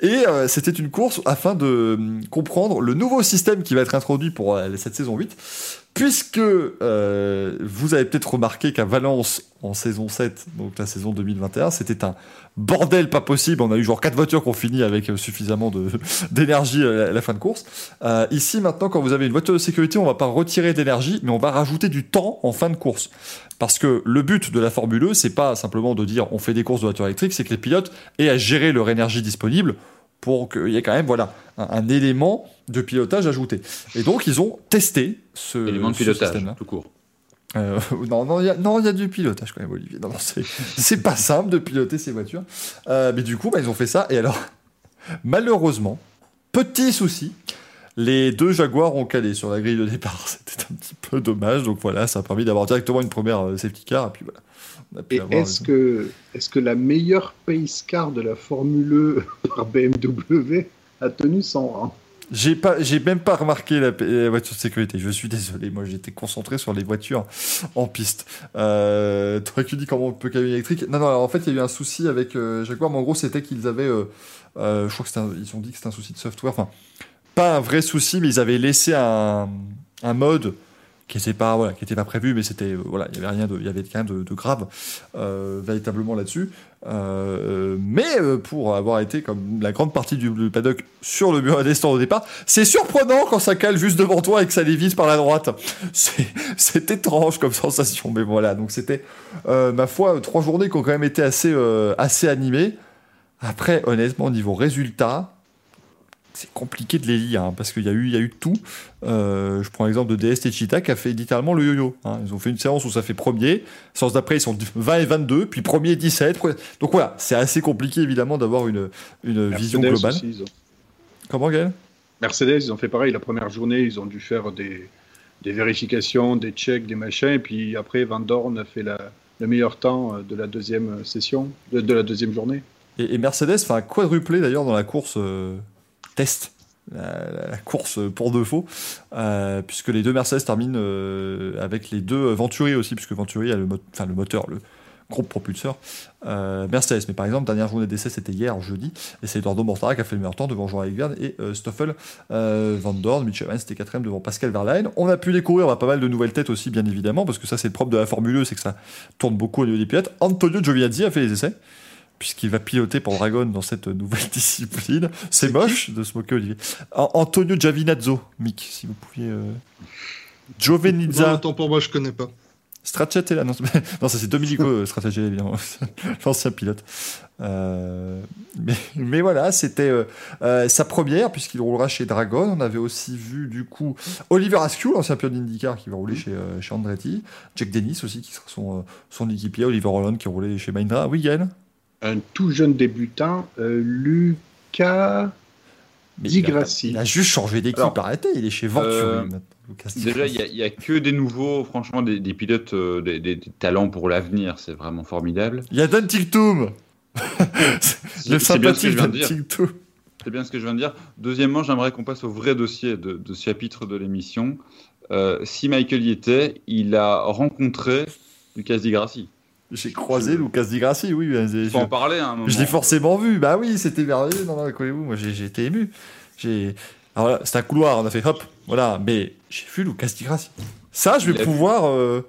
Et euh, c'était une course afin de hum, comprendre le nouveau système qui va être introduit pour euh, cette saison 8. Puisque euh, vous avez peut-être remarqué qu'à Valence, en saison 7, donc la saison 2021, c'était un bordel pas possible. On a eu genre quatre voitures qui ont fini avec euh, suffisamment d'énergie à la, à la fin de course. Euh, ici, maintenant, quand vous avez une voiture de sécurité, on va pas retirer d'énergie, mais on va rajouter du temps en fin de course. Parce que le but de la Formule 1, c'est pas simplement de dire on fait des courses de voitures électriques, c'est que les pilotes aient à gérer leur énergie disponible pour qu'il y ait quand même voilà, un, un élément de pilotage ajouté. Et donc, ils ont testé ce, élément de pilotage, tout court. Euh, non, non, il y a, y du pilotage quand même, Olivier. Non, non, c'est, c'est pas simple de piloter ces voitures. Euh, mais du coup, bah, ils ont fait ça. Et alors, malheureusement, petit souci, les deux Jaguars ont calé sur la grille de départ. C'était un petit peu dommage. Donc voilà, ça a permis d'avoir directement une première euh, safety car. Et puis voilà. Est-ce que, est que la meilleure pace car de la Formule 1 par BMW a tenu son rang J'ai pas, j'ai même pas remarqué la, la voiture de sécurité. Je suis désolé. Moi, j'étais concentré sur les voitures en piste. Euh, T'aurais pu dire comment on peut une électrique Non, non. Alors en fait, il y a eu un souci avec euh, Jaguar, mais en gros, c'était qu'ils avaient, euh, euh, je crois que un- ils ont dit que c'était un souci de software. Enfin, pas un vrai souci, mais ils avaient laissé un, un mode qui était pas, était pas prévu, mais c'était, euh, voilà, il y avait rien de, il y avait de, grave euh, véritablement là-dessus. Euh, mais pour avoir été comme la grande partie du, paddock sur le mur des stands au départ, c'est surprenant quand ça cale juste devant toi et que ça dévisse par la droite. C'est, étrange comme sensation, mais voilà. Donc c'était, ma foi, trois journées qui ont quand même été assez, assez animées. Après, honnêtement, au niveau résultat, c'est compliqué de les lire hein, parce qu'il y a eu, il y a eu tout. Euh, je prends l'exemple de DST Cheetah qui a fait littéralement le yo-yo. hein. Ils ont fait une séance où ça fait premier, séance d'après ils sont 20 et 22, puis premier et 17. quoi. Donc voilà, c'est assez compliqué évidemment d'avoir une, une vision globale. aussi, ils ont- Comment Gaël? Mercedes, ils ont fait pareil. La première journée, ils ont dû faire des, des vérifications, des checks, des machins. Et puis après, Van Dorn a fait la, le meilleur temps euh, de la deuxième session, de, de la deuxième journée. et, et Mercedes fait un quadruplé d'ailleurs dans la course euh, test. La, course pour de faux, euh, puisque les deux Mercedes terminent euh, avec les deux Venturi aussi, puisque Venturi a le, moteur, le groupe propulseur euh, Mercedes. Mais par exemple, dernière journée d'essai, c'était hier, jeudi, et c'est Eduardo Mortara qui a fait le meilleur temps devant Jean-Éric Verne et Stoffel Van Dorn. Mitchell Evans était quatrième devant Pascal Verlaine. On a pu découvrir bah, pas mal de nouvelles têtes aussi, bien évidemment, parce que ça, c'est le propre de la Formule 1, c'est que ça tourne beaucoup au niveau des pilotes. Antonio Giovinazzi a fait les essais puisqu'il va piloter pour Dragon dans cette nouvelle discipline. C'est moche de se moquer, Olivier. An- Antonio Giovinazzo, Mick, si vous pouviez... Euh... Non, Giovinazza, attends, pour moi, je connais pas. Stracciatella, non, c'est- non ça c'est Domenico euh, Stracciatella, évidemment, l'ancien pilote. Euh, mais, mais voilà, c'était euh, euh, sa première, puisqu'il roulera chez Dragon. On avait aussi vu, du coup, Oliver Askew, l'ancien pilote d'IndyCar, qui va rouler chez, euh, chez Andretti. Jack Dennis aussi, qui sera son, euh, son équipier. Oliver Holland, qui roulait chez Mahindra. Oui, Yann Un tout jeune débutant, euh, Lucas Mais Di il a pas- Grassi. Il a juste changé d'équipe, arrêtez, il est chez Venturi euh, Déjà, il n'y a, que des nouveaux, franchement, des, des pilotes, euh, des, des- des talents pour l'avenir. C'est vraiment formidable. Il y a Dan Tictum Le C'est c'est bien ce que sympathique je viens Dan de dire. Tictum C'est bien ce que je viens de dire. Deuxièmement, j'aimerais qu'on passe au vrai dossier de, de ce chapitre de l'émission. Euh, si Michael y était, il a rencontré Lucas Di Grassi. J'ai croisé Lucas Di Grassi, oui. faut en parler hein, un moment. Je l'ai forcément vu. Bah oui, c'était merveilleux. Non, non, connaissez-vous, moi j'ai été ému. J'ai. Alors voilà, c'est un couloir, on a fait hop, voilà. Mais j'ai vu Lucas Di Grassi. Ça, je vais pouvoir. euh,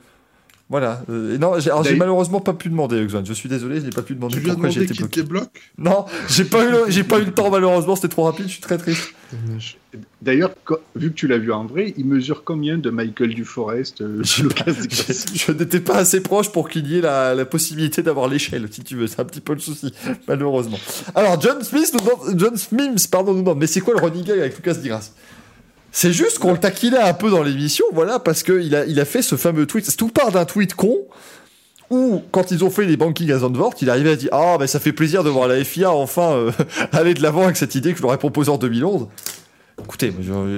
voilà. Euh, et non, j'ai alors, j'ai D'ailleurs- malheureusement pas pu demander, Exxon. Je suis désolé, je n'ai pas pu demander Tu pourquoi j'ai été bloqué. débloque Non, j'ai pas eu, le- j'ai pas eu le temps malheureusement. C'était trop rapide. Je suis très triste. D'ailleurs, vu que tu l'as vu en vrai, il mesure combien de Michael Duforest, euh, Je- n'étais pas assez proche pour qu'il y ait la, la possibilité d'avoir l'échelle, si tu veux. C'est un petit peu le souci, malheureusement. Alors, John Smith nous demande, John Smims, pardon, nous demande, mais c'est quoi le running gag avec Lucas Di Grassi C'est juste qu'on le taquinait un peu dans l'émission, voilà, parce qu'il a, il a fait ce fameux tweet. Tout part d'un tweet con où, quand ils ont fait les bankings à Zandvoort, il arrivait à dire Ah, ben ça fait plaisir de voir la FIA enfin euh, aller de l'avant avec cette idée que je leur ai proposée en 2011. Écoutez,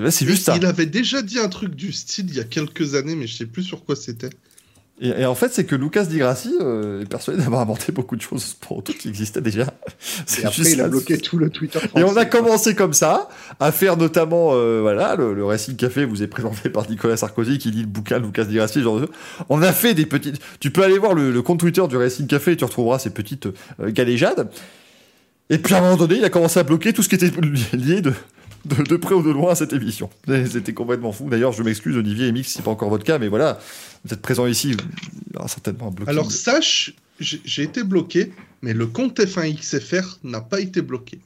c'est juste ça. Il avait déjà dit un truc du style il y a quelques années, mais je sais plus sur quoi c'était. Et, et en fait, c'est que Lucas Di Grassi euh, est persuadé d'avoir inventé beaucoup de choses pour tout qui existait déjà. C'est Et après, il a bloqué tout le Twitter Et on a commencé comme ça, à faire notamment, euh, voilà, le, le Racing Café vous est présenté par Nicolas Sarkozy qui lit le bouquin de Lucas Di Grassi, genre. On a fait des petites. Tu peux aller voir le, le compte Twitter du Racing Café et tu retrouveras ces petites euh, galéjades. Et puis à un moment donné, il a commencé à bloquer tout ce qui était lié de, de, de près ou de loin à cette émission. C'était complètement fou. D'ailleurs, je m'excuse, Olivier et Mix, si c'est pas encore votre cas, mais voilà, vous êtes présents ici, il y aura certainement un blocage. Alors sache, j'ai été bloqué, mais le compte F1 XFR n'a pas été bloqué.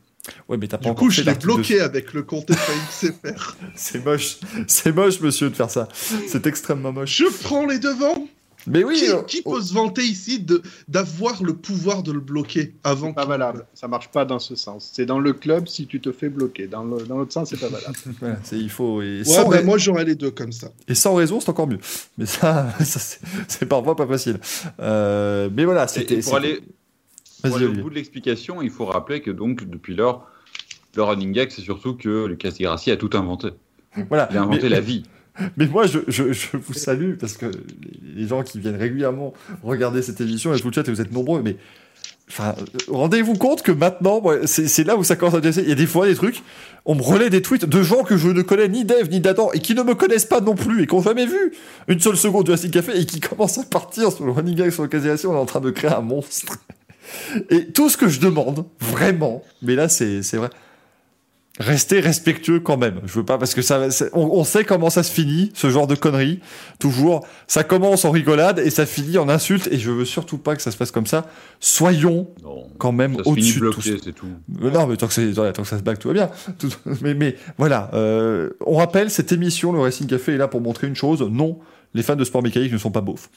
ouais, mais t'as pas Du coup, je l'ai bloqué avec le compte F1 XFR. C'est moche, c'est moche, monsieur, de faire ça. C'est extrêmement moche. Je prends les devants. Mais oui, qui, euh, qui oh, peut se vanter ici de d'avoir le pouvoir de le bloquer avant pas valable. Ça marche pas dans ce sens. C'est dans le club si tu te fais bloquer. Dans l'autre sens, c'est pas valable. voilà, il faut et Ouais, sans, bah, rai- moi j'aurais les deux comme ça. et sans raison, c'est encore mieux. Mais ça, ça c'est- parfois pas facile. Euh, mais voilà, c'était. et pour aller, pour Vas-y, aller au bout de l'explication, il faut rappeler que donc depuis lors, le running gag, c'est surtout que Lucas Grassi a tout inventé. Voilà. Il a inventé mais, la vie. Mais moi, je, je, je vous salue parce que les, gens qui viennent régulièrement regarder cette émission et tout le chat, et vous êtes nombreux, mais. Enfin, rendez-vous compte que maintenant, c'est là où ça commence à intéresser. Il y a des fois des trucs, on me relaie des tweets de gens que je ne connais ni d'Eve ni d'Adam et qui ne me connaissent pas non plus et qui n'ont jamais vu une seule seconde de Racing Café et qui commencent à partir sur le running gag, sur l'occasion, on est en train de créer un monstre. Et tout ce que je demande, vraiment, mais là c'est vrai, restez respectueux quand même. Je veux pas parce que ça, on, on sait comment ça se finit, ce genre de conneries. Toujours, ça commence en rigolade et ça finit en insulte. Et je veux surtout pas que ça se passe comme ça. Soyons Non. quand même au-dessus de tout ça. Euh, Non, mais tant que, tant que ça se bague, tout va bien. Tout- mais, mais voilà, euh, on rappelle, cette émission, le Racing Café, est là pour montrer une chose. Non, les fans de sport mécanique ne sont pas beaufs.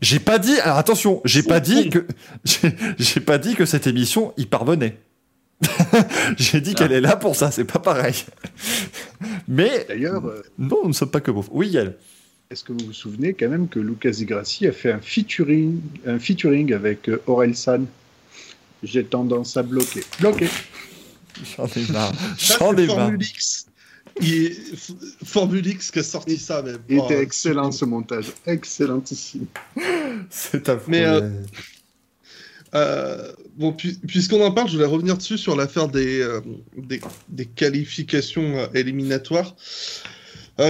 J'ai pas dit, alors attention, j'ai pas dit que, j'ai pas dit que cette émission y parvenait. J'ai dit qu'elle est là pour ça, c'est pas pareil. Mais D'ailleurs, euh, non, nous ne sommes pas que beaufs. Oui, Yael. est-ce que vous vous souvenez quand même que Lucas Di Grassi a fait un featuring, un featuring avec euh, Aurel San? J'ai tendance à bloquer. Bloquer J'en ai marre. J'en ai marre. Formule X. Il est F- Formule X qui a sorti ça même. Il Oh, était excellent ce montage. Excellentissime. C'est affreux. Mais, euh, Euh, bon, puis- puisqu'on en parle, je voulais revenir dessus sur l'affaire des, euh, des, des qualifications euh, éliminatoires.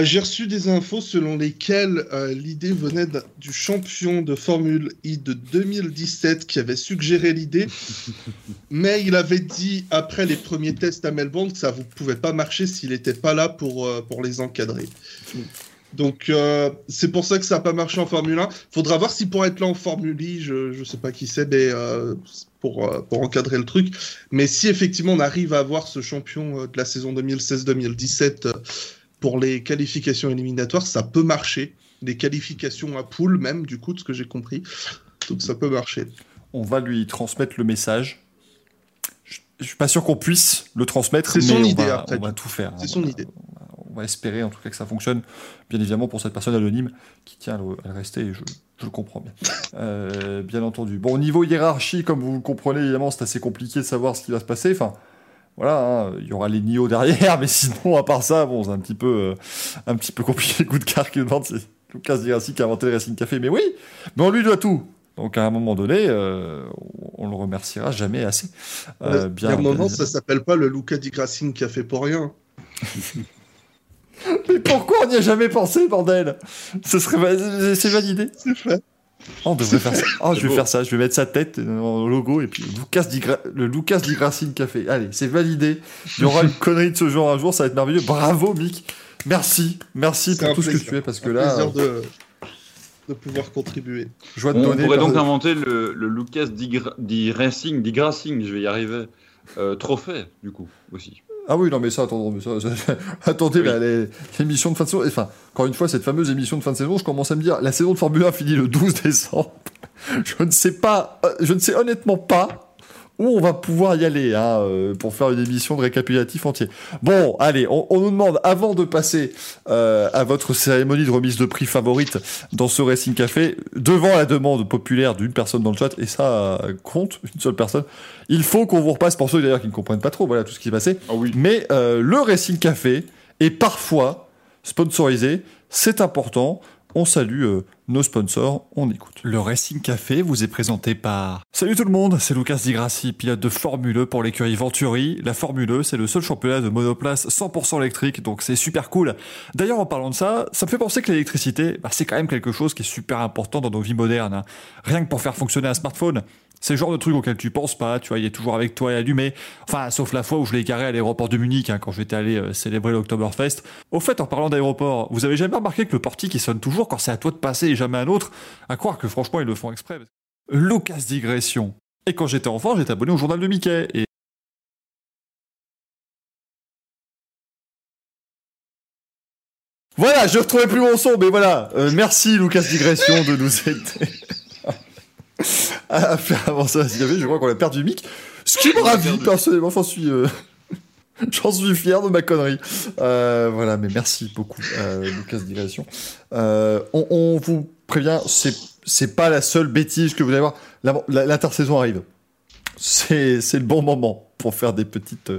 J'ai reçu des infos selon lesquelles l'idée venait du champion de Formule I de 2017 qui avait suggéré l'idée, mais il avait dit après les premiers tests à Melbourne que ça ne pouvait pas marcher s'il n'était pas là pour, pour les encadrer. Donc euh, c'est pour ça que ça n'a pas marché en Formule 1. Faudra voir si pour être là en Formule I, je ne sais pas qui c'est, mais euh, pour, euh, pour encadrer le truc. Mais si effectivement on arrive à avoir ce champion de la saison 2016-2017 euh, pour les qualifications éliminatoires, ça peut marcher. Les qualifications à poule même, du coup, de ce que j'ai compris. Donc ça peut marcher. On va lui transmettre le message. Je, je suis pas sûr qu'on puisse le transmettre, C'est mais son on, idée, va, après on va tout. faire. C'est On son idée. On va espérer en tout cas que ça fonctionne, bien évidemment pour cette personne anonyme qui tient à le, à le rester, et je, je le comprends bien. Euh, bien entendu. Bon, au niveau hiérarchie, comme vous le comprenez, évidemment, c'est assez compliqué de savoir ce qui va se passer. Enfin, voilà, hein, il y aura les Nio derrière, mais sinon, à part ça, bon, c'est un petit peu, euh, un petit peu compliqué. Coup de carte qui demande, c'est Lucas Di Grassi qui a inventé le Racing Café. Mais oui, mais on lui doit tout. Donc à un moment donné, euh, on le remerciera jamais assez. Euh, Il y a un moment, bien- ça s'appelle pas le Luca Di Grassi qui a fait pour rien. Mais pourquoi on n'y a jamais pensé, bordel? Ce serait c'est validé. C'est fait. Oh, on devrait faire ça. Oh, je vais beau. faire ça. Je vais mettre sa tête en logo et puis Lucas Di Gra- le Lucas Di Grassi Café. Allez, c'est validé. Il y aura une connerie de ce genre un jour. Ça va être merveilleux. Bravo, Mick. Merci, merci pour tout ce que tu es parce que Un là, plaisir de, de pouvoir contribuer. On donner. pourrait donc inventer le, le Lucas di, Gra- di Racing, di Grassing, je vais y arriver. Euh, trophée, du coup, aussi. Ah oui, non, mais ça, attendons, mais ça, ça- attendez, Oui. là, les- l'émission de fin de saison, enfin, encore une fois, cette fameuse émission de fin de saison, je commence à me dire, la saison de Formule 1 finit le 12 décembre. Je ne sais pas, euh, je ne sais honnêtement pas où on va pouvoir y aller hein, euh, pour faire une émission de récapitulatif entier. Bon, allez, on, on nous demande, avant de passer euh, à votre cérémonie de remise de prix favorite dans ce Racing Café, devant la demande populaire d'une personne dans le chat, et ça compte, une seule personne, il faut qu'on vous repasse, pour ceux d'ailleurs qui ne comprennent pas trop, voilà tout ce qui s'est passé, oui. mais euh, le Racing Café est parfois sponsorisé, c'est important. On salue euh, nos sponsors, on écoute. Le Racing Café vous est présenté par... Salut tout le monde, c'est Lucas Di Grassi, pilote de Formule E pour l'écurie Venturi. La Formule E, c'est le seul championnat de monoplace 100% électrique, donc c'est super cool. D'ailleurs, en parlant de ça, ça me fait penser que l'électricité, bah, c'est quand même quelque chose qui est super important dans nos vies modernes. hein. Rien que pour faire fonctionner un smartphone. C'est le genre de truc auquel tu penses pas, tu vois, il est toujours avec toi et allumé. Enfin, sauf la fois où je l'ai garé à l'aéroport de Munich, hein, quand j'étais allé euh, célébrer l'Oktoberfest. Au fait, en parlant d'aéroport, vous avez jamais remarqué que le portique il sonne toujours quand c'est à toi de passer et jamais à un autre? À croire que franchement, ils le font exprès. Lucas digression. Et quand j'étais enfant, j'étais abonné au journal de Mickey. Et Voilà, je retrouvais plus mon son, mais voilà. Euh, merci Lucas Digression de nous aider à faire avancer la CW. Je crois qu'on a perdu Mick. Ce qui me ravit, personnellement, j'en suis, euh, j'en suis fier de ma connerie. Euh, voilà, mais merci beaucoup, euh, Lucas Digression. On, on vous prévient, c'est, c'est pas la seule bêtise que vous allez voir. L'intersaison arrive. C'est, c'est le bon moment pour faire des petites,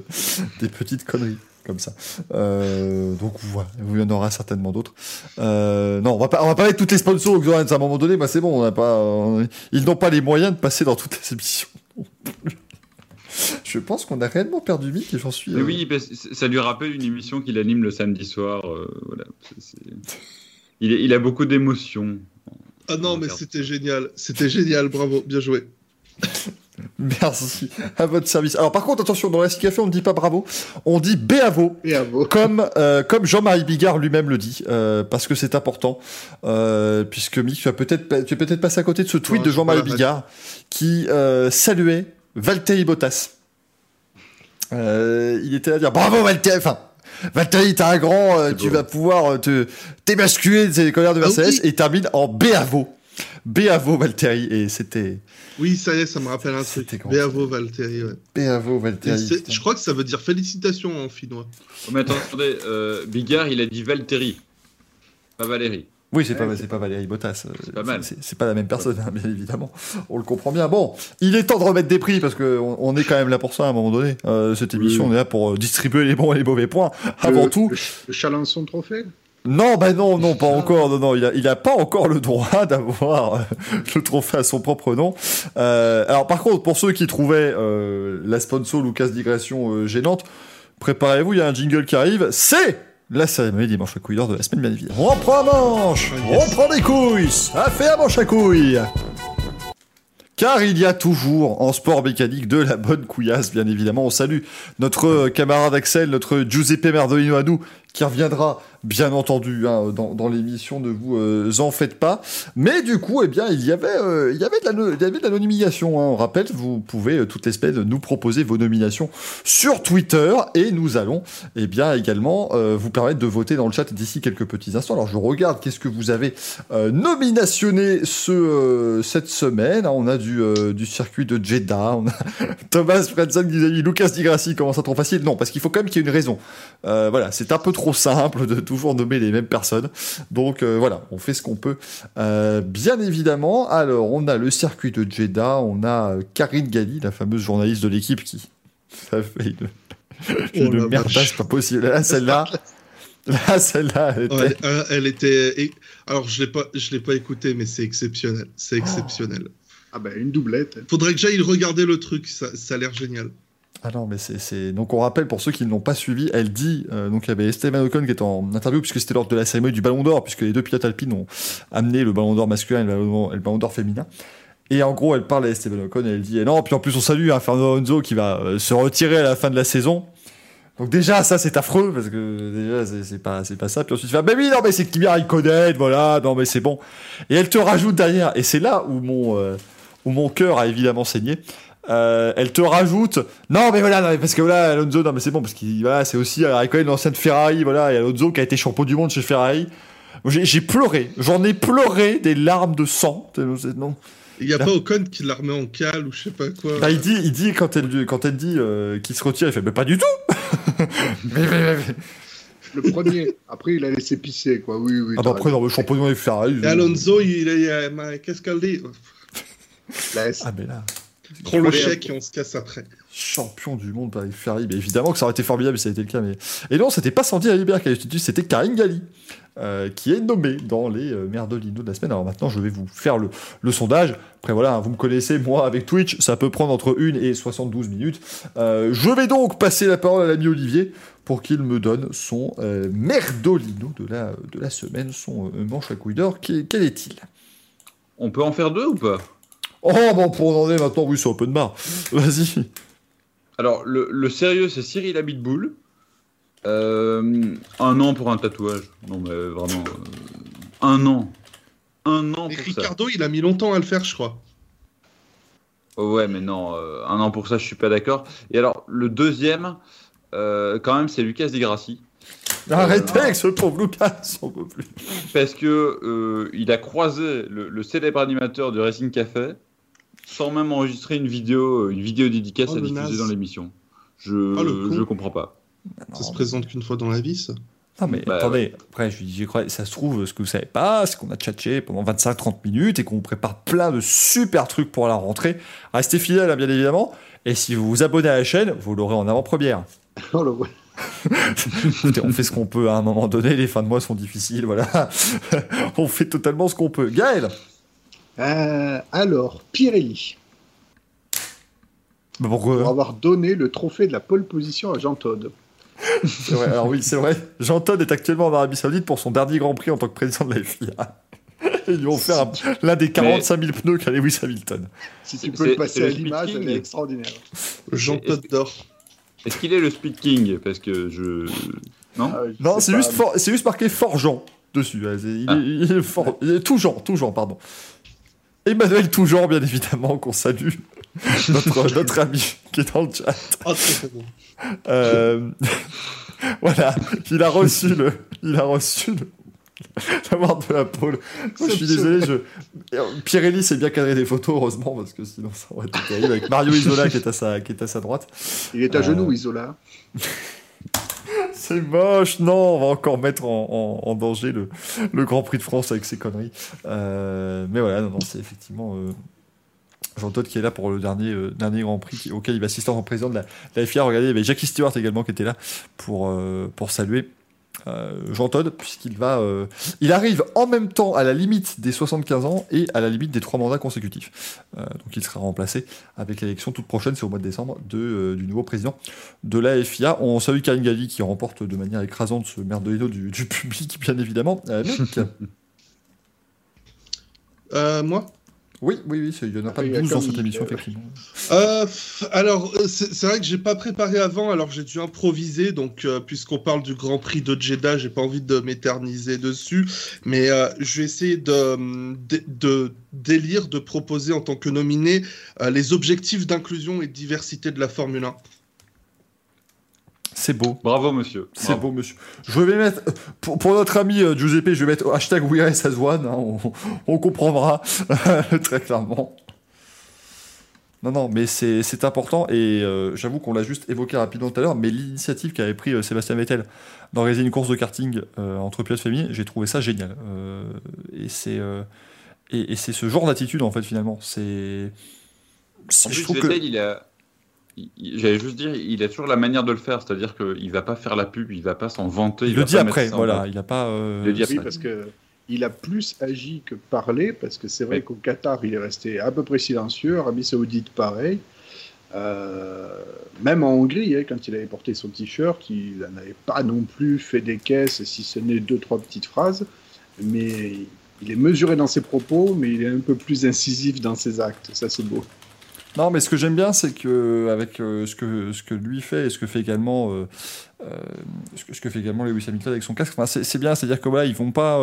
des petites conneries comme ça. Euh, donc voilà, il y en aura certainement d'autres. Euh, non, on va pas, on va pas mettre toutes les sponsors aux à un moment donné. Moi, c'est bon, on n'a pas, on- ils n'ont pas les moyens de passer dans toutes les émissions. Je pense qu'on a réellement perdu Mick et j'en suis. Euh, oui, ça lui rappelle une émission qu'il anime le samedi soir. euh, voilà. Il, est- il a beaucoup d'émotions. Ah non, mais c'était génial. C'était génial, bravo, bien joué. Merci à votre service. Alors par contre, attention, dans la Café, on ne dit pas bravo, on dit béavo. Comme, euh, comme Jean-Marie Bigard lui-même le dit, euh, parce que c'est important, euh, puisque Mick, tu as peut-être tu es peut-être passé à côté de ce tweet de je Jean-Marie Bigard qui saluait Valtteri Bottas. Il était à dire bravo Valtteri, enfin Valtteri, t'es un grand, tu vas pouvoir te t'émasculer des colères de Ah Mercedes oui. et termine en béavo. Beavo Valtteri, et c'était Oui, ça y est, ça me rappelle un truc. C'était grand. Beavo Valtteri, ouais. Beavo Et Valtteri. Je crois que ça veut dire félicitations en finnois. Oh, mais attendez, euh, Bigard, il a dit Valtteri, pas Valérie. Oui, c'est pas, Ouais, pas Valérie Bottas. C'est pas mal. C'est pas la même personne, hein, bien évidemment. On le comprend bien. Bon, il est temps de remettre des prix parce que on, on est quand même là pour ça à un moment donné. Euh, cette émission, Oui. on est là pour euh, distribuer les bons et les mauvais points. Avant Le- tout, le Chalençon Trophée? Non, bah non, non, pas encore. Non, non, il a, il a pas encore le droit d'avoir euh, le trophée à son propre nom. Euh, alors, par contre, pour ceux qui trouvaient euh, la sponsor Lucas Digression euh, gênante, préparez-vous, il y a un jingle qui arrive. C'est la cérémonie des manches à couilles d'or de la semaine, bien évidemment. On prend manche, yes. on prend des couilles, ça fait un manche à couilles. Car il y a toujours en sport mécanique de la bonne couillasse, bien évidemment. On salue notre camarade Axel, notre Giuseppe Merdolino à nous, qui reviendra, bien entendu, hein, dans, l'émission, ne vous euh, en faites pas. Mais du coup, eh bien, il y avait, euh, il y avait de la, nomination. Hein. On rappelle, vous pouvez euh, toutes les nous proposer vos nominations sur Twitter et nous allons, eh bien, également euh, vous permettre de voter dans le chat d'ici quelques petits instants. Alors, je regarde qu'est-ce que vous avez euh, nominationné ce, euh, cette semaine. hein. On a du, du circuit de Jeddah, Thomas Fredson qui nous dit Lucas Di Grassi, comment ça trop facile? Non, parce qu'il faut quand même qu'il y ait une raison. Voilà, c'est un peu trop simple de toujours nommer les mêmes personnes. Donc euh, voilà, on fait ce qu'on peut. Euh, bien évidemment, alors on a le circuit de Jeddah, on a euh, Karine Galli, la fameuse journaliste de l'équipe qui ça fait une, une Oh merdasse vache. pas possible. Là, celle-là, là, celle-là, elle était- Ouais, euh, elle était. et- Alors, je l'ai pas, je l'ai pas écouté, mais c'est exceptionnel. C'est exceptionnel. Ah ben, une doublette. Faudrait que j'aille regarder le truc. Ça, ça a l'air génial. Ah non, mais c'est-. Donc on rappelle pour ceux qui ne l'ont pas suivi, elle dit. euh, donc il y avait Esteban Ocon qui était en interview, puisque c'était lors de la cérémonie du Ballon d'Or, puisque les deux pilotes alpines ont amené le Ballon d'Or masculin et le Ballon, d'Or féminin. Et en gros, elle parle à Esteban Ocon et elle dit Non, puis en plus on salue hein, Fernando Alonso qui va euh, se retirer à la fin de la saison. Donc déjà, ça c'est affreux, parce que déjà c'est- pas, c'est pas ça. Puis ensuite tu fais Mais oui, non, mais c'est Kimi Raikkonen, voilà, non, mais c'est bon. Et elle te rajoute derrière, et c'est là où mon, euh, où mon cœur a évidemment saigné. Euh, elle te rajoute non mais voilà non, mais parce que voilà Alonso non mais c'est bon parce qu'il voilà c'est aussi euh, Raikkonen l'ancienne Ferrari voilà et Alonso qui a été champion du monde chez Ferrari j'ai j'ai pleuré j'en ai pleuré des larmes de sang non Il y a Là- pas Ocon qui la remet en cale ou je sais pas quoi. bah, il dit il dit quand elle quand elle dit euh, qu'il se retire il fait mais pas du tout mais, mais, mais, mais- Le premier. Après, il a laissé pisser, quoi. Oui, oui. ah bah après dans le champion du monde avec Ferrari Et Alonso, il est. mais Qu'est-ce qu'elle dit? Laisse. ah mais là Prends le chèque et on se casse après. champion du monde avec Ferrari. Mais évidemment que ça aurait été formidable si ça avait été le cas. Mais... Et non, c'était pas Sandy Alibert qui a été c'était Karine Galli, euh, qui est nommée dans les euh, merdolinos de la semaine. Alors maintenant, je vais vous faire le, le sondage. Après, voilà, hein, vous me connaissez, moi, avec Twitch, ça peut prendre entre 1 et 72 minutes. Euh, je vais donc passer la parole à l'ami Olivier pour qu'il me donne son euh, merdolino de la, de la semaine, son euh, manche à couille d'or. Quel, quel est-il? On peut en faire deux ou pas? Oh, bon, pour en est maintenant, oui, c'est open bar. Vas-y. Alors, le, le sérieux, c'est Cyril Abitboul. Euh, un an pour un tatouage. Non, mais vraiment. euh, un an. Un an Et pour ça. Ricardo, il a mis longtemps à le faire, je crois. Oh ouais, mais non, euh, un an pour ça, je suis pas d'accord. Et alors, le deuxième, euh, quand même, c'est Lucas Di Grassi. Arrêtez avec ce pauvre Lucas, on peut plus. Parce que euh, il a croisé le, le célèbre animateur du Racing Café sans même enregistrer une vidéo, une vidéo dédicace Oh, à diffuser naze. dans l'émission. Je, Oh, le con. je comprends pas. Ça se présente qu'une fois dans la vie, ça. Non mais Bah, attendez, après je lui dis, je crois, ça se trouve, ce que vous savez pas, c'est qu'on a tchatché pendant 25-30 minutes et qu'on vous prépare plein de super trucs pour la rentrée. Restez fidèles, hein, bien évidemment. Et si vous vous abonnez à la chaîne, vous l'aurez en avant-première. Oh, le- Écoutez, on fait ce qu'on peut à un moment donné, les fins de mois sont difficiles, voilà. on fait totalement ce qu'on peut. Gaël Euh, alors, Pirelli, Bah, pour avoir donné le trophée de la pole position à Jean Todt. C'est vrai, Alors oui, c'est vrai. Jean Todt est actuellement en Arabie Saoudite pour son dernier Grand Prix en tant que président de la FIA. Ils lui ont fait un- l'un des 45 000 pneus qu'a Lewis Hamilton. Si tu peux le passer à l'image, elle est extraordinaire. Jean que- d'or. Est-ce qu'il est le Speed King? Parce que je. Non? Ah, je Non, c'est juste, for- c'est juste marqué fort Jean dessus. Il, Ah. est, il est fort, il est tout Jean, tout Jean, pardon. Emmanuel Toujean, bien évidemment, qu'on salue. notre, notre ami qui est dans le chat. Ah, très bon. Euh, voilà, il a reçu le, il a reçu le, D'avoir de la pôle. Moi, je suis désolé, je... Pirelli s'est bien cadré des photos, heureusement, parce que sinon ça aurait été terrible. Avec Mario Isola qui est à sa, qui est à sa droite. Il est à Euh, genoux, Isola. C'est moche, non, on va encore mettre en, danger le, Grand Prix de France avec ses conneries. Euh, mais voilà, non, non, c'est effectivement euh, Jean Todt qui est là pour le dernier, euh, Grand Prix auquel il va assister en président de la, FIA. Regardez, il y avait Jackie Stewart également qui était là pour, saluer Jean Todt, puisqu'il va, euh, il arrive en même temps à la limite des 75 ans et à la limite des trois mandats consécutifs. Euh, donc il sera remplacé avec l'élection toute prochaine, c'est au mois de décembre, de, euh, du nouveau président de la FIA. On salue Karine qui remporte de manière écrasante ce merdolino du, public, bien évidemment. Euh, Euh, moi? Oui, oui, oui, il n'y en a pas Il y a 12 dans cette émission, effectivement. Euh, alors, euh, c'est vrai que j'ai pas préparé avant, alors j'ai dû improviser. Donc, euh, puisqu'on parle du Grand Prix de Jeddah, j'ai pas envie de m'éterniser dessus, mais euh, je vais essayer de, de, de délire, de proposer en tant que nominé les objectifs d'inclusion et de diversité de la Formule 1. C'est beau. Bravo, monsieur. C'est beau, monsieur. Je vais mettre, pour, pour notre ami euh, Giuseppe, je vais mettre hashtag WeAreSasOne, hein, on, on comprendra très clairement. Non, non, mais c'est c'est important et euh, j'avoue qu'on l'a juste évoqué rapidement tout à l'heure, mais l'initiative qu'avait pris euh, Sébastien Vettel d'organiser une course de karting euh, entre pilotes féminines, j'ai trouvé ça génial. Euh, et c'est euh, et, et c'est ce genre d'attitude en fait finalement. C'est En je plus, trouve que Vettel, il a. J'allais juste dire, il a toujours la manière de le faire, c'est-à-dire qu'il va pas faire la pub, il va pas s'en vanter. il le dit après, voilà, il a pas. euh, Il le dit Oui, après. parce que il a plus agi que parlé, parce que c'est vrai Oui. qu'au Qatar, il est resté à peu près silencieux, Arabie Saoudite, pareil. Euh, même en Hongrie, hein, quand il avait porté son t-shirt, il n'avait pas non plus fait des caisses, si ce n'est deux, trois petites phrases, mais il est mesuré dans ses propos, mais il est un peu plus incisif dans ses actes. Ça, c'est beau. Non, mais ce que j'aime bien, c'est que avec euh, ce que ce que lui fait et ce que fait également euh, euh, ce, que, ce que fait également Lewis Hamilton avec son casque, enfin, c'est c'est bien, c'est-à-dire que voilà, ils vont pas,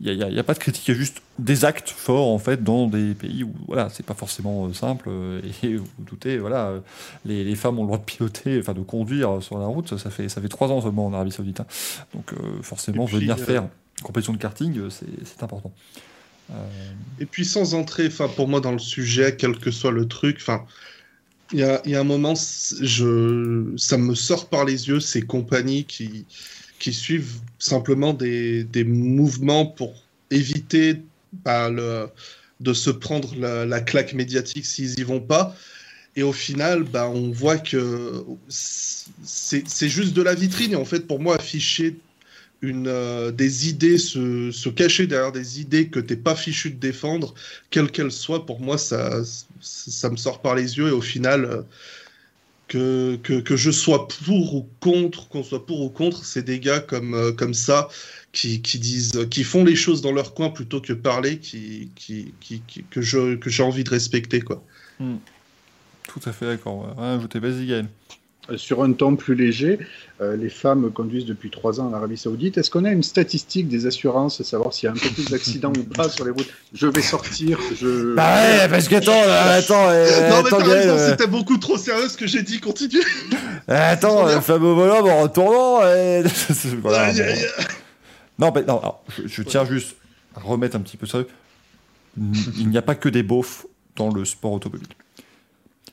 il y, a, y a pas de critique, il y a juste des actes forts en fait dans des pays où voilà, c'est pas forcément euh, simple euh, et vous vous doutez, voilà, les, les femmes ont le droit de piloter, enfin de conduire sur la route, ça fait ça fait trois ans seulement en Arabie Saoudite, hein. donc euh, forcément puis, venir faire une compétition de karting, c'est c'est important. Euh, Et puis sans entrer, enfin pour moi dans le sujet, quel que soit le truc, enfin il y a, un moment, je, ça me sort par les yeux ces compagnies qui, qui suivent simplement des, des mouvements pour éviter bah, de se prendre la, la claque médiatique s'ils y vont pas. Et au final, bah, on voit que c'est juste de la vitrine. Et en fait, pour moi, afficher euh, des idées, se, cacher derrière des idées que t'es pas fichu de défendre, quelles qu'elles soient, pour moi, ça, ça me sort par les yeux. Et au final, euh, que, que, que je sois pour ou contre, qu'on soit pour ou contre, c'est des gars comme, euh, comme ça qui, qui disent, qui font les choses dans leur coin plutôt que parler, qui, qui, qui, qui- que j'ai envie de respecter quoi. tout à fait d'accord. Ouais. Ajouter, vas-y Gaël. Euh, Sur un ton plus léger, euh, les femmes conduisent depuis trois ans en Arabie Saoudite. Est-ce qu'on a une statistique des assurances, savoir s'il y a un peu plus d'accidents ou pas sur les routes? Je vais sortir. Je... Bah ouais, parce que attends, euh, attends, euh, non mais t'as raison, c'était beaucoup trop sérieux ce que j'ai dit. Continue. attends, femme au volant, en retournant. voilà. Non, mais non, alors, je, je tiens juste à remettre un petit peu sérieux. Il n'y a pas que des beaufs dans le sport automobile.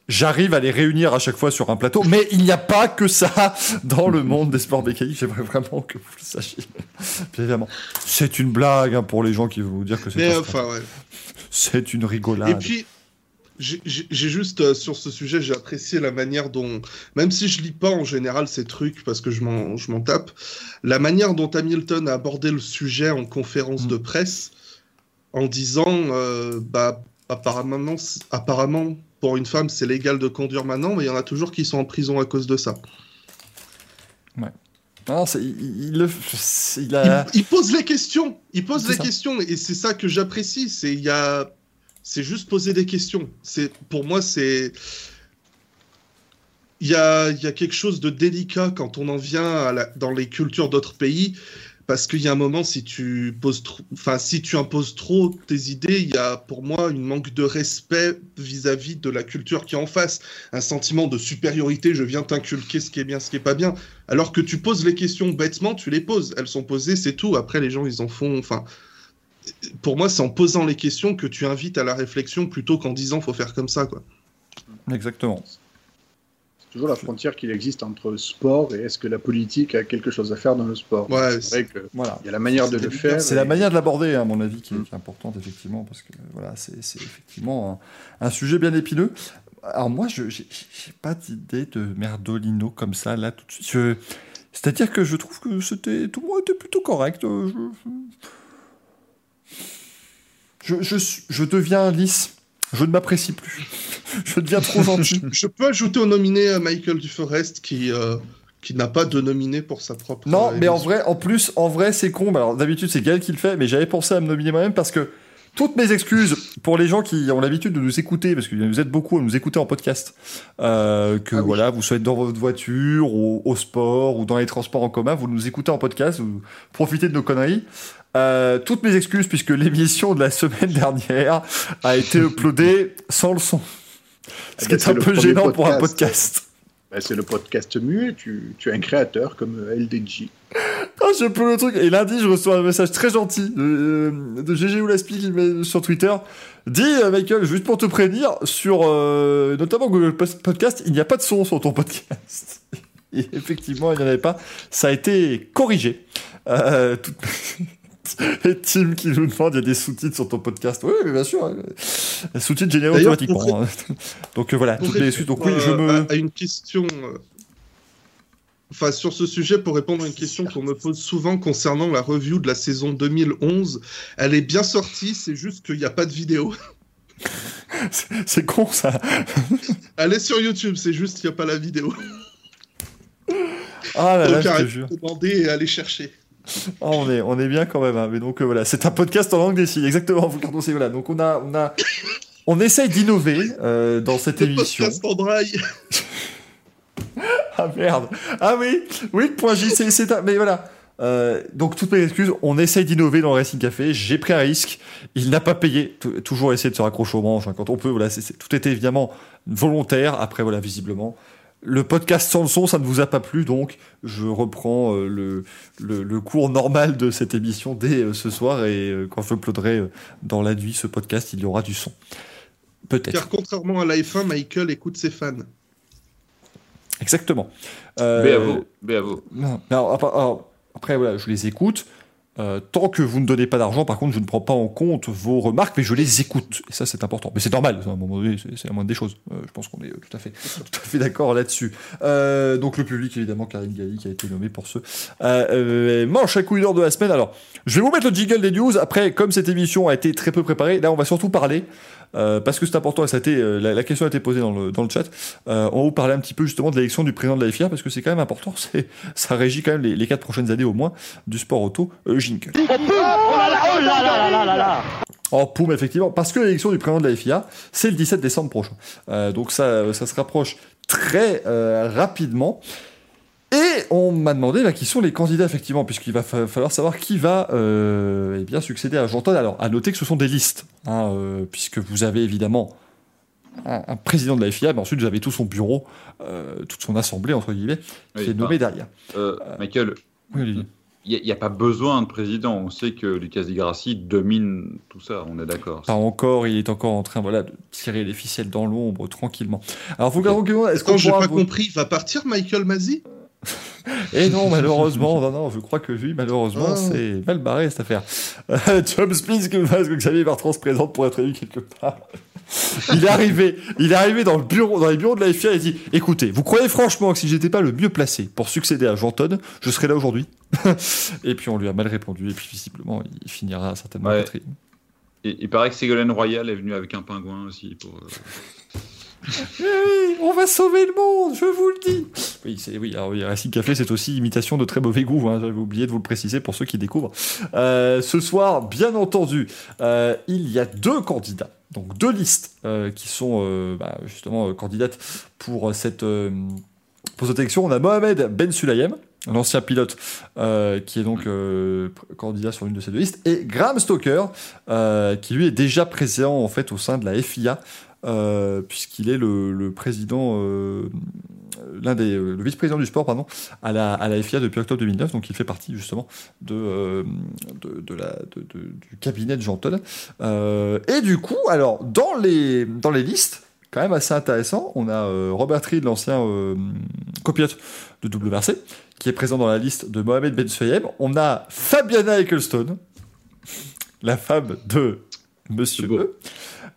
J'arrive à les réunir à chaque fois sur un plateau, mais il n'y a pas que ça dans le monde des sports mécaniques. J'aimerais vraiment que vous le sachiez. Bien évidemment, c'est une blague hein, pour les gens qui vont vous dire que c'est enfin ouais. C'est une rigolade. Et puis, j'ai juste, euh, sur ce sujet, j'ai apprécié la manière dont, même si je lis pas en général ces trucs parce que je m'en je m'en tape, la manière dont Hamilton a abordé le sujet en conférence Mm. de presse en disant, euh, bah, apparemment, apparemment, pour une femme, c'est légal de conduire maintenant, mais il y en a toujours qui sont en prison à cause de ça. Non, c'est- il, il a. pose les questions, il pose les ça. questions, et c'est ça que j'apprécie. C'est il y a, c'est juste poser des questions. C'est pour moi c'est, il y a, y a quelque chose de délicat quand on en vient à la- dans les cultures d'autres pays, parce qu'il y a un moment, si tu poses enfin, si tu imposes trop tes idées, il y a pour moi une manque de respect vis-à-vis de la culture qui est en face, un sentiment de supériorité. Je viens t'inculquer ce qui est bien, ce qui est pas bien. Alors que tu poses les questions bêtement, tu les poses. Elles sont posées, c'est tout. Après, les gens, ils en font. Enfin, pour moi, c'est en posant les questions que tu invites à la réflexion plutôt qu'en disant faut faire comme ça, quoi. Exactement toujours la frontière qu'il existe entre sport et est-ce que la politique a quelque chose à faire dans le sport. Ouais, c'est vrai que voilà. il y a la manière de le faire. C'est la manière de l'aborder, à mon avis, qui est, mm. importante effectivement, parce que voilà, c'est effectivement un, sujet bien épineux. Alors moi, je n'ai pas d'idée de Merdolino comme ça là tout de suite. C'est-à-dire que je trouve que c'était tout le monde était plutôt correct. Je, je, je deviens lisse. Je ne m'apprécie plus. je deviens trop gentil. je peux ajouter au nominé euh, Michael Duforest qui, euh, qui n'a pas de nominé pour sa propre. Non, mais en vrai, en plus, en vrai, c'est con. Alors d'habitude, c'est Gaël qui le fait, mais j'avais pensé à me nominer moi-même parce que toutes mes excuses pour les gens qui ont l'habitude de nous écouter, parce que vous êtes beaucoup à nous écouter en podcast, euh, que ah voilà, vous soyez dans votre voiture, au, sport ou dans les transports en commun, vous nous écoutez en podcast, vous profitez de nos conneries. Euh, toutes mes excuses puisque l'émission de la semaine dernière a été uploadée sans le son. Ce qui est, un peu gênant pour un podcast. Bah, c'est le podcast muet, tu, tu, es un créateur comme LDJ. Ah, je peux le truc. Et lundi, je reçois un message très gentil de, euh, de GG Oulaspi qui met sur Twitter. Dis, euh, Michael, juste pour te prévenir, sur notamment Google Podcast, il n'y a pas de son sur ton podcast. Et effectivement, il n'y en avait pas. Ça a été corrigé. Euh, tout... Et Tim qui nous demande, il y a des sous-titres sur ton podcast. Oui, mais bien sûr. Hein. Sous-titres généraux automatiquement. Hein. Donc euh, voilà, toutes les suites. Donc oui, je me... À une question... Euh, enfin, sur ce sujet, pour répondre à une question qu'on me pose souvent concernant la review de la saison 2011, elle est bien sortie, c'est juste qu'il n'y a pas de vidéo. c'est con ça. elle est sur YouTube, c'est juste qu'il n'y a pas la vidéo. Ah là là, je te jure. demander et aller chercher. Oh, on, est, on est bien quand même. Hein. Mais donc euh, voilà, c'est un podcast en langue des signes, exactement. Vous voilà. Donc on a, on a, on essaye d'innover euh, dans cette émission. Podcast en braille. ah merde. Ah oui, oui. Point J. C'est, un... mais voilà. Euh, donc toutes mes excuses, on essaye d'innover dans le Racing Café. J'ai pris un risque. Il n'a pas payé. toujours essayer de se raccrocher aux manches hein, quand on peut. Voilà, c'est, tout était évidemment volontaire. Après voilà, visiblement, le podcast sans le son, ça ne vous a pas plu, donc je reprends euh, le, le, cours normal de cette émission dès euh, ce soir et euh, quand je uploaderai dans la nuit ce podcast, il y aura du son. Peut-être. Car contrairement à la F1, Michael écoute ses fans. Exactement. Euh, Bravo, après, voilà, je les écoute. Euh, tant que vous ne donnez pas d'argent, par contre, je ne prends pas en compte vos remarques, mais je les écoute. Et ça, c'est important. Mais c'est normal, à un moment donné, c'est la moindre des choses. Euh, je pense qu'on est tout à fait, tout à fait d'accord là-dessus. Euh, donc le public, évidemment, Karine Galli, qui a été nommé pour ce manche à couille d'or de la semaine. Alors, je vais vous mettre le jingle des news. Après, comme cette émission a été très peu préparée, là, on va surtout parler euh, parce que c'est important, ça a été, euh, la, question a été posée dans le, dans le chat. Euh, on va vous parler un petit peu justement de l'élection du président de la FIA, parce que c'est quand même important, c'est, ça régit quand même les, les quatre prochaines années au moins du sport auto. Euh, Jingle. Oh, poum, effectivement, parce que l'élection du président de la FIA, c'est le 17 décembre prochain. Donc ça, ça se rapproche très rapidement. Et on m'a demandé là, qui sont les candidats, effectivement, puisqu'il va falloir savoir qui va euh, eh bien, succéder à Jean Todt. Alors, à noter que ce sont des listes, hein, euh, puisque vous avez évidemment un, président de la FIA, mais ensuite vous avez tout son bureau, euh, toute son assemblée, entre guillemets, qui est nommé derrière. Michael, il n'y a, pas besoin de président. On sait que Lucas Di Grassi domine tout ça, on est d'accord. Pas encore, il est encore en train voilà, de tirer les ficelles dans l'ombre tranquillement. Alors, vous okay. est-ce qu'on j'ai pas compris, il va partir Michael Mazzi et non, malheureusement, non, non, je crois que lui, malheureusement, ah. c'est mal barré cette affaire. Euh, Job Spins, que Xavier Bertrand se présente pour être élu quelque part. il est arrivé, il est arrivé dans le bureau, dans les bureaux de la FIA et dit "Écoutez, vous croyez franchement que si j'étais pas le mieux placé pour succéder à Jean Todd, je serais là aujourd'hui Et puis on lui a mal répondu et puis visiblement il finira certainement ouais. il paraît que Ségolène Royal est venu avec un pingouin aussi pour. Euh, oui, on va sauver le monde, je vous le dis. Oui, c'est oui. Racing Café, c'est aussi imitation de très mauvais goût. Hein, J'avais oublié de vous le préciser pour ceux qui découvrent. Euh, ce soir, bien entendu, euh, il y a deux candidats, donc deux listes euh, qui sont euh, justement candidates pour cette pour élection. On a Mohamed Ben Sulayem l'ancien pilote qui est donc candidat sur l'une de ces deux listes, et Graham Stoker, qui lui est déjà présent en fait au sein de la FIA, euh, puisqu'il est le, le président, euh, l'un des, le vice-président du sport, pardon, à la, à la FIA depuis octobre 2009, donc il fait partie justement de, euh, de, de la, de- du cabinet de Jean Todt. Et du coup, alors dans les, dans les listes, quand même assez intéressant, on a Robert Reed, l'ancien copilote de WRC, qui est présent dans la liste de Mohamed Ben Suayem. On a Fabiana Ecclestone, la femme de Monsieur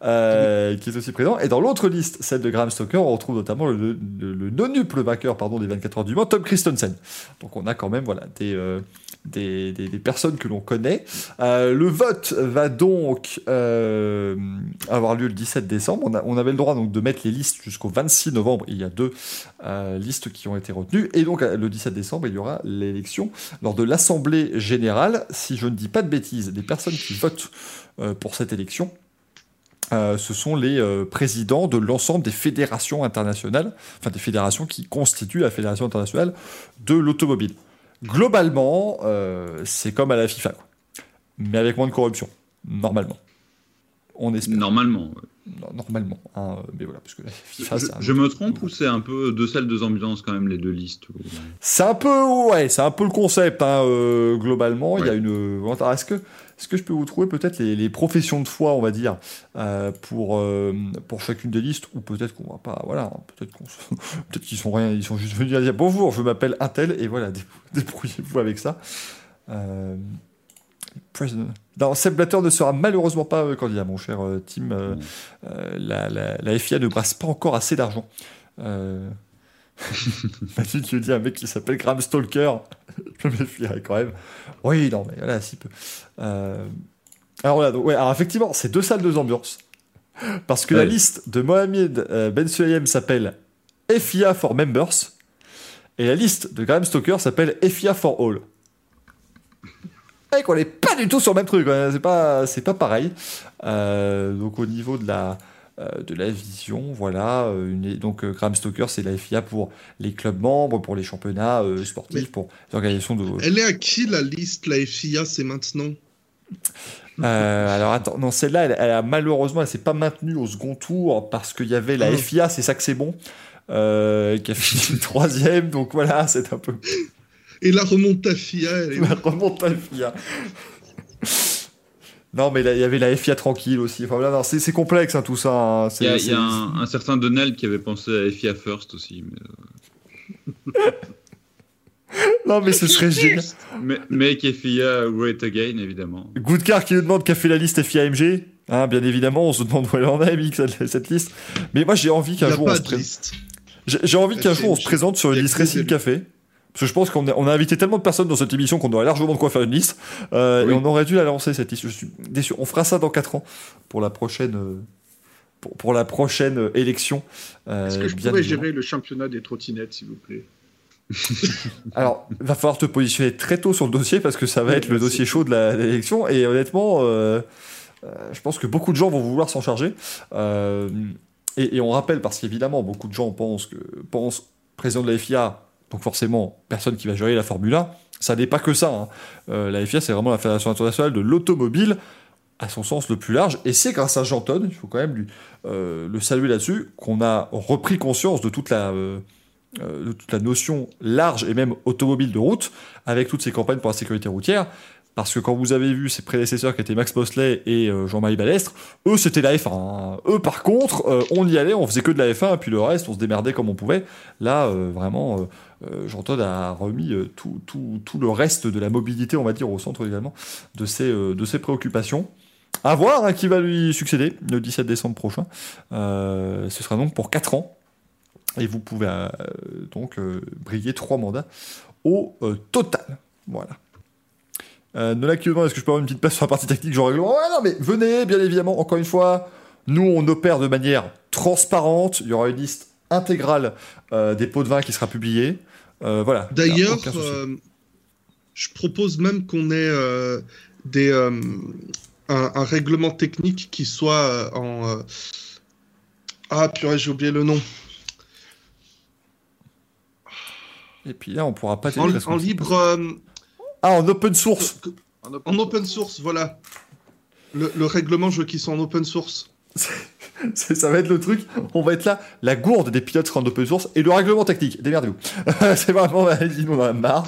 euh, qui est aussi présent. Et dans l'autre liste, celle de Graham Stoker, on retrouve notamment le, le, le non-nuple vainqueur pardon, des 24 heures du Mans, Tom Christensen. Donc on a quand même voilà, des, euh, des, des, personnes que l'on connaît. Euh, le vote va donc avoir lieu le 17 décembre. On, avait le droit donc de mettre les listes jusqu'au 26 novembre. Il y a deux listes qui ont été retenues. Et donc le 17 décembre, il y aura l'élection lors de l'Assemblée générale. Si je ne dis pas de bêtises, les personnes qui votent pour cette élection, euh, ce sont les euh, présidents de l'ensemble des fédérations internationales, enfin des fédérations qui constituent la Fédération internationale de l'automobile. Globalement, euh, c'est comme à la FIFA, quoi. mais avec moins de corruption, normalement. On espère. Normalement. ouais. Normalement. hein, mais voilà, parce que la FIFA, je, je me trompe ou c'est un peu deux salles, deux ambiances quand même, les deux listes C'est un peu, ouais, c'est un peu le concept, hein, globalement. Il y a une. Est-ce que, est-ce que je peux vous trouver peut-être les, les professions de foi, on va dire, euh, pour euh, pour chacune des listes, ou peut-être qu'on va pas, voilà, peut-être qu'on, peut-être qu'ils sont rien, ils sont juste venus à dire bonjour, je m'appelle Intel et voilà, dé- débrouillez-vous avec ça. Euh, President. Non, Seb Blatter ne sera malheureusement pas candidat, mon cher Tim. euh, la, la, la FIA ne brasse pas encore assez d'argent. Qui me dit un mec qui s'appelle Graham Stalker? Je me méfierais quand même. Oui, non, mais voilà, si peu. Euh... Alors voilà, donc, ouais, alors effectivement, c'est deux salles, deux ambiances. Parce que la liste de Mohamed euh, Ben Sulayem s'appelle FIA for Members et la liste de Graham Stoker s'appelle FIA for All. Et qu'on n'est pas du tout sur le même truc, hein, c'est pas, c'est pas pareil. Euh, donc au niveau de la, de la vision, voilà. euh, une- donc euh, Graham Stoker, c'est la FIA pour les clubs membres, pour les championnats euh, sportifs, Mais- pour les organisations de. Elle est à qui la liste, la FIA, c'est maintenant? Euh, alors attends, non, celle-là, elle, elle a malheureusement, elle s'est pas maintenue au second tour parce qu'il y avait la Ah. FIA, c'est ça que c'est bon, euh, qui a fini troisième, donc voilà, c'est un peu Et la remonte FIA, elle est la remonte à FIA. Non, mais là, il y avait la FIA tranquille aussi. Enfin, voilà, non, c'est c'est complexe hein, tout ça. hein. Il y a, y un, un certain Donald qui avait pensé à FIA First aussi. Mais, Non, mais ce serait génial. euh, mais- Make FIA Great Again, évidemment. Goodcar qui nous demande qu'a fait la liste FIA-MG. Hein, bien évidemment, on se demande où elle en est, Mick, cette, cette liste. Mais moi, j'ai envie qu'un jour, on se envie jour on se présente sur une liste Racing Café. Parce que je pense qu'on a, on a invité tellement de personnes dans cette émission qu'on aurait largement de quoi faire une liste. Euh, Oui. Et on aurait dû la lancer, cette liste. Je suis déçu. On fera ça dans 4 ans pour la prochaine, euh, pour, pour la prochaine euh, élection. Euh, Est-ce que je pourrais gérer le championnat des trottinettes, s'il vous plaît? Alors, va falloir te positionner très tôt sur le dossier parce que ça va Oui, être le dossier chaud de l'élection. Et honnêtement, euh, euh, je pense que beaucoup de gens vont vouloir s'en charger. Euh, et, et on rappelle, parce qu'évidemment, beaucoup de gens pensent que pensent président de la FIA, donc forcément, personne qui va gérer la Formule 1. Ça n'est pas que ça. hein. Euh, la FIA, c'est vraiment la Fédération internationale de l'automobile, à son sens le plus large. Et c'est grâce à Jean Todt, il faut quand même euh, le saluer là-dessus, qu'on a repris conscience de toute la. euh, de toute la notion large et même automobile de route, avec toutes ces campagnes pour la sécurité routière. Parce que quand vous avez vu ses prédécesseurs qui étaient Max Mosley et Jean-Marie Balestre, eux c'était la F1. hein. Eux par contre, on y allait, on faisait que de la F1 et puis le reste on se démerdait comme on pouvait. Là vraiment, Jean Todt a remis euh, tout, le reste de la mobilité, on va dire, au centre également de ses, euh, de ses préoccupations. À voir hein, qui va lui succéder le 17 décembre prochain. Euh, ce sera donc pour 4 ans. Et vous pouvez euh, donc euh, briller trois mandats au euh, total. Voilà. Euh, Nola est-ce que je peux avoir une petite place sur la partie technique, Ouais, non, mais venez, bien évidemment, encore une fois. Nous, on opère de manière transparente. Il y aura une liste intégrale euh, des pots de vin qui sera publiée. Euh, voilà. D'ailleurs, euh, je propose même qu'on ait euh, des, euh, un, un règlement technique qui soit euh, en. euh, Ah, purée, j'ai oublié le nom. Et puis là, on pourra pas En, libre. euh, Ah, en open source. En open En open source, voilà. Le, le règlement, je veux qu'ils soient en open source. Ça va être le truc. On va être là. La gourde des pilotes sera en open source et le règlement technique. Démerdez-vous. c'est vraiment, on en a marre.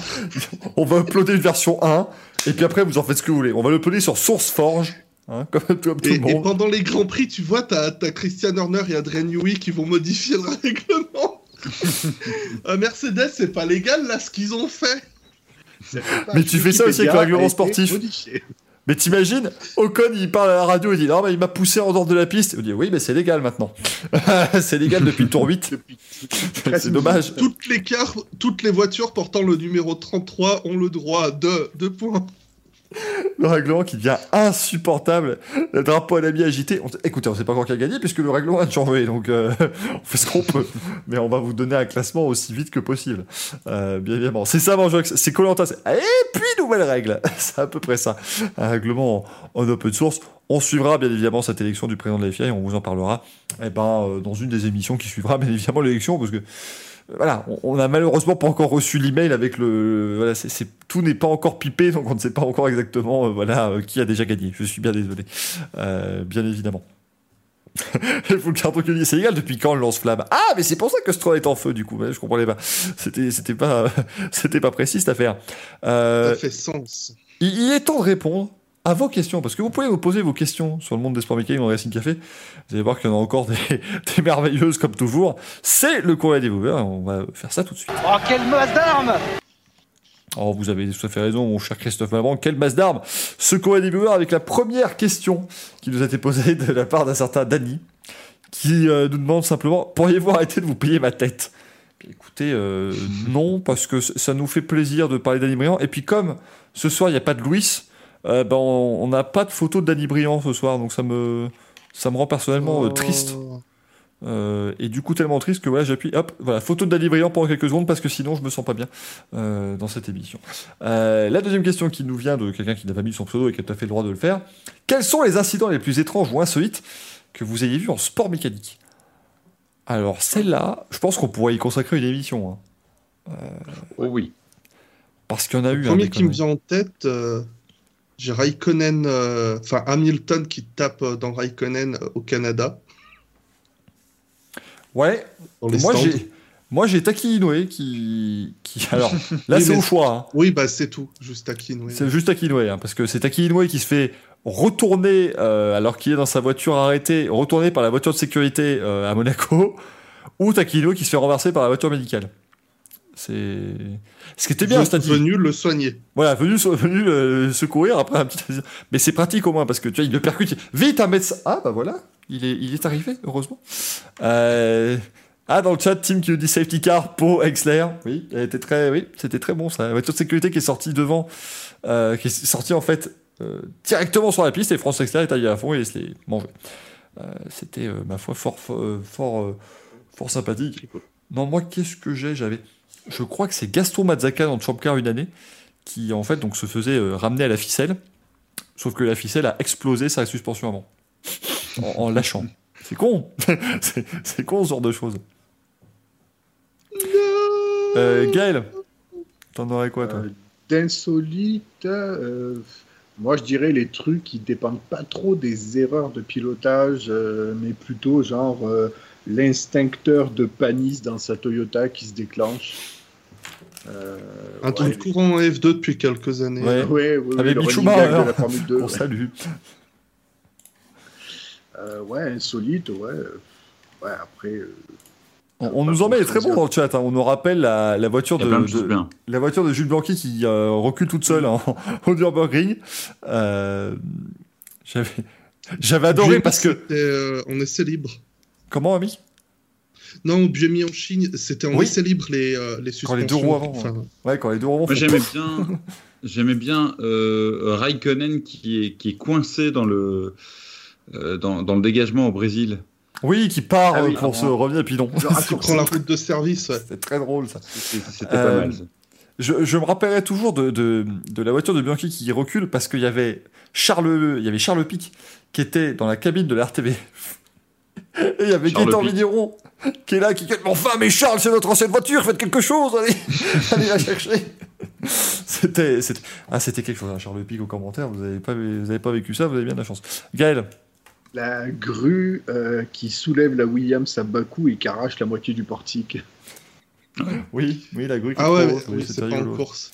On va uploader une version 1 et puis après, vous en faites ce que vous voulez. On va l'uploader sur SourceForge. Hein, comme, comme tout Et, et pendant les grands prix, tu vois, t'as as Christian Horner et Adrien Newey qui vont modifier le règlement. Euh, Mercedes, c'est pas légal là ce qu'ils ont fait. Mais tu fais ça aussi avec le règlement sportif. Mais t'imagines, Ocon il parle à la radio et dit non mais il m'a poussé en dehors de la piste. Il dit oui mais c'est légal maintenant. c'est légal depuis le tour 8. c'est dommage. Toutes les cars, toutes les voitures portant le numéro 33 ont le droit de deux points. Le règlement qui devient insupportable. Le drapeau à l'ami agité. On- Écoutez, on sait pas encore qui a gagné puisque le règlement a changé. Donc euh, on fait ce qu'on peut. Mais on va vous donner un classement aussi vite que possible. Euh, bien évidemment. C'est ça, Manjox. C'est Colanta. Et puis nouvelle règle. c'est à peu près ça. Un règlement en, en open source. On suivra bien évidemment cette élection du président de la FIA et on vous en parlera eh ben, euh, dans une des émissions qui suivra bien évidemment l'élection parce que voilà, on- on a malheureusement pas encore reçu l'email avec le. Voilà, c'est- tout n'est pas encore pipé, donc on ne sait pas encore exactement euh, voilà, euh, qui a déjà gagné. Je suis bien désolé. Euh, bien évidemment. Il faut le carton que c'est égal depuis quand le lance-flamme? Ah, mais c'est pour ça que Stroll est en feu, du coup. Je comprenais pas. C'était, c'était pas, c'était pas précis cette affaire. Ça fait sens. il, il est temps de répondre à vos questions, parce que vous pouvez vous poser vos questions sur le monde des sports mécaniques dans Racing Café. Vous allez voir qu'il y en a encore des, des merveilleuses comme toujours. C'est le courrier des viewers, on va faire ça tout de suite. Oh, quelle masse d'armes Oh, vous avez tout à fait raison, mon cher Christophe Malbranc. Quelle masse d'armes Ce courrier des viewers avec la première question qui nous a été posée de la part d'un certain Danny, qui euh, nous demande simplement Pourriez-vous arrêter de vous payer ma tête? Écoutez, euh, non, parce que ça nous fait plaisir de parler d'Annie Briand. Et puis, comme ce soir, il n'y a pas de Louis, euh, ben, on n'a pas de photo de Danny Briand ce soir, donc ça me, ça me rend personnellement euh, triste. Oh. Euh, et du coup, tellement triste que voilà, j'appuie, hop, voilà, photo de Danny Briand pendant quelques secondes parce que sinon je me sens pas bien euh, dans cette émission. Euh, la deuxième question qui nous vient de quelqu'un qui n'a pas mis son pseudo et qui a tout à fait le droit de le faire. Quels sont les incidents les plus étranges ou insolites que vous ayez vus en sport mécanique? Alors, celle-là, je pense qu'on pourrait y consacrer une émission. hein, Oh oui. parce qu'il y en a eu. Le hein, premier qui me vient en tête, euh, j'ai Raikkonen, euh, enfin Hamilton qui tape euh, dans Raikkonen euh, au Canada. Ouais, Dans les moi j'ai. Moi j'ai Taki Inoue qui, qui. Alors là Oui, c'est au choix. hein. Oui, bah c'est tout, juste Akin. Oui. C'est juste Taki Inoue, hein, parce que c'est Taki Inoue qui se fait retourner euh, alors qu'il est dans sa voiture arrêtée, retourné par la voiture de sécurité euh, à Monaco, ou Taki Inoue qui se fait renverser par la voiture médicale. C'est ce qui était bien, c'est venu le soigner. Voilà, venu, venu le secourir après un petit. Mais c'est pratique au moins parce que tu vois, il le percute. Vite, un médecin. Ah bah voilà, il est, il est arrivé, heureusement. Euh, Ah, dans le chat, Tim qui nous dit safety car pour Exler. Oui, elle était très, oui, c'était très bon ça. La voiture de sécurité qui est sortie devant, euh, qui est sortie en fait euh, directement sur la piste et France Exler est allé à fond et se les manger. Euh, c'était, euh, ma foi, fort, fort, euh, fort, euh, fort sympathique. Non, moi, qu'est-ce que j'ai? J'avais, je crois que c'est Gaston Mazzacca dans Champ Car une année qui en fait donc se faisait euh, ramener à la ficelle, sauf que la ficelle a explosé sa suspension avant, en, lâchant. C'est con, c'est con ce genre de choses. Euh, Gaël, t'en aurais quoi toi? Euh, D'insolite, euh, moi je dirais les trucs qui dépendent pas trop des erreurs de pilotage, mais plutôt genre l'instincteur de Panis dans sa Toyota qui se déclenche. Euh, Un temps ouais, de courant en F2 depuis quelques années. Ouais. Ouais, oui, Avec Schumacher. de la Formule 2. On ouais. salue. Euh, ouais, insolite, ouais. Ouais, après. euh, On, on nous en met très bon dans le chat. hein. On nous rappelle la, la voiture de, de la voiture de Jules Blanqui qui euh, recule toute seule en, au Nürburgring. Euh, J'avais j'avais adoré parce que euh, en essai libre. Comment ami? Non, Buemi en Chine, c'était en Oui. essai libre les, euh, les Quand suspensions. les deux roues avant, Enfin, Ouais, quand les deux font j'aimais bien, j'aimais bien euh, Raikkonen qui est, qui est coincé dans le, euh, dans, dans le dégagement au Brésil. Oui, qui part Ah oui, euh, pour ah se bon. revenir et puis non. Qui raccourci. prend la route de service. ouais. C'était très drôle ça. C'était Euh, pas mal. ça. Je, je me rappellerai toujours de, de, de la voiture de Bianchi qui recule parce qu'il y avait Charles, il y avait Charles Pic qui était dans la cabine de la RTV Et il y avait Gaëtan. Vigneron qui est là, qui dit Mais enfin, mais Charles, c'est notre ancienne voiture, faites quelque chose, allez, allez la chercher. C'était, c'était, ah, c'était quelque chose, hein, Charles Pic au commentaire, vous n'avez pas, vous avez pas vécu ça, vous avez bien de la chance. Gaël, La grue euh, qui soulève la Williams à bas coût et qui arrache la moitié du portique. oui, oui, la grue qui Ah ouais, oui, c'est pas en rigolo. course.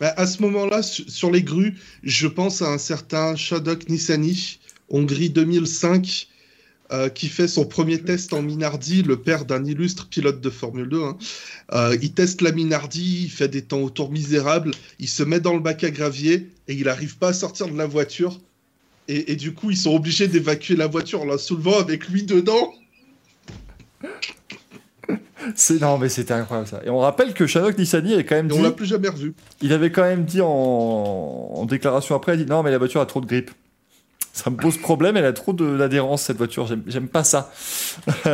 Bah, à ce moment-là, su- sur les grues, je pense à un certain Shadok Nissani, Hongrie 2005, euh, qui fait son premier test en Minardi, le père d'un illustre pilote de Formule 2. hein. Euh, il teste la Minardi, il fait des temps autour misérables, il se met dans le bac à gravier et il n'arrive pas à sortir de la voiture. Et, et du coup, ils sont obligés d'évacuer la voiture en la soulevant avec lui dedans. C'est, non, mais c'était incroyable ça. Et on rappelle que Shanok Nissani avait quand même Et dit, on l'a plus jamais revu. il avait quand même dit en, en déclaration après, il dit non, mais la voiture a trop de grippe. Ça me pose problème, elle a trop de- d'adhérence cette voiture, j'aime, pas ça.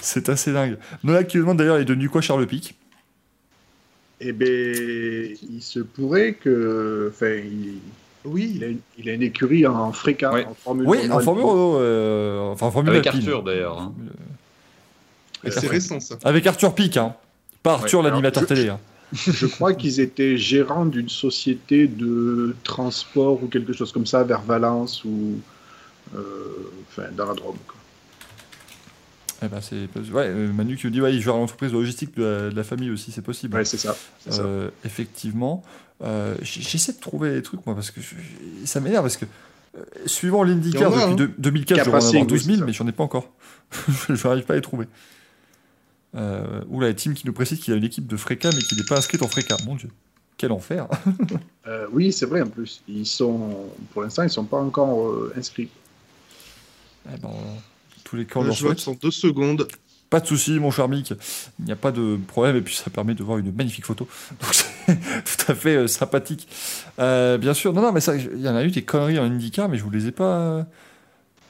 c'est assez dingue. Nola qui demande d'ailleurs, il est devenu quoi Charles Pic? Eh ben, il se pourrait que. Enfin, il, Oui, il a, une, il a une écurie en fréca, Ouais. en Formule Oui, 1. en Formule, euh, enfin, en Formule Avec alpine. Arthur d'ailleurs. hein. Avec c'est Arthur. récent ça. Avec Arthur Pic, hein. Pas Arthur Ouais, l'animateur je- télé. hein. Je crois qu'ils étaient gérants d'une société de transport ou quelque chose comme ça vers Valence ou. euh, Enfin, dans la Drôme. quoi. Eh ben, c'est, ouais, euh, Manu qui nous dit, ouais, il joue à l'entreprise de logistique de la, de la famille aussi, c'est possible. Ouais, c'est ça. c'est ça. Euh, effectivement. Euh, J'essaie de trouver des trucs, moi, parce que je- ça m'énerve, parce que euh, suivant l'IndyCar, depuis hein. deux- 2004, je devrais en Capricing, avoir 12 oui, 000, c'est ça. mais j'en ai pas encore. je n'arrive pas à les trouver. Euh, ou la team qui nous précise qu'il a une équipe de Freca, mais qui n'est pas inscrite en Freca. Mon Dieu, quel enfer. Euh, oui, c'est vrai en plus. Ils sont, pour l'instant, ils sont pas encore euh, inscrits. Eh ben, tous les camps Je leur vois souhaitent. que sont deux secondes. Pas de souci, mon cher Mick. Il n'y a pas de problème. Et puis, ça permet de voir une magnifique photo. Donc, c'est tout à fait euh, sympathique. Euh, bien sûr. Non, non, mais ça, il y en a eu des conneries en IndyCar, mais je vous les ai pas.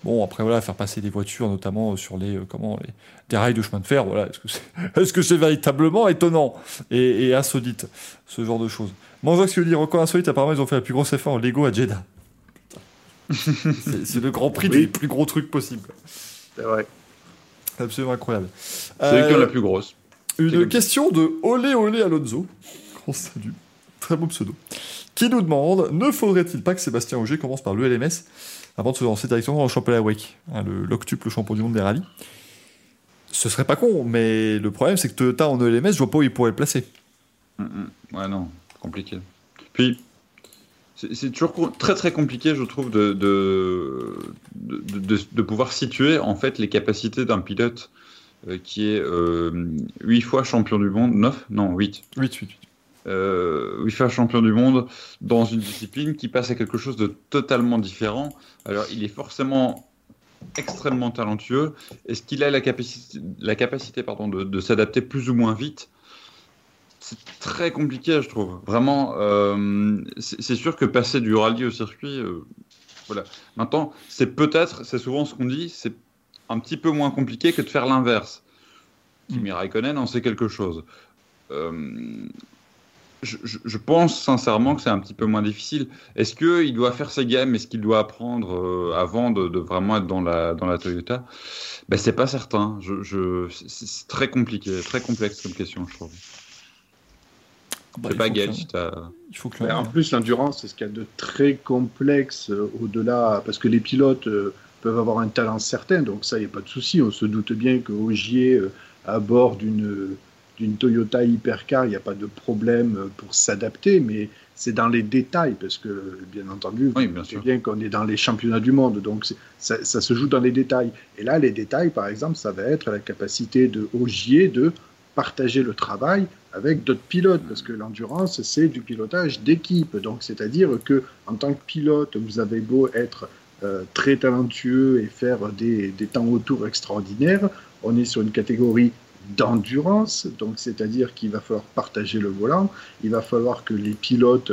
Bon, après, voilà, faire passer des voitures, notamment euh, sur les, euh, comment, les, des rails de chemin de fer, voilà. Est-ce que c'est est -ce c'est véritablement étonnant? Et, et insolite, ce genre de choses Manjox qui lui dit record insolite, apparemment, ils ont fait la plus grosse F1 en Lego à Jeddah. c'est le grand prix Oui. du plus gros truc possible. C'est vrai. Absolument incroyable. C'est Euh, la plus grosse. Une question de Olé Olé Alonso. On salue. Très beau pseudo. Qui nous demande Ne faudrait-il pas que Sébastien Auger commence par le LMS avant de se lancer directement dans le championnat WEC hein, le l'octuple champion du monde des rallyes Ce serait pas con, mais le problème c'est que Toyota en LMS, je vois pas où il pourrait le placer. Mm, mm. Ouais, non, compliqué. Puis, c'est toujours très très compliqué, je trouve, de, de, de, de- de pouvoir situer en fait les capacités d'un pilote euh, qui est euh, 8 fois champion du monde, 9 Non, 8. 8, 8, 8. Euh, 8 fois champion du monde dans une discipline qui passe à quelque chose de totalement différent. Alors, il est forcément extrêmement talentueux. Est-ce qu'il a la capacité, la capacité pardon, de, de s'adapter plus ou moins vite? C'est très compliqué, je trouve. Vraiment, euh, c'est c'est sûr que passer du rallye au circuit, euh, voilà. Maintenant, c'est peut-être, c'est souvent ce qu'on dit, c'est un petit peu moins compliqué que de faire l'inverse. Kimi Raikkonen en sait quelque chose. Euh, je, pense sincèrement que c'est un petit peu moins difficile. Est-ce qu'il doit faire ses gammes? Est-ce qu'il doit apprendre euh, avant de, de vraiment être dans la, dans la Toyota? Ben, C'est pas certain. Je, je- c'est- très compliqué, très complexe comme question, je trouve. Bah, je sais il pas, faut Il faut que Mais en plus, l'endurance, c'est ce qu'il y a de très complexe euh, au-delà, parce que les pilotes euh, peuvent avoir un talent certain, donc ça, il n'y a pas de souci. On se doute bien que Ogier, euh, à bord d'une d'une Toyota Hypercar, il n'y a pas de problème euh, pour s'adapter, mais c'est dans les détails, parce que, bien entendu, Oui, vous bien sûr. bien qu'on est dans les championnats du monde, donc ça, ça se joue dans les détails. Et là, les détails, par exemple, ça va être la capacité de Ogier de partager le travail avec d'autres pilotes, parce que l'endurance, c'est du pilotage d'équipe. Donc, c'est-à-dire que en tant que pilote, vous avez beau être euh, très talentueux et faire des, des temps autour extraordinaires, on est sur une catégorie d'endurance, donc c'est-à-dire qu'il va falloir partager le volant, il va falloir que les pilotes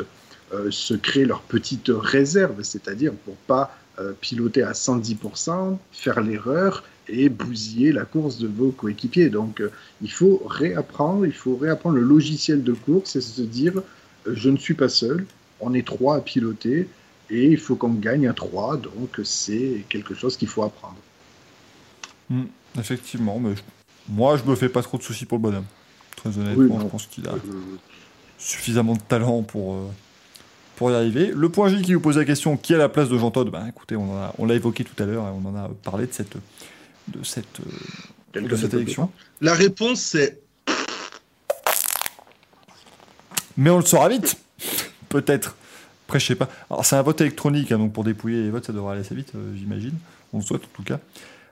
euh, se créent leur petite réserve, c'est-à-dire pour pas euh, piloter à 110%, faire l'erreur et bousiller la course de vos coéquipiers. Donc euh, il faut réapprendre, il faut réapprendre le logiciel de course et se dire je ne suis pas seul, on est trois à piloter et il faut qu'on gagne à trois, donc c'est quelque chose qu'il faut apprendre. Hmm, effectivement, mais je- moi, je me fais pas trop de soucis pour le bonhomme. Très honnêtement, Oui, je pense qu'il a suffisamment de talent pour, euh, pour y arriver. Le point J qui vous pose la question qui est à la place de Jean Todt Ben écoutez, on en a- on l'a évoqué tout à l'heure et on en a parlé de cette, de cette, euh, de cette élection. La réponse, c'est Mais on le saura vite, peut-être. Après, je sais pas. Alors, c'est un vote électronique, hein, donc pour dépouiller les votes, ça devrait aller assez vite, euh, j'imagine. On le souhaite en tout cas.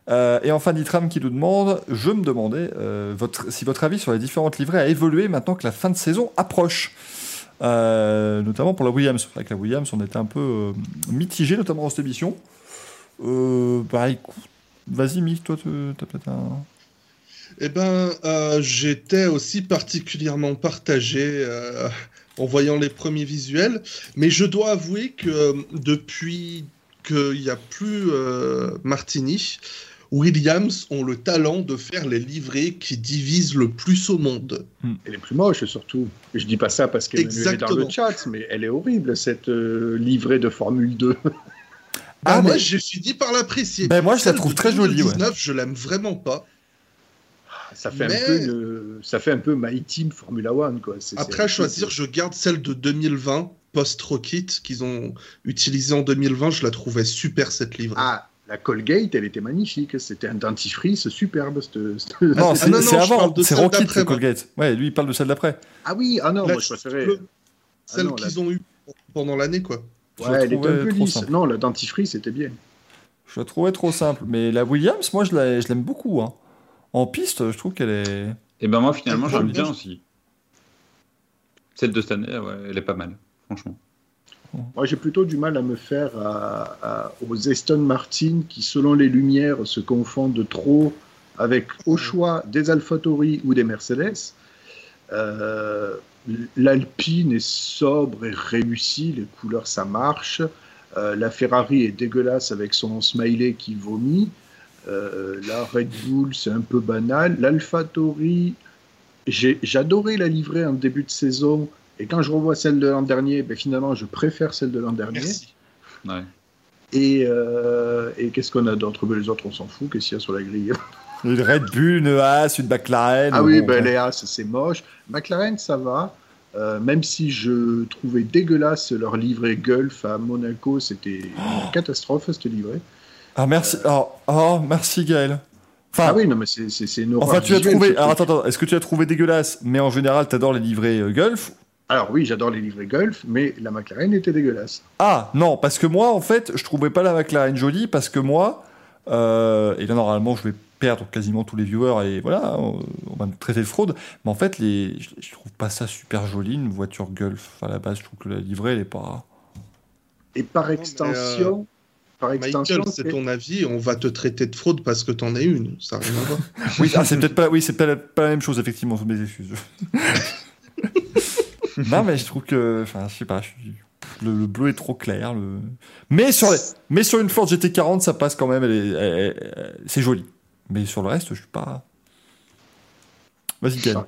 Euh, et enfin, Nitram qui nous demande Je me demandais euh, si votre avis sur les différentes livrées a évolué maintenant que la fin de saison approche. Euh, notamment pour la Williams. Que la Williams, on était un peu mitigé, notamment dans cette émission. Bah vas-y, Mick, toi, tu as peut-être un. Eh ben, j'étais aussi particulièrement partagé en voyant les premiers visuels, mais je dois avouer que depuis qu'il n'y a plus Martini, Williams ont le talent de faire les livrées qui divisent le plus au monde. Elle est plus moche surtout. Et je dis pas ça parce qu'elle est dans le chat, mais elle est horrible cette euh, livrée de Formule 2. Ah, Ah, moi, mais- j'ai fini par l'apprécier. Ben, moi, je la trouve très jolie, ouais. 2019, je l'aime vraiment pas. Ça fait Mais- un peu une- ça fait un peu My Team Formula One quoi. C'est- Après, choisir, je garde celle de 2020, post-Rocket, qu'ils ont utilisée en 2020. Je la trouvais super, cette livrée. Ah, la Colgate, elle était magnifique. C'était un dentifrice superbe. cette- cette- Non, Ah, c'est je avant, c'est Rocket. Colgate. Ouais, lui, il parle de celle d'après. Ah oui, ah non, La moi je préférais. Celle la- qu'ils ont eue pendant l'année, quoi. Je la Ouais, elle était trouvais un peu trop lisse. simple. Non, la dentifrice c'était bien. Je la trouvais trop simple. Mais la Williams, moi, je la- je l'aime beaucoup. hein. En piste, je trouve qu'elle est. Et ben moi, finalement, j'aime bien. bien aussi. Celle de cette année, ouais, elle est pas mal, franchement. Moi, j'ai plutôt du mal à me faire à- à- aux Aston Martin qui, selon les lumières, se confondent trop avec, au choix, des AlphaTauri ou des Mercedes. Euh, L'Alpine est sobre et réussie, les couleurs, ça marche. Euh, la Ferrari est dégueulasse avec son smiley qui vomit. Euh, la Red Bull, c'est un peu banal. L'AlphaTauri, j'ai- j'adorais la livrée en début de saison. Et quand je revois celle de l'an dernier, ben finalement, je préfère celle de l'an dernier. Merci. Ouais. Et, euh, et qu'est-ce qu'on a d'autre? Ben, Les autres, on s'en fout. Qu'est-ce qu'il y a sur la grille? Une Red Bull, une Haas, une McLaren. Ah oui, bon, ben, ouais. les Haas, c'est moche. McLaren, ça va. Euh, même si je trouvais dégueulasse leur livret Gulf à Monaco, c'était une catastrophe cette livrée. Ah, merci. Oh, oh, merci, Gaël. Enfin, Ah oui, non, mais c'est une horreur enfin tu as trouvé. ce Alors, attends, attends. Est-ce que tu as trouvé dégueulasse? Mais en général, t'adores les livrets euh, Gulf Alors oui, j'adore les livrets Gulf, mais la McLaren était dégueulasse. Ah, non, parce que moi, en fait, je trouvais pas la McLaren jolie parce que moi, euh, et là, normalement, je vais perdre quasiment tous les viewers et voilà, on, on va me traiter de fraude. Mais en fait, les, je, je trouve pas ça super joli, une voiture Gulf. À la base, je trouve que la livrée, elle est pas. Et par extension, par extension, Michael, c'est ton avis, on va te traiter de fraude parce que t'en es une. Ça n'a rien à voir. Oui, ah, c'est peut-être pas, oui, c'est pas la même chose, effectivement, mes excuses. non, mais je trouve que, enfin, je sais pas, je suis- le, le bleu est trop clair. Le... Mais, sur les- mais sur une Ford GT40, ça passe quand même, elle est- elle- elle- c'est joli. Mais sur le reste, je suis pas. Vas-y, Ken.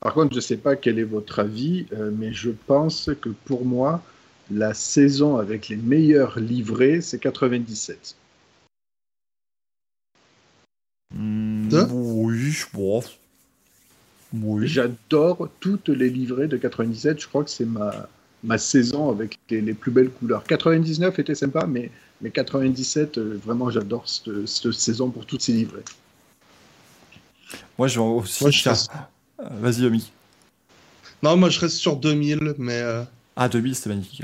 Par contre, je ne sais pas quel est votre avis, euh, mais je pense que pour moi, la saison avec les meilleurs livrets, c'est 97. Hmm, Hein? oui, bon. Oui. J'adore toutes les livrées de 97. Je crois que c'est ma, ma saison avec les, les plus belles couleurs. 99 était sympa, mais, mais 97, euh, vraiment, j'adore cette, cette saison pour toutes ces livrées. Moi, je vais aussi. Moi, je reste- euh, Vas-y, Omi. Non, moi, je reste sur 2000, mais euh, Ah, 2000, c'était magnifique.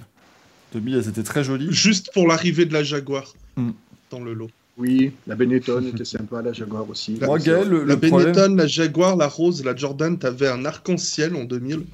2000, elles étaient très jolies. juste pour l'arrivée de la Jaguar Hmm. dans le lot. Oui, la Benetton était sympa, la Jaguar aussi. Moi, Gaël, le, La le problème. Benetton, la Jaguar, la Rose, la Jordan, t'avais un arc-en-ciel en 2000.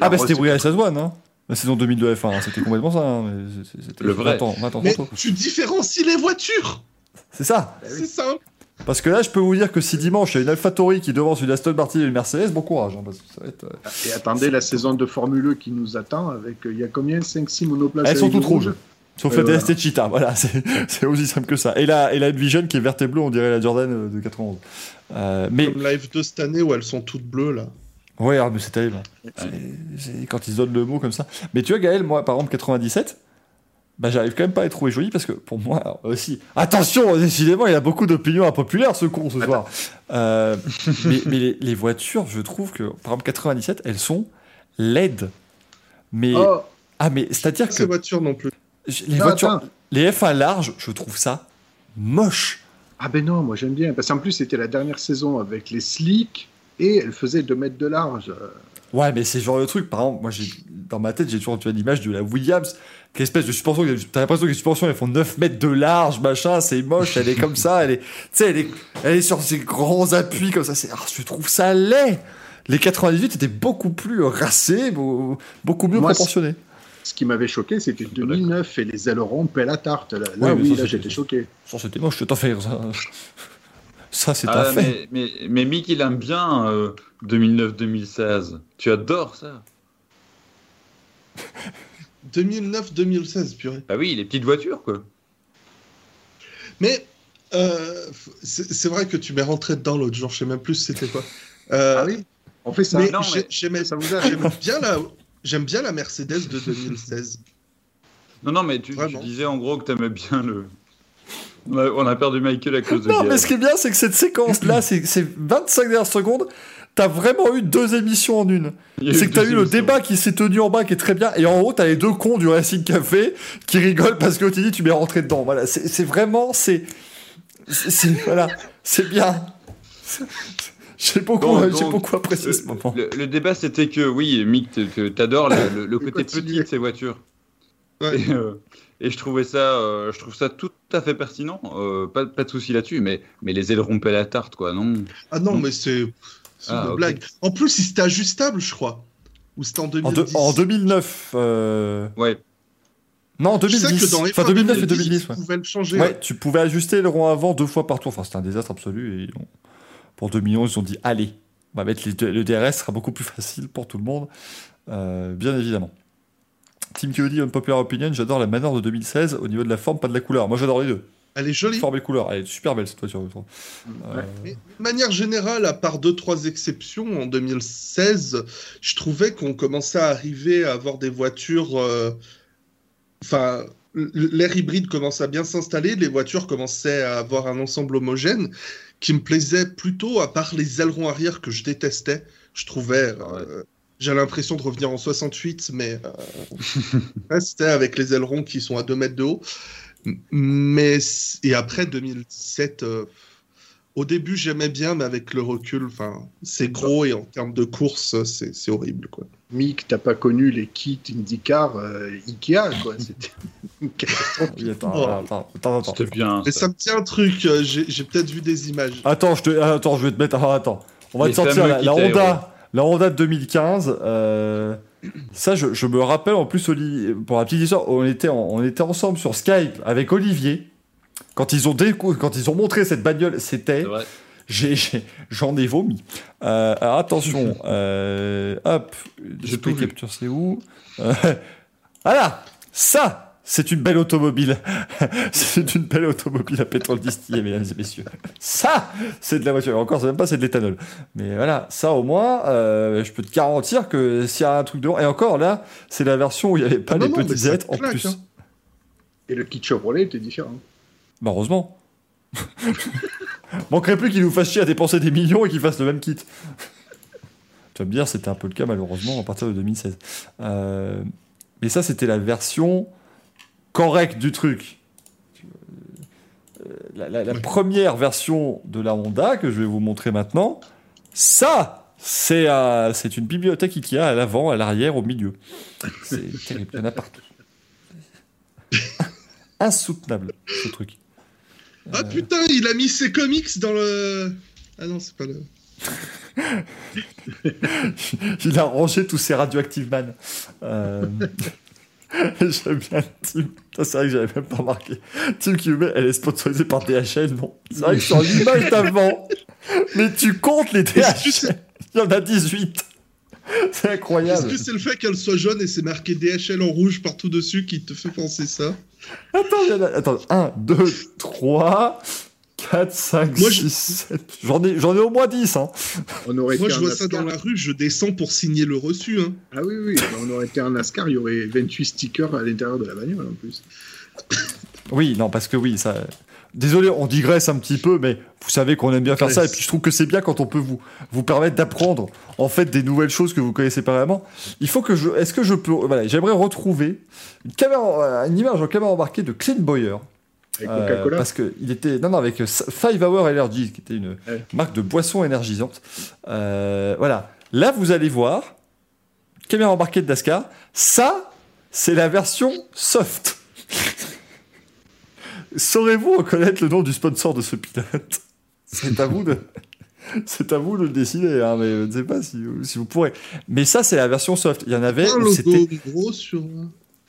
Ah, bah La c'était Bruyère Sazouane, hein La saison 2000 de F1, hein, c'était complètement ça. hein, c'était Le vrai. 20 ans, 20 ans Mais tu différencies les voitures C'est ça. Bah oui. C'est simple. Parce que là, je peux vous dire que si dimanche, il y a une AlphaTauri qui devance une Aston Martin et une Mercedes, bon courage. hein, parce que ça va être, euh, Et attendez la saison de Formule 1 qui nous attend avec, euh, il y a combien? 5-6 monoplaces Elles sont toutes rouges. Sauf la voilà. DST Cheetah, voilà, c'est aussi simple que ça. Et la, et la Vision qui est verte et bleue, on dirait la Jordan euh, de 91. Euh, mais, Comme la F2 cette année où elles sont toutes bleues, là. ouais, ah, mais c'est terrible. hein. Quand ils se donnent le mot comme ça. Mais tu vois, Gaël, moi, par exemple, 97, bah, j'arrive quand même pas à les trouver jolis parce que pour moi aussi. Attention, décidément, il a beaucoup d'opinions impopulaires ce con ce soir. Euh, mais mais les, les voitures, je trouve que par exemple 97, elles sont LED. Mais Oh, ah mais c'est-à-dire Ces que voitures non plus. Les Non, voitures, attends. les F1 larges, je trouve ça moche. Ah ben non, moi j'aime bien. Parce qu'en plus, c'était la dernière saison avec les slicks et elle faisait 2 mètres de large. Ouais, mais c'est le genre de truc. Par exemple, moi, dans ma tête, j'ai toujours l'image de la Williams, quelle espèce de suspension. T'as l'impression que les suspensions, elles font 9 mètres de large, machin, c'est moche, elle est comme ça, elle est, tu sais, elle est, elle est sur ses grands appuis comme ça. C'est, ah, je trouve ça laid. Les 98 étaient beaucoup plus racés, beau- beaucoup mieux Moi, proportionnés. Ce qui m'avait choqué, c'était 2009 et les ailerons paient la tarte. Là, là, Ouais, mais oui, là j'étais choqué. Ça, c'était moche, je t'en fais. Ça, ça c'est Ah, mais, mais, mais Mick, il aime bien euh, 2009-2016. Tu adores ça 2009-2016, purée. Ah oui, les petites voitures, quoi. Mais euh, c'est vrai que tu m'es rentré dedans l'autre jour, je sais même plus c'était quoi. Euh, Ah oui? On fait ça. mais non, j'ai- mais- j'aimais Ça vous j'aime bien la j'aime bien la Mercedes de 2016. Non, non, mais tu, disais en gros que t'aimais bien le. On a, perdu Michael à cause de Non, mais ce qui est bien, c'est que cette séquence-là, c'est c'est 25 dernières secondes, t'as vraiment eu deux émissions en une. C'est que t'as eu le émissions. débat qui s'est tenu en bas qui est très bien et en haut t'as les deux cons du Racing Café qui rigolent parce que tu dis tu m'es rentré dedans. Voilà, c'est c'est vraiment c'est- voilà, c'est bien. J'ai beaucoup Donc- j'ai donc, beaucoup apprécié ce Euh, moment. Le, le débat, c'était que oui, Mick, t'adores le, le- le côté petit de ces voitures. Ouais. Et, euh, et je trouvais ça, euh, je trouve ça tout à fait pertinent. Euh, pas, pas de souci là-dessus, mais, mais les ailerons paient la tarte, quoi, non? Ah non, mais c'est Ah, une blague. En plus, c'était ajustable, je crois. Ou c'était en En, 2010. deux- en 2009 euh, Ouais. non en Je sais 2010 que dans les enfin 2009 et 2010 ouais. tu pouvais le changer. Ouais, tu pouvais ajuster le rond avant deux fois par tour. Enfin, c'était un désastre absolu. Et on- pour 2011, ils ont dit allez, on va mettre les le DRS, ce sera beaucoup plus facile pour tout le monde, euh, bien évidemment. Team QED, Unpopular Opinion, j'adore la manière de 2016 au niveau de la forme, pas de la couleur. Moi, j'adore les deux. Elle est jolie. Forme et couleur. Elle est super belle cette voiture. Euh, Mais de manière générale, à part deux, trois exceptions, en 2016, je trouvais qu'on commençait à arriver à avoir des voitures. euh, Enfin, l'air hybride commençait à bien s'installer, les voitures commençaient à avoir un ensemble homogène qui me plaisait plutôt, à part les ailerons arrière que je détestais. Je trouvais. euh, J'ai l'impression de revenir en 68, mais euh, c'était avec les ailerons qui sont à 2 mètres de haut. Mais et après 2017, euh, au début j'aimais bien, mais avec le recul, enfin, c'est gros et en termes de course, c'est horrible, quoi. Mick, t'as pas connu les kits IndyCar euh, Ikea, quoi. C'était une catastrophe. oui, attends, attends, attends, attends. C'était bien. Mais ça. ça me tient un truc, euh, j'ai peut-être vu des images. Attends, je te, ah, attends, je vais te mettre. ah, attends, on va Les te sortir la. Honda, la Honda de 2015. euh, ça, je, je me rappelle en plus, Oli- pour la petite histoire, on était, en- on était ensemble sur Skype avec Olivier. Quand ils ont décou- quand ils ont montré cette bagnole, c'était, j'en ai vomi. Euh, alors attention, euh, hop, tout vu. capture, c'est où Euh, Voilà, ça. C'est une belle automobile. c'est une belle automobile à pétrole distillé, mesdames et messieurs. Ça, c'est de la voiture. Encore, c'est même pas, c'est de l'éthanol. Mais voilà, ça au moins, euh, je peux te garantir que s'il y a un truc devant, et encore là, c'est la version où il n'y avait pas Ah non, les non, petites en claque, plus. hein. Et le kit Chevrolet était différent. Bah heureusement. Manquerait plus qu'il nous fasse chier à dépenser des millions et qu'il fasse le même kit. tu vas me dire, c'était un peu le cas malheureusement à partir de 2016. Euh, mais ça, c'était la version correcte du truc. Euh, La, la- la Ouais. première version de la Honda que je vais vous montrer maintenant, ça, c'est euh, c'est une bibliothèque Ikea à l'avant, à l'arrière, au milieu. C'est terrible, il y en a partout. Insoutenable, ce truc. Ah Euh, putain, il a mis ses comics dans le. Ah non, c'est pas le. il a rangé tous ses Radioactive Man. Euh... J'aime bien Tim. C'est vrai que j'avais même pas remarqué. Tim qui met, elle est sponsorisée par DHL, non. C'est vrai que sur l'image d'avant, mais tu comptes les Est-ce DHL. Il y en a 18. C'est Est-ce incroyable. que c'est le fait qu'elle soit jaune et c'est marqué DHL en rouge partout dessus qui te fait penser ça? Attends, il y en a... Attends, 1, 2, 3, 4, 5, Moi, 6, 7. J'en ai, j'en ai au moins 10. Hein. On aurait Moi, été je vois ça NASCAR. dans la rue, je descends pour signer le reçu. Hein. Ah oui, oui, on aurait été en NASCAR, il y aurait 28 stickers à l'intérieur de la bagnole en plus. Oui, non, parce que oui, ça. Désolé, on digresse un petit peu, mais vous savez qu'on aime bien faire ça. Et puis je trouve que c'est bien quand on peut vous, vous permettre d'apprendre en fait des nouvelles choses que vous connaissez pas vraiment. Il faut que je. Est-ce que je peux. Voilà, j'aimerais retrouver une, caméra, euh, une image en caméra embarquée de Clint Boyer. Avec Euh, Coca-Cola. parce que il était non non avec Five Hour Energy qui était une Ouais. marque de boisson énergisante. Euh, voilà. Là vous allez voir caméra embarquée de Dascar. Ça c'est la version soft. Saurez-vous reconnaître le nom du sponsor de ce pilote? C'est à vous de c'est à vous de le décider. Hein, mais je ne sais pas si, si vous pourrez. Mais ça c'est la version soft. Il y en avait c'était gros sur.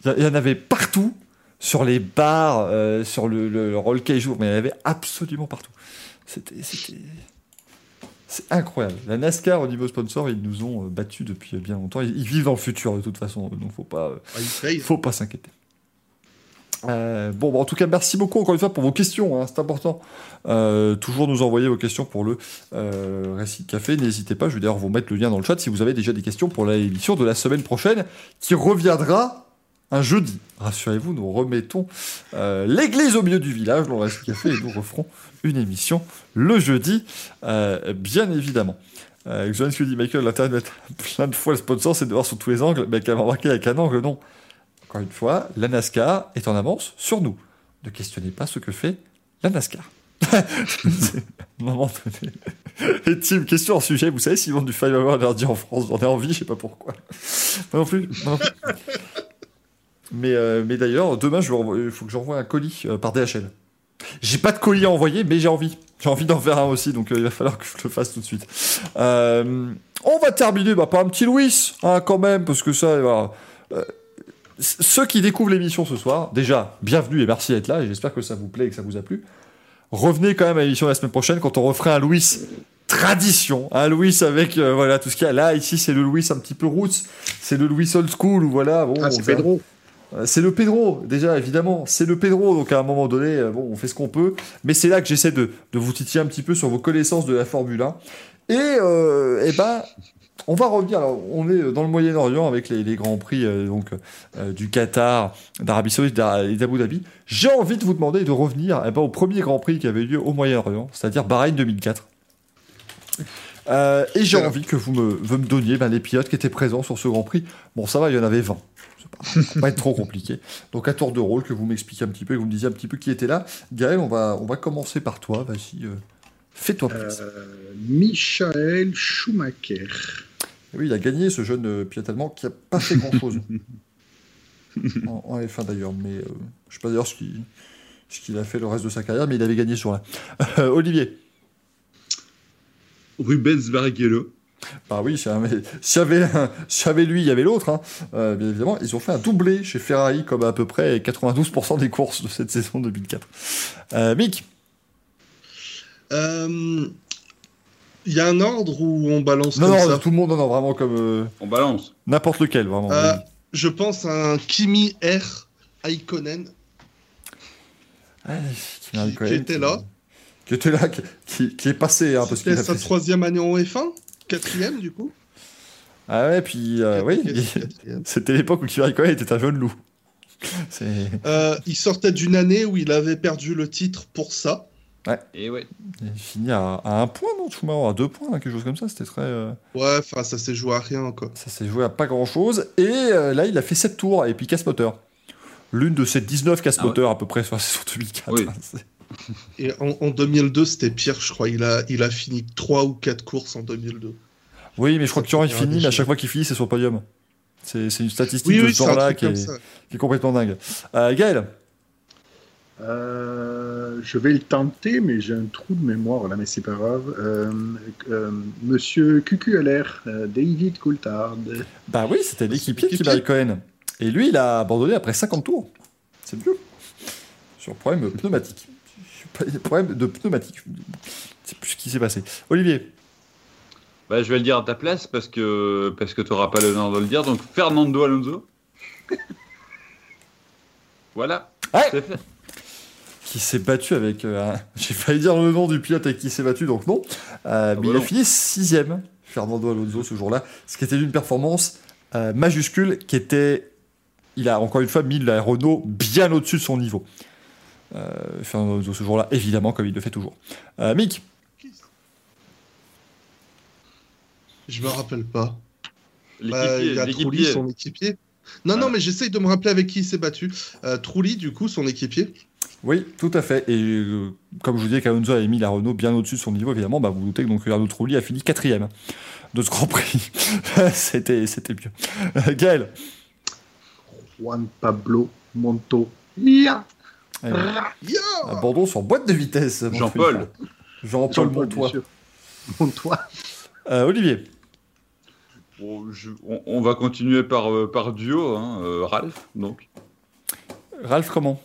il y en avait partout, sur les bars, euh, sur le, le, le roll cage jour, mais il y en avait absolument partout. C'était. C'est incroyable. La NASCAR, au niveau sponsor, ils nous ont euh, battus depuis bien longtemps. Ils, ils vivent dans le futur, de toute façon, donc faut pas, euh, Ah, faut pas s'inquiéter. Euh, bon, en tout cas, merci beaucoup encore une fois pour vos questions, hein, c'est important. Euh, toujours nous envoyer vos questions pour le euh, Récit Café. N'hésitez pas, je vais d'ailleurs vous mettre le lien dans le chat si vous avez déjà des questions pour l'émission de la semaine prochaine qui reviendra un jeudi. Rassurez-vous, nous remettons euh, l'église au milieu du village dans le Récit Café et nous referons une émission le jeudi, euh, bien évidemment. Euh, Johan qui dit Michael, de mettre plein de fois le sponsor, c'est de voir sur tous les angles, mais qu'à marqué avec un angle, non. Encore une fois, la NASCAR est en avance sur nous. Ne questionnez pas ce que fait la NASCAR. Moment donné. Et Tim, question en sujet, vous savez s'ils vendent du Five Hour Energy en France J'en ai envie, je sais pas pourquoi. Moi non plus. Mais, euh, mais d'ailleurs, demain, il faut que j'envoie un colis euh, par DHL. J'ai pas de colis à envoyer, mais j'ai envie. J'ai envie d'en faire un aussi, donc euh, il va falloir que je le fasse tout de suite. On va terminer bah, par un petit Louis, hein, quand même, parce que ça. Ceux qui découvrent l'émission ce soir, déjà, bienvenue et merci d'être là, et j'espère que ça vous plaît et que ça vous a plu. Revenez quand même à l'émission la semaine prochaine quand on referait un Louis tradition, un Louis avec euh, voilà tout ce qu'il y a là. Ici, c'est le Louis un petit peu roots, c'est le Louis old school ou voilà. Bon, Ah, c'est Pedro. euh, C'est le Pedro, déjà, évidemment. C'est le Pedro, donc à un moment donné, euh, bon, on fait ce qu'on peut. Mais c'est là que j'essaie de, de vous titiller un petit peu sur vos connaissances de la Formule 1. Et, euh, eh ben, on va revenir. Alors, on est dans le Moyen-Orient avec les, les grands prix euh, donc, euh, du Qatar, d'Arabie Saoudite et d'Abu Dhabi. J'ai envie de vous demander de revenir eh ben, au premier grand prix qui avait eu lieu au Moyen-Orient, c'est-à-dire Bahreïn 2004. Euh, et j'ai envie que vous me, vous me donniez ben, les pilotes qui étaient présents sur ce Grand Prix. Bon, ça va, il y en avait 20. C'est pas, pas être trop compliqué. Donc, à tour de rôle, que vous m'expliquiez un petit peu, que vous me disiez un petit peu qui était là. Gaël, on va, on va commencer par toi. Vas-y, fais-toi plaisir. Michael Schumacher. Et Oui, il a gagné ce jeune euh, pilote allemand qui a pas fait grand-chose. en, en F1 d'ailleurs, mais euh, je sais pas d'ailleurs ce qu'il ce qu'il a fait le reste de sa carrière, mais il avait gagné sur là. Euh, Olivier. Rubens Barrichello. Bah oui, s'il y avait, s'il y avait, lui, il y avait l'autre, hein. Euh, bien évidemment. Ils ont fait un doublé chez Ferrari, comme à peu près 92% des courses de cette saison 2004. Euh, Mick, Euh, Il y a un ordre où on balance non, comme non, ça. tout le monde, non, non, vraiment comme euh, On balance. n'importe lequel, vraiment. Euh, je pense à un Kimi R. Aikonen. Ouais, qui, qui- qui était là. Qui était là, qui, qui- qui est passé, hein, parce qu'il C'était a sa fait... troisième année en F1 Quatrième, du coup Ah ouais, puis euh, oui, Quatrième. c'était l'époque où Kimi Raikkonen était un jeune loup. C'est... Euh, il sortait d'une année où il avait perdu le titre pour ça. Et ouais. Il finit à, à un point, non, Schumacher, à deux points, hein, quelque chose comme ça. C'était très. euh, Ouais, enfin, ça s'est joué à rien, quoi. Ça s'est joué à pas grand chose. Et euh, là, il a fait 7 tours et puis casse-moteur. L'une de ces 19 casse-moteurs à peu près sur la saison 2004. Oui. hein, c'est- Et en, en 2002, c'était pire, je crois. Il a, il a fini 3 ou 4 courses en 2002. Oui, mais je crois que Turan, il finit, mais à chaque fois qu'il finit, c'est sur le podium. C'est, c'est une statistique Oui, de oui, ce genre-là qui est complètement dingue. Euh, Gaël Euh, je vais le tenter, mais j'ai un trou de mémoire là, mais c'est pas grave. Euh, euh, Monsieur QQLR, euh, David Coulthard. Bah oui, c'était l'équipier de. Raikkonen. Et lui, il a abandonné après 50 tours. C'est vieux. Sur problème pneumatique. Problème de pneumatique. C'est plus ce qui s'est passé. Olivier. Bah, je vais le dire à ta place parce que parce que tu n'auras pas l'honneur de le dire. Donc Fernando Alonso. voilà. Ouais. C'est fait. Qui s'est battu avec. euh, J'ai failli dire le nom du pilote avec qui il s'est battu, donc non. Euh, mais bah il a non. fini sixième, Fernando Alonso, ce jour-là, ce qui était une performance euh, majuscule qui était. Il a encore une fois mis la Renault bien au-dessus de son niveau. Euh, Fernando Alonso, ce jour-là, évidemment, comme il le fait toujours. Euh, Mick, Je me rappelle pas. Bah, L'équipier, il y a Trulli, son équipier. Non, Ah. non, mais j'essaye de me rappeler avec qui il s'est battu. Euh, Trulli, du coup, son équipier. Oui, tout à fait. Et euh, comme je vous disais qu'Alonso avait mis la Renault bien au-dessus de son niveau, évidemment, bah, vous vous doutez que donc, Arnaud Trulli a fini quatrième de ce Grand Prix. c'était, c'était mieux. Euh, Gaël, Juan Pablo Monto. Ya eh, abandon sur boîte de vitesse. Jean-Paul. Jean-Paul Jean-Paul, Montois. Montois. Euh, Olivier, Bon, je- on, on va continuer par, euh, par duo, hein, euh, Ralph. Donc, Ralph, comment?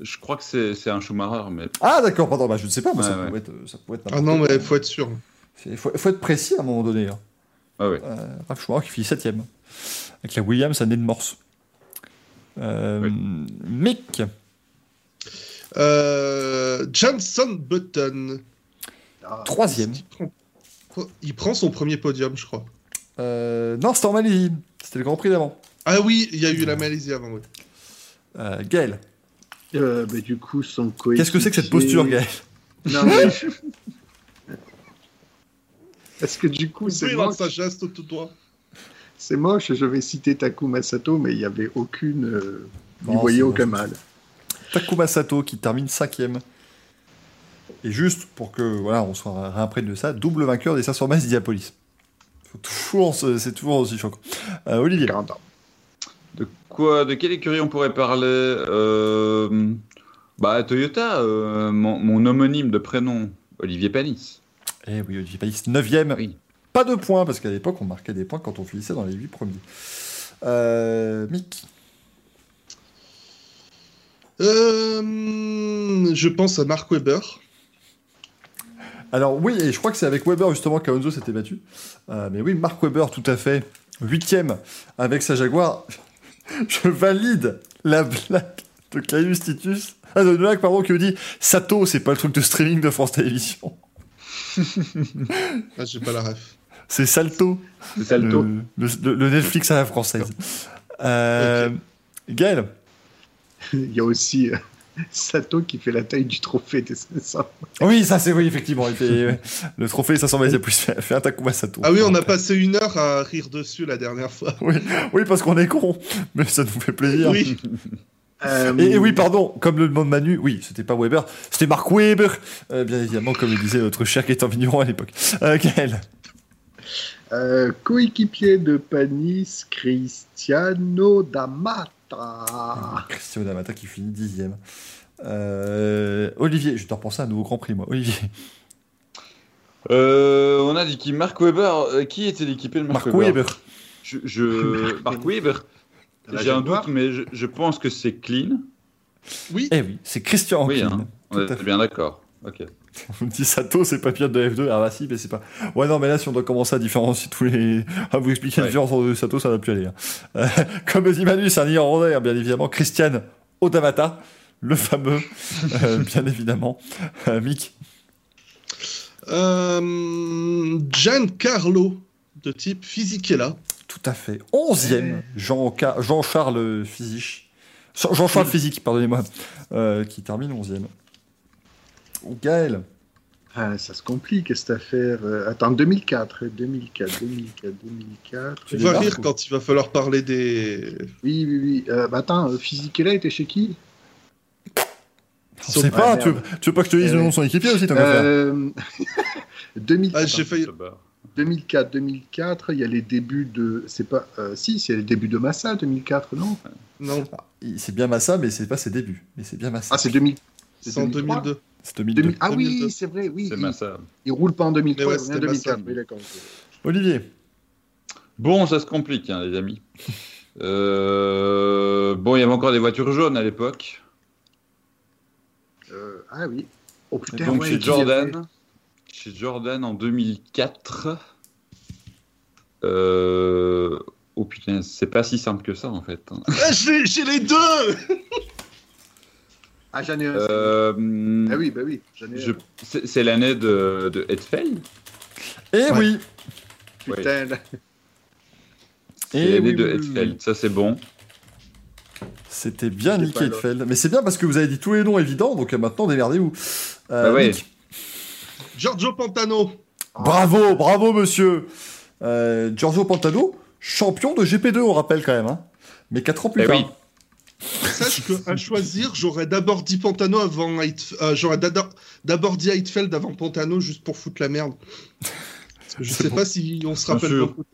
Je crois que c'est c'est un Schumacher, mais Ah, d'accord, pardon, bah, je ne sais pas, moi, ça, Ouais, Pouvait être, ça pouvait être Ah non, mais faut être sûr. Il faut, faut être précis à un moment donné. hein. ah ouais. Euh, Ralph Schumacher qui finit septième. Avec la Williams année de morse. Euh, Oui. Mick, Euh, Johnson Button. Ah, troisième. Il prend... il prend son premier podium, je crois. Euh, non, c'était en Malaisie. C'était le Grand Prix d'avant. Ah oui, il y a eu la Malaisie avant, oui. Euh, Gaël, euh, bah, du coup, son coéquipier. qu'est-ce que c'est que cette posture, Gaël? Non, mais... Parce que du coup, c'est moche, sa geste au tout doigt. c'est moche. Je vais citer Takuma Sato, mais il n'y avait aucune. Euh... Non, c'est aucun mal. Takuma Sato qui termine cinquième. Et juste pour que voilà, on soit réimprégné de ça, double vainqueur des 500 miles d'Indianapolis. Faut Toujours, c'est c'est toujours aussi choquant. Euh, Olivier, 40 ans. De quoi, de quelle écurie on pourrait parler Euh, Bah Toyota, euh, mon, mon homonyme de prénom, Olivier Panis. eh oui, Olivier Panis, 9ème. Oui. Pas de points, parce qu'à l'époque, on marquait des points quand on finissait dans les 8 premiers. Euh, Mick, Euh, je pense à Mark Webber. alors oui, et je crois que c'est avec Weber justement qu'Alonso s'était battu. Euh, mais oui, Mark Webber, tout à fait, 8ème avec sa Jaguar. je valide la blague de Caius Titus. Ah, de blague, pardon, qui nous dit Sato, c'est pas le truc de streaming de France Télévisions. Ah, j'ai pas la ref. C'est Salto. C'est Salto. Le, le- le Netflix à la française. Euh, Gaël Il y a aussi euh, Sato qui fait la taille du trophée des 500. Oui, ça c'est oui, effectivement. Il fait, le trophée 500 mètres plus fait, fait un Takuma Sato. Ah oui, on a passé une heure à rire dessus la dernière fois. Oui, oui, parce qu'on est con, mais ça nous fait plaisir. Oui. Euh, Et, et oui, pardon, comme le demande Manu, oui, c'était pas Weber, c'était Mark Weber, Euh, bien évidemment, comme le disait notre cher Gaëtan Vigneron à l'époque. Euh, Gaël euh, coéquipier de Panis, Cristiano D'Amata. Christian Damata qui finit dixième. Euh, Olivier, je te repenser à un nouveau Grand Prix, moi. Olivier, Euh, on a dit qui Mark Webber. euh, qui était l'équipé de Mark, Weber. Je, je- Mark Webber. La J'ai un doute, mais je, je pense que c'est clean. Oui. Eh oui, c'est Christian Oui, hein. On est bien d'accord. Ok. On me dit Sato, c'est pas pilote de F2. Ah bah si, mais c'est pas. Ouais, non, mais là, si on doit commencer à différencier tous les. à vous expliquer la Ouais. différence entre Sato, ça va plus aller. hein. Euh, comme dit Manu, c'est un Irlandais, hein, bien évidemment. Christian Odamata, le fameux, euh, bien évidemment. Euh, Mick. Euh, Giancarlo, de type Fisichella. Tout à fait. Onzième, Jean Jean-Charles Physique. Jean-Charles Physique, pardonnez-moi. euh, qui termine onzième. Gaël. Ah, ça se complique cette affaire. Euh, attends, 2004, 2004, 2004, 2004. Tu On va débarques rire ou- quand il va falloir parler des. Oui, oui, oui. Euh, bah, attends, euh, Fisichella était chez qui Je sais pas, Ah, tu veux, tu veux pas que je te dise le nom de son équipier aussi, tant qu'à faire euh... 2000 Ah, j'ai attends, failli. 2004, 2004, il y a les débuts de. C'est pas. euh, si, c'est les débuts de Massa, 2004, non Non, C'est bien Massa, mais c'est pas ses débuts. Mais c'est bien Massa. Ah, c'est 2000. c'est en 2003? 2002. C'est 2002. 2000 Ah 2002. oui, c'est vrai, oui. C'est il, Massa. il roule pas en 2003, Mais ouais, il revient en c'était 2004. Massa. Oui, d'accord. Olivier. Bon, ça se complique, hein, les amis. Euh, Bon, il y avait encore des voitures jaunes à l'époque. Euh, ah oui. Oh putain, Donc ouais, chez Jordan, chez Jordan en 2004. Euh... Oh putain, c'est pas si simple que ça en fait. Ah, j'ai les deux Ah, j'en ai un. Euh, Ah oui, bah oui, je- c'est c'est l'année de, de Hetfeld Eh Ouais. oui Putain. C'est Eh l'année oui, de oui, Hetfeld, oui. ça c'est bon. C'était bien Nick Heidfeld. Mais c'est bien parce que vous avez dit tous les noms évidents, donc euh, maintenant démerdez-vous. Euh, Bah ouais. Nick, Giorgio Pantano. Bravo, bravo monsieur euh, Giorgio Pantano, champion de GP2, on rappelle quand même. Hein. Mais 4 ans plus Eh tard. oui. Sache qu'à choisir, j'aurais d'abord dit Pantano avant euh, J'aurais d'abord- d'abord dit Heidfeld avant Pantano juste pour foutre la merde. Parce que je sais bon. pas si on se rappelle beaucoup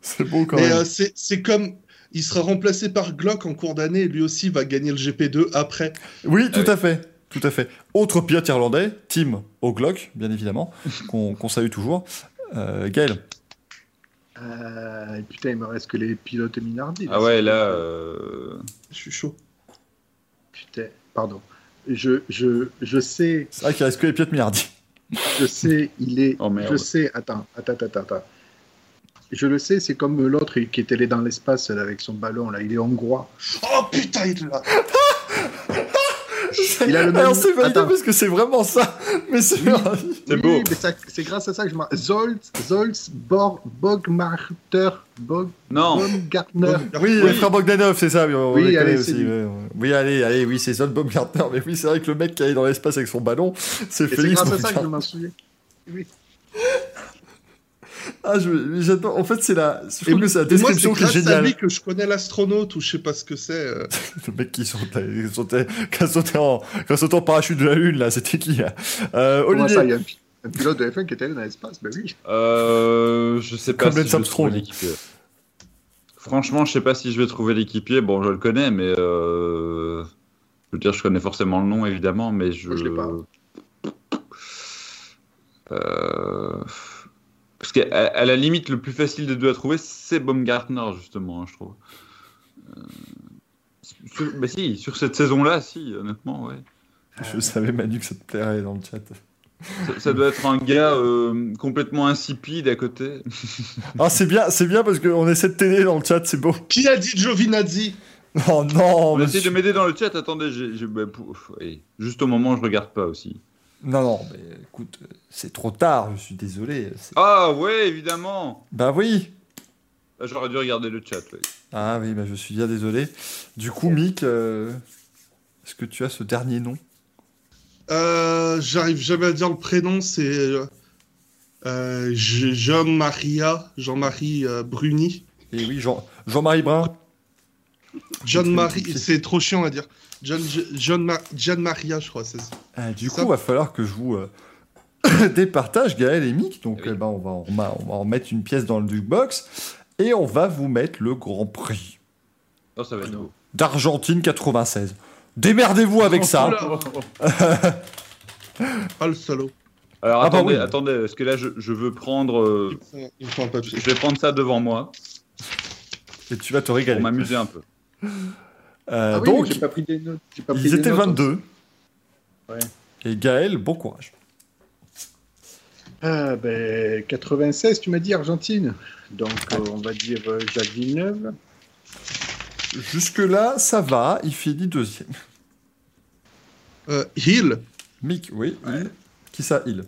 C'est beau quand Mais même. euh, c'est c'est comme. Il sera remplacé par Glock en cours d'année et lui aussi va gagner le GP2 après. Oui, tout Ouais. à fait. Tout à fait. Autre pilote irlandais, Tim O'Glock, bien évidemment, qu'on qu'on salue toujours. Euh, Gaël. Euh, et putain, il me reste que les pilotes Minardi. Ah ouais, là. euh, Je suis chaud. Putain, pardon. Je, je, je sais, C'est vrai qu'il reste que les pilotes Millardi. je sais, il est. Oh, merde. je sais, attends, attends, attends, attends. Je le sais, c'est comme l'autre qui est allé dans l'espace là, avec son ballon, là. Il est hongrois. Oh putain, il l'a. Il a le même- Alors c'est validé Attends. parce que c'est vraiment ça. Mais c'est C'est Oui, beau. mais c'est grâce à ça que je m'en. Zolz, Zolz, Bor, Bogmarter, Bog, Non, Baumgartner. Oui, Oui. les frères Bogdanov, c'est ça. Oui, on Oui, allez, aussi. ouais. Oui, allez, allez, oui, c'est Zol Baumgartner. Mais oui, c'est vrai que le mec qui est dans l'espace avec son ballon, c'est Et c'est Félix grâce à ça que je m'en souviens. Oui. Ah, j'adore. En fait, c'est la, je Et trouve que c'est la Et moi, description c'est qui est géniale. lui que je connais l'astronaute ou je sais pas ce que c'est. euh. Le mec qui sautait, qui sautait, qui a sauté en, qui sauté en parachute de la lune, là, c'était qui là euh, Comment Olivier. ça, il y a un, pi- un pilote de F1 qui est allé dans l'espace Ben oui. euh, je sais pas Comme si Lance je vais Armstrong. trouver l'équipier. Franchement, je sais pas si je vais trouver l'équipier. Bon, je le connais, mais euh... je veux dire, je connais forcément le nom évidemment, mais je. Moi, je l'ai pas. Euh, Parce qu'à à la limite, le plus facile des deux à trouver, c'est Baumgartner, justement, hein, je trouve. Euh, sur- Bah si, sur cette saison-là, si, honnêtement, ouais. Je savais, Manu, que ça te plairait dans le chat. Ça, ça doit être un gars euh, complètement insipide à côté. Ah, c'est bien, c'est bien parce qu'on essaie de t'aider dans le chat, c'est beau. Qui a dit Giovinazzi? Oh non, On essaie monsieur. de m'aider dans le chat, attendez, j'ai, j'ai- bah, juste au moment où je regarde pas aussi. Non, non, mais écoute, c'est trop tard, je suis désolé. Ah ouais, évidemment Bah oui. Ah, J'aurais dû regarder le chat. Ah oui, bah je suis bien désolé. Du coup, Mick, euh, est-ce que tu as ce dernier nom? Euh, J'arrive jamais à dire le prénom, c'est euh, Je- Jean-Maria, Jean-Marie euh, Bruni. Et oui, Jean, Jean-Marie Brun. John-Marie, c'est trop chiant à dire. John, John, Ma- John Maria, je crois, c'est ça. Ah, du coup, va falloir que je vous euh, départage, Gaël et Mick. Donc, Oui. eh ben, on, va, on, va, on va en mettre une pièce dans le jukebox. Et on va vous mettre le Grand Prix Oh, ça va être d'Argentine 96. Démerdez-vous avec ça. Ah, le salaud. Alors Ah bah attendez, oui. attendez, parce que là je, je veux prendre. euh, Il faut- il faut je vais prendre ça devant moi Et tu vas te pour régaler. m'amuser un peu. Euh, Ah oui, donc, j'ai pas pris des notes. j'ai pas pris ils des étaient notes. 22. Ouais. Et Gaël, bon courage. Ah, ben, 96, tu m'as dit Argentine. Donc, euh, on va dire euh, Jacques Villeneuve. Jusque-là, ça va. Il finit deuxième. Euh, Hill. Mick, oui. Ouais. Qui ça, il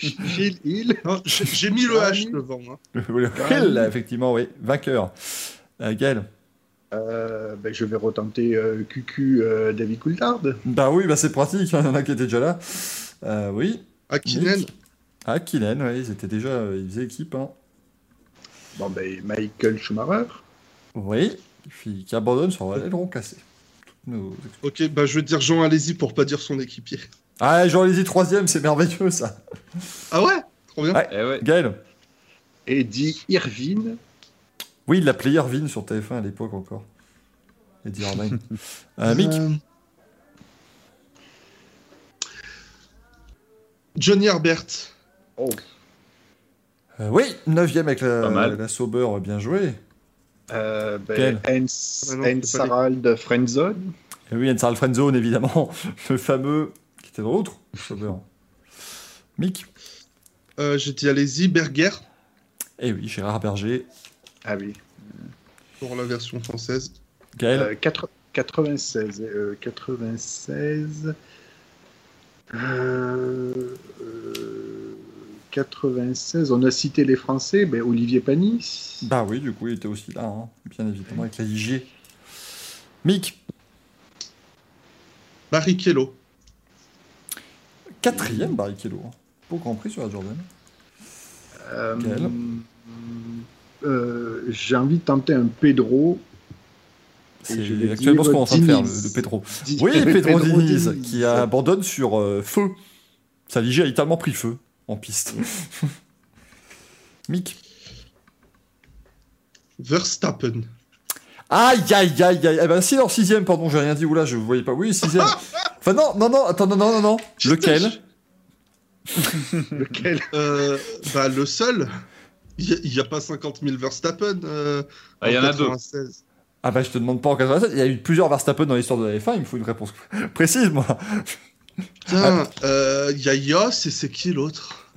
Gilles Hill. Non, J'ai mis le H devant. hein. Le il, effectivement, oui. Vainqueur. Euh, Gaël Euh, ben, je vais retenter euh, QQ euh, David Coulthard. Bah oui, bah c'est pratique. hein, Il y en a qui étaient déjà là. Euh, oui. Akinen. Ah, Kylian, ouais, ils étaient déjà. euh, Ils faisaient équipe. Hein. Bon, ben, Michael Schumacher. Oui. Qui, qui abandonne sur l'aileron cassé. Nos- Ok, bah je vais dire Jean Alési pour pas dire son équipier. Ah, Jean Lézy, troisième, c'est merveilleux ça. Ah ouais? Trop bien. Ouais. Eh ouais. Gaël Eddie Irvine. Oui, il l'appelait Irvine sur TF1 à l'époque encore. Eddie Irvine. euh, Mick Euh, Johnny Herbert. Oh. Euh, Oui, neuvième avec Pas la, la Sauber, bien joué. Euh, ben, Ah. Harald Frenzone. Et oui, Charles Friendzone, évidemment. Le fameux. Qui était dans l'autre Sauber. Mick Euh, J'ai dit Alési. Berger. Eh oui, Gérard Berger. Ah oui. Pour la version française. Gaël Euh, quatre- 96. euh, 96. euh, euh, 96. On a cité les Français. Ben, Olivier Panis. Bah oui, du coup, il était aussi là, hein, bien évidemment, avec la IG. Mick, Barrichello. quatrième Barrichello. hein. Beau Grand Prix sur la Jordan. Euh, Quel euh, J'ai envie de tenter un Pedro. C'est actuellement ce qu'on est en train de faire, le, Diniz. le Pedro. Di- Oui, Pedro Diniz, Diniz. qui abandonne sur euh, feu. Sa Ligier a littéralement pris feu en piste. Mick. Verstappen. Aïe, aïe, aïe, aïe. Eh ben, si, non, sixième, pardon, j'ai rien dit. Oula, je ne voyais pas. Oui, sixième. enfin, non, non, non, attends, non, non, non, non. Lequel? Lequel? Euh, bah, le seul. Il n'y a, pas 50 000 Verstappen. euh, Ah, il y en a deux. 96. Ah bah, je te demande pas en 87. Il y a eu plusieurs Verstappen dans l'histoire de la F1. Il me faut une réponse précise, moi. Putain, euh, il y a Yos et c'est qui l'autre?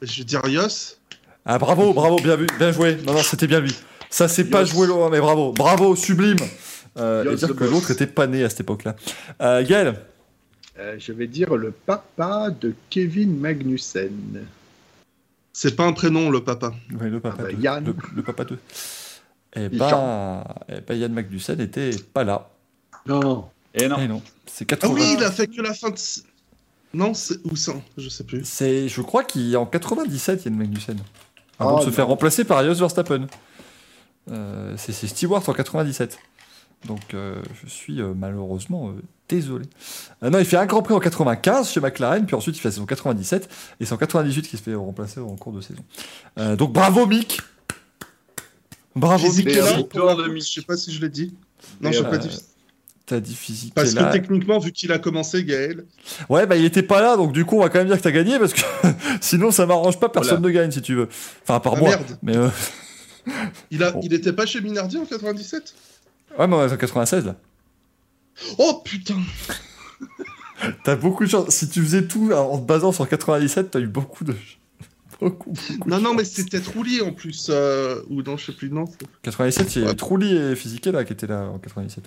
Je vais dire Yos. Ah, bravo, bravo, bien vu, bien joué. Non, non, c'était bien lui. Ça, c'est pas joué loin, mais bravo, bravo, sublime. Euh, et dire the que l'autre était pas né à cette époque-là. Euh, Gaël Euh, Je vais dire le papa de Kevin Magnussen. C'est pas un prénom, le papa. Ouais, le papa Ah bah. Yann. Le, le papa 2. Eh ben, eh ben, Yann Magnussen était pas là. Non. Et non. Eh non, c'est Ah 80. oui, il a fait que la fin de. Non, c'est où ça? Je sais plus. C'est, je crois qu'il est en 97, Yann Magnussen. Avant Oh, de se non. faire remplacer par Jos Verstappen. Euh, c'est, c'est Stewart en 97. Donc, euh, je suis euh, malheureusement euh, désolé. Euh, non, il fait un Grand Prix en 95 chez McLaren, puis ensuite il fait la saison 97, et c'est en 98 qu'il se fait remplacer en cours de saison. Euh, donc, bravo Mick Bravo Physique Mick. Je sais pas si je l'ai dit. Non, Et, je sais pas dit. T'as dit physique Parce que là. techniquement, vu qu'il a commencé, Gaël. Ouais, bah il était pas là, donc du coup on va quand même dire que t'as gagné parce que sinon ça m'arrange pas, personne Voilà. ne gagne si tu veux. Enfin, à part Ah, moi. merde. Mais euh, Il, a, Bon. il était pas chez Minardi en 97 ouais, mais on est en 96 là. Oh putain T'as beaucoup de chance. Si tu faisais tout en te basant sur 97, t'as eu beaucoup de. Beaucoup, beaucoup Non, de non, chance. mais c'était Trulli en plus. euh, Ou non, je sais plus, non. 97, il y a eu. Trulli et Physique là qui étaient là en 97.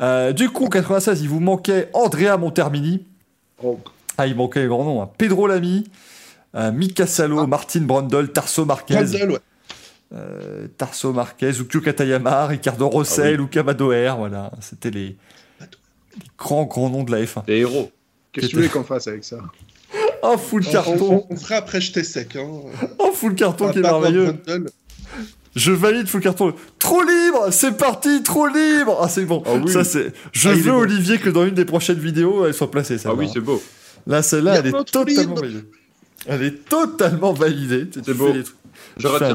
Euh, du coup, 96, il vous manquait Andrea Montermini. Oh, Ah, il manquait les grands noms. hein. Pedro Lamy, euh, Mika Salo, Ah. Martin Brundle, Tarso Marquez. Brundle, ouais. Euh, Tarso Marquez, Ukyo Katayama, Ricardo Rossell, Ah oui. Luca Badoer, voilà, c'était les, les grands grands noms de la F1. Des héros. Qu'est-ce que tu voulais qu'on fasse avec ça? Oh, full On, carton, on, on fera après jeter sec. Hein. oh, full carton qui est merveilleux. Je valide full carton. Trop libre, c'est parti, trop libre. Ah, c'est bon. Ah oui. Ça, c'est. Je Ah, veux bon. Olivier que dans une des prochaines vidéos, elle soit placée. Ah oui, c'est beau. Là, celle-là, elle est totalement libre. validée. Elle est totalement validée. C'est beau. fais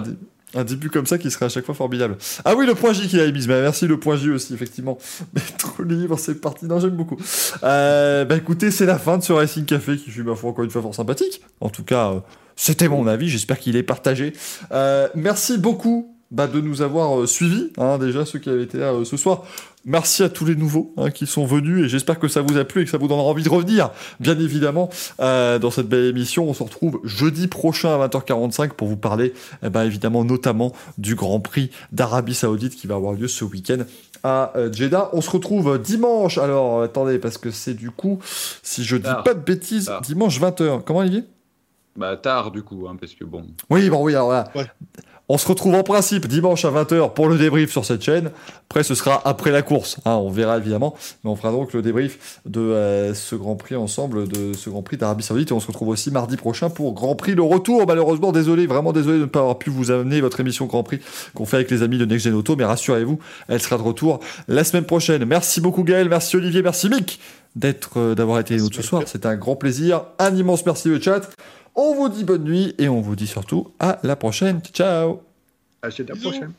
un, début comme ça qui serait à chaque fois formidable. Ah oui, le point J qu'il a émis. Bah, merci le point J aussi, effectivement. Mais trop libre, c'est parti. Non, j'aime beaucoup. Euh, bah écoutez, c'est la fin de ce Racing Café qui fut, ma foi, encore une fois fort sympathique. En tout cas, euh, c'était mon avis. J'espère qu'il est partagé. Euh, merci beaucoup. Bah, de nous avoir suivis, hein, déjà ceux qui avaient été là ce soir. Merci à tous les nouveaux hein, qui sont venus et j'espère que ça vous a plu et que ça vous donnera envie de revenir, bien évidemment, euh, dans cette belle émission. On se retrouve jeudi prochain à 20h45 pour vous parler, eh ben, évidemment, notamment du Grand Prix d'Arabie Saoudite qui va avoir lieu ce week-end à euh, Jeddah. On se retrouve dimanche. Alors, euh, attendez, parce que c'est du coup, si je dis Tard. pas de bêtises, Tard. dimanche 20h. Comment, Olivier? Bah, tard, du coup, hein, parce que bon. oui, bon, oui, alors voilà. Ouais. On se retrouve en principe dimanche à 20h pour le débrief sur cette chaîne. Après, ce sera après la course. hein, on verra évidemment. Mais on fera donc le débrief de euh, ce Grand Prix ensemble, de ce Grand Prix d'Arabie Saoudite. Et on se retrouve aussi mardi prochain pour Grand Prix le retour. Malheureusement, désolé, vraiment désolé de ne pas avoir pu vous amener votre émission Grand Prix qu'on fait avec les amis de Next Gen Auto. Mais rassurez-vous, elle sera de retour la semaine prochaine. Merci beaucoup Gaël, merci Olivier, merci Mick d'être, euh, d'avoir été avec nous ce soir. C'était un grand plaisir. Un immense merci le chat. On vous dit bonne nuit et on vous dit surtout à la prochaine. Ciao À la Bisous. prochaine.